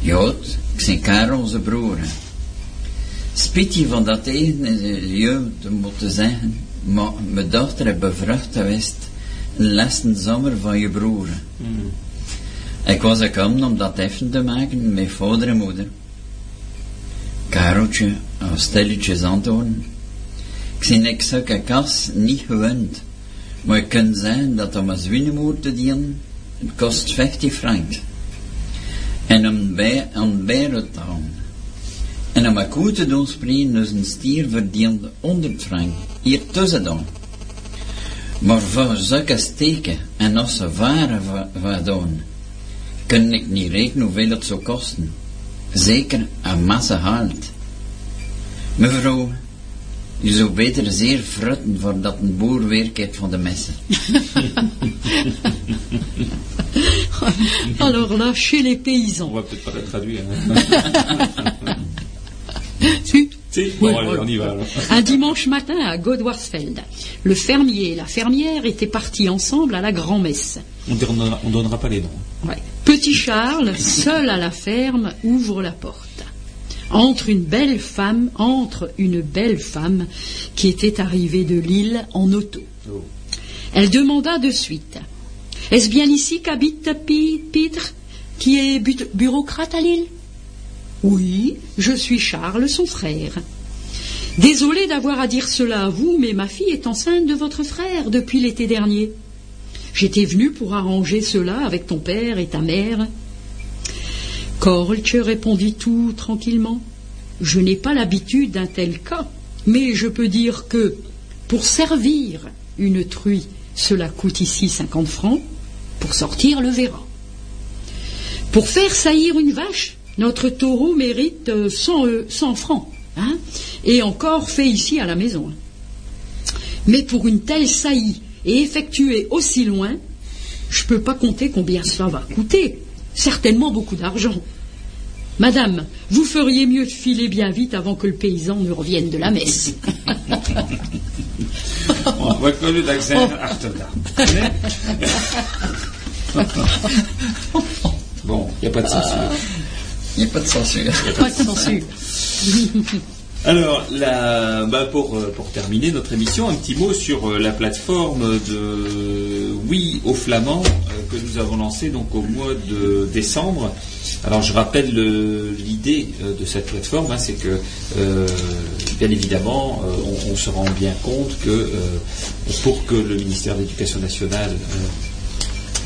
Jood, ik zijn broer. Spitje van dat eten is de jeugd moeten zeggen, maar mijn dochter is bevrucht geweest in laatste zomer van je broer. Ik was gekomen om dat even te maken met vader en moeder. Kareltje, als stilletjes antwoorden. Ik zie niks zulke kas niet gewend. Maar het kan zijn dat om een zwinemoer te dienen, het kost 50 frank. En om bij, te houden. En om een koe te doen spreken, dus een stier verdient 100 frank. Hier tussen dan. Maar voor zulke steken en onze varen va- va doen, kan ik niet rekenen hoeveel het zou kosten. Zeker een massa haalt. Mevrouw, je zou beter zeer frutten voordat een boer weerkeert van de messen. Alors là, chez les On paysans. va peut-être pas la traduire. hein. Si. si Oui, Bon, allez, on y va alors. Un dimanche matin à Godwarsfeld, le fermier et la fermière étaient partis ensemble à la grand-messe. On donnera, on donnera pas les noms. Ouais. Petit Charles, seul à la ferme, ouvre la porte. Entre une belle femme, entre une belle femme qui était arrivée de Lille en auto. Elle demanda de suite Est-ce bien ici qu'habite Pi- Pitre, qui est bu- bureaucrate à Lille? Oui, je suis Charles, son frère. Désolé d'avoir à dire cela à vous, mais ma fille est enceinte de votre frère depuis l'été dernier. J'étais venu pour arranger cela avec ton père et ta mère. Korlche répondit tout tranquillement. Je n'ai pas l'habitude d'un tel cas, mais je peux dire que pour servir une truie, cela coûte ici 50 francs, pour sortir le verra. Pour faire saillir une vache, notre taureau mérite euh, 100, euh, 100 francs, hein, et encore fait ici à la maison. Mais pour une telle saillie et effectuée aussi loin, je ne peux pas compter combien cela va coûter. Certainement beaucoup d'argent. Madame, vous feriez mieux de filer bien vite avant que le paysan ne revienne de la messe. Bon, il n'y a pas de censure. Il n'y a pas de censure. Pas de censure. Alors, bah, pour, euh, pour terminer notre émission, un petit mot sur euh, la plateforme de Oui au Flamand euh, que nous avons lancée donc au mois de décembre. Alors, je rappelle le- l'idée de cette plateforme, hein, c'est que, bien évidemment, on, se rend bien compte que pour que le ministère de l'Éducation nationale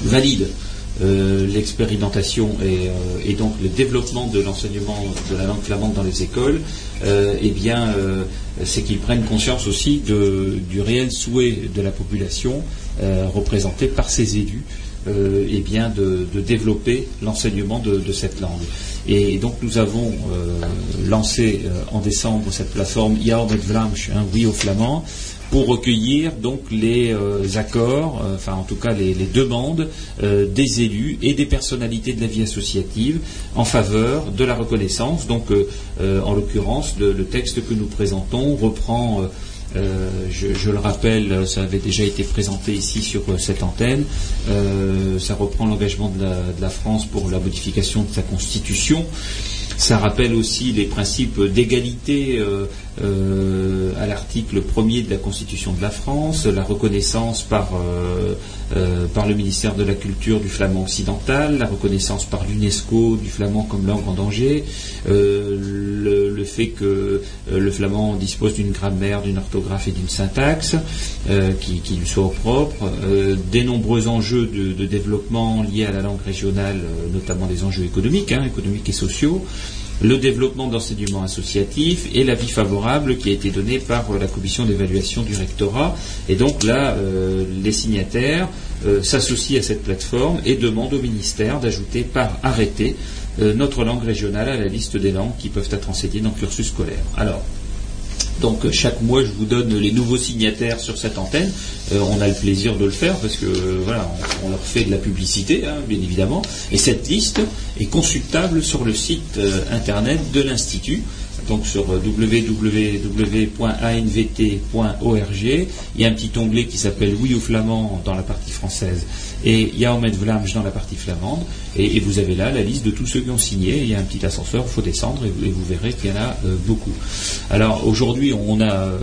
valide euh, l'expérimentation et, euh, et donc le développement de l'enseignement de la langue flamande dans les écoles, euh, eh bien, c'est qu'ils prennent conscience aussi du réel souhait de la population représentée par ses élus, eh bien, de, développer l'enseignement de, cette langue. Et, donc nous avons lancé en décembre cette plateforme Jaur met Vlaamsch, hein, oui au flamand, pour recueillir donc les euh, accords, euh, enfin en tout cas les, demandes euh, des élus et des personnalités de la vie associative en faveur de la reconnaissance. Donc en l'occurrence, le, le texte que nous présentons reprend je, le rappelle, ça avait déjà été présenté ici sur cette antenne. Ça reprend l'engagement de la France pour la modification de sa constitution. Ça rappelle aussi les principes d'égalité euh, euh, à l'article 1er de la Constitution de la France, la reconnaissance par, euh, par le ministère de la Culture du flamand occidental, la reconnaissance par l'UNESCO du flamand comme langue en danger, le, fait que le flamand dispose d'une grammaire, d'une orthographe et d'une syntaxe qui, lui soit propre, euh, des nombreux enjeux de, développement liés à la langue régionale, notamment des enjeux économiques, hein, économiques et sociaux, le développement d'enseignement associatif et l'avis favorable qui a été donné par euh, la commission d'évaluation du rectorat. Et donc là, euh, les signataires euh, s'associent à cette plateforme et demandent au ministère d'ajouter par arrêté notre langue régionale à la liste des langues qui peuvent être enseignées dans le cursus scolaire. Alors, donc euh, chaque mois, je vous donne les nouveaux signataires sur cette antenne. Euh, on a le plaisir de le faire parce que euh, voilà, on, leur fait de la publicité, hein, bien évidemment. Et cette liste est consultable sur le site euh, internet de l'institut. Donc sur www.anvt.org, il y a un petit onglet qui s'appelle Oui au flamand dans la partie française et Jaumet Vlaams dans la partie flamande. Et, vous avez là la liste de tous ceux qui ont signé. Il y a un petit ascenseur, il faut descendre et vous, verrez qu'il y en a euh, beaucoup. Alors aujourd'hui, on a euh,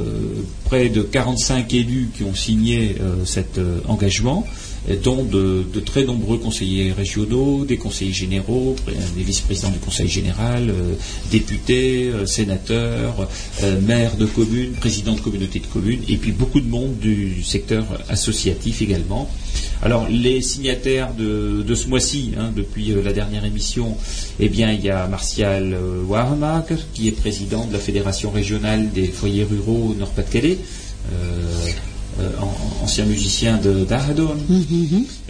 près de 45 élus qui ont signé euh, cet engagement. dont de, très nombreux conseillers régionaux, des conseillers généraux, des vice-présidents du conseil général, députés, sénateurs, maires de communes, présidents de communautés de communes, et puis beaucoup de monde du secteur associatif également. Alors les signataires de, de ce mois-ci, hein, depuis euh, la dernière émission, eh bien il y a Martial euh, Warmaker, qui est président de la Fédération régionale des foyers ruraux Nord-Pas-de-Calais, euh, euh, an- ancien musicien de d'Ahadon.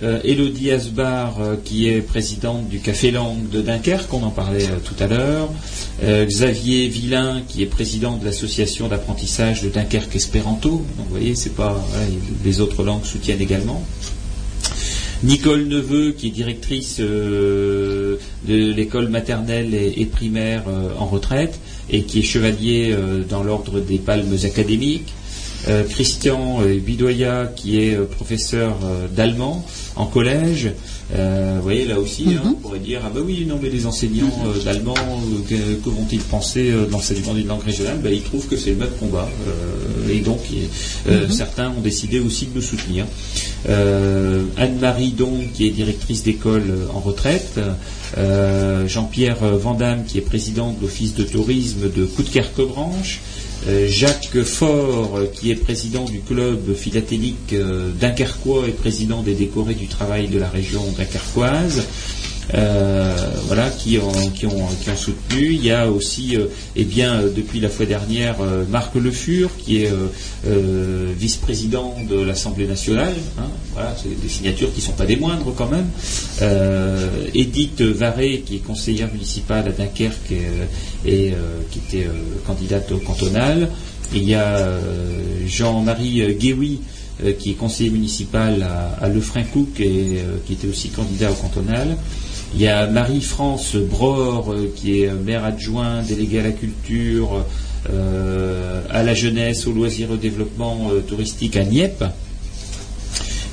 Euh, Elodie Asbar, euh, qui est présidente du Café Langue de Dunkerque, on en parlait tout à l'heure. Xavier Villain, qui est président de l'association d'apprentissage de Dunkerque Espéranto. Donc vous voyez, c'est pas voilà, les autres langues soutiennent également. Nicole Neveu, qui est directrice euh, de l'école maternelle et, primaire euh, en retraite et qui est chevalier euh, dans l'ordre des palmes académiques. Euh, Christian euh, Bidoya, qui est euh, professeur euh, d'allemand en collège. Euh, vous voyez, là aussi, hein, on pourrait dire, ah ben oui, non, mais les enseignants d'allemand, que, que vont-ils penser de l'enseignement d'une langue régionale? Ben, Ils trouvent que c'est le même combat. Euh, et donc, euh, certains ont décidé aussi de nous soutenir. Euh, Anne-Marie donc, qui est directrice d'école en retraite. Euh, Jean-Pierre Vandamme, qui est président de l'office de tourisme de Coudekerque-Branche. Euh, Jacques Faure, euh, qui est président du club philatélique euh, dunkerquois et président des décorés du travail de la région dunkerquoise. Euh, voilà, qui ont, soutenu. Il y a aussi, euh, eh bien, euh, depuis la fois dernière, Marc Le Fur, qui est vice-président de l'Assemblée nationale. hein. voilà, c'est des signatures qui ne sont pas des moindres quand même. Edith Varé, qui est conseillère municipale à Dunkerque et, qui était candidate au cantonal. Il y a Jean-Marie Guéoui, qui est conseiller municipal à, à Lefrancouc et qui était aussi candidat au cantonal. Il y a Marie-France Bror, euh, qui est euh, maire adjoint, déléguée à la culture, euh, à la jeunesse, au loisir au développement touristique à Nieppe.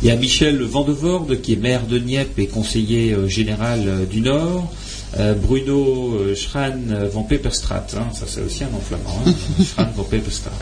Il y a Michel Vandevorde, qui est maire de Nieppe et conseiller général du Nord. Euh, Bruno euh, Schran euh, van Peperstraat, hein, ça c'est aussi un nom flamand, hein, Schran van Peperstraat,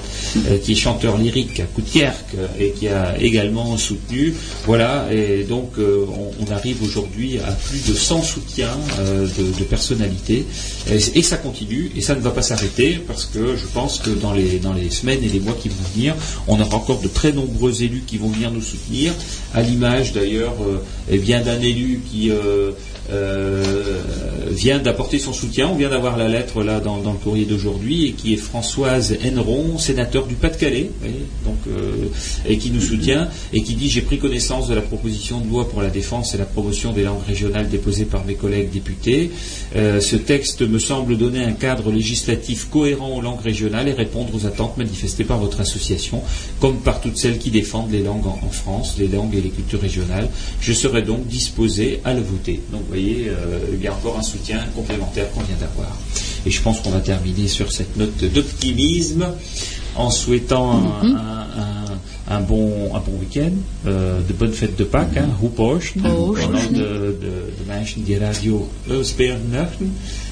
qui est chanteur lyrique à euh, et qui a également soutenu. Voilà, et donc on, on arrive aujourd'hui à plus de 100 soutiens de, de personnalités et, et ça continue et ça ne va pas s'arrêter parce que je pense que dans les, dans les semaines et les mois qui vont venir, on aura encore de très nombreux élus qui vont venir nous soutenir, à l'image d'ailleurs euh, eh bien d'un élu qui euh, vient d'apporter son soutien. On vient d'avoir la lettre là dans, le courrier d'aujourd'hui et qui est Françoise Henneron, sénateur du Pas-de-Calais, donc euh, et qui nous soutient et qui dit j'ai pris connaissance de la proposition de loi pour la défense et la promotion des langues régionales déposée par mes collègues députés. Euh, ce texte me semble donner un cadre législatif cohérent aux langues régionales et répondre aux attentes manifestées par votre association, comme par toutes celles qui défendent les langues en, France, les langues et les cultures régionales. Je serai donc disposé à le voter. Voyez, euh, il y a encore un soutien complémentaire qu'on vient d'avoir. Et je pense qu'on va terminer sur cette note d'optimisme en souhaitant un, un- un- un bon, un bon week-end, euh, de bonnes fêtes de Pâques, hein, Hoepochen, au nom de, de, de mensen die radio spelen.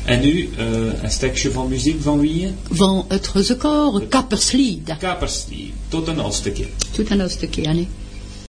En nu, uh, een stukje van muziek van wie? Van het reuzekor Kapperslied. Kaperslied. Tot een ander keer. Tout un autre stukje, allez.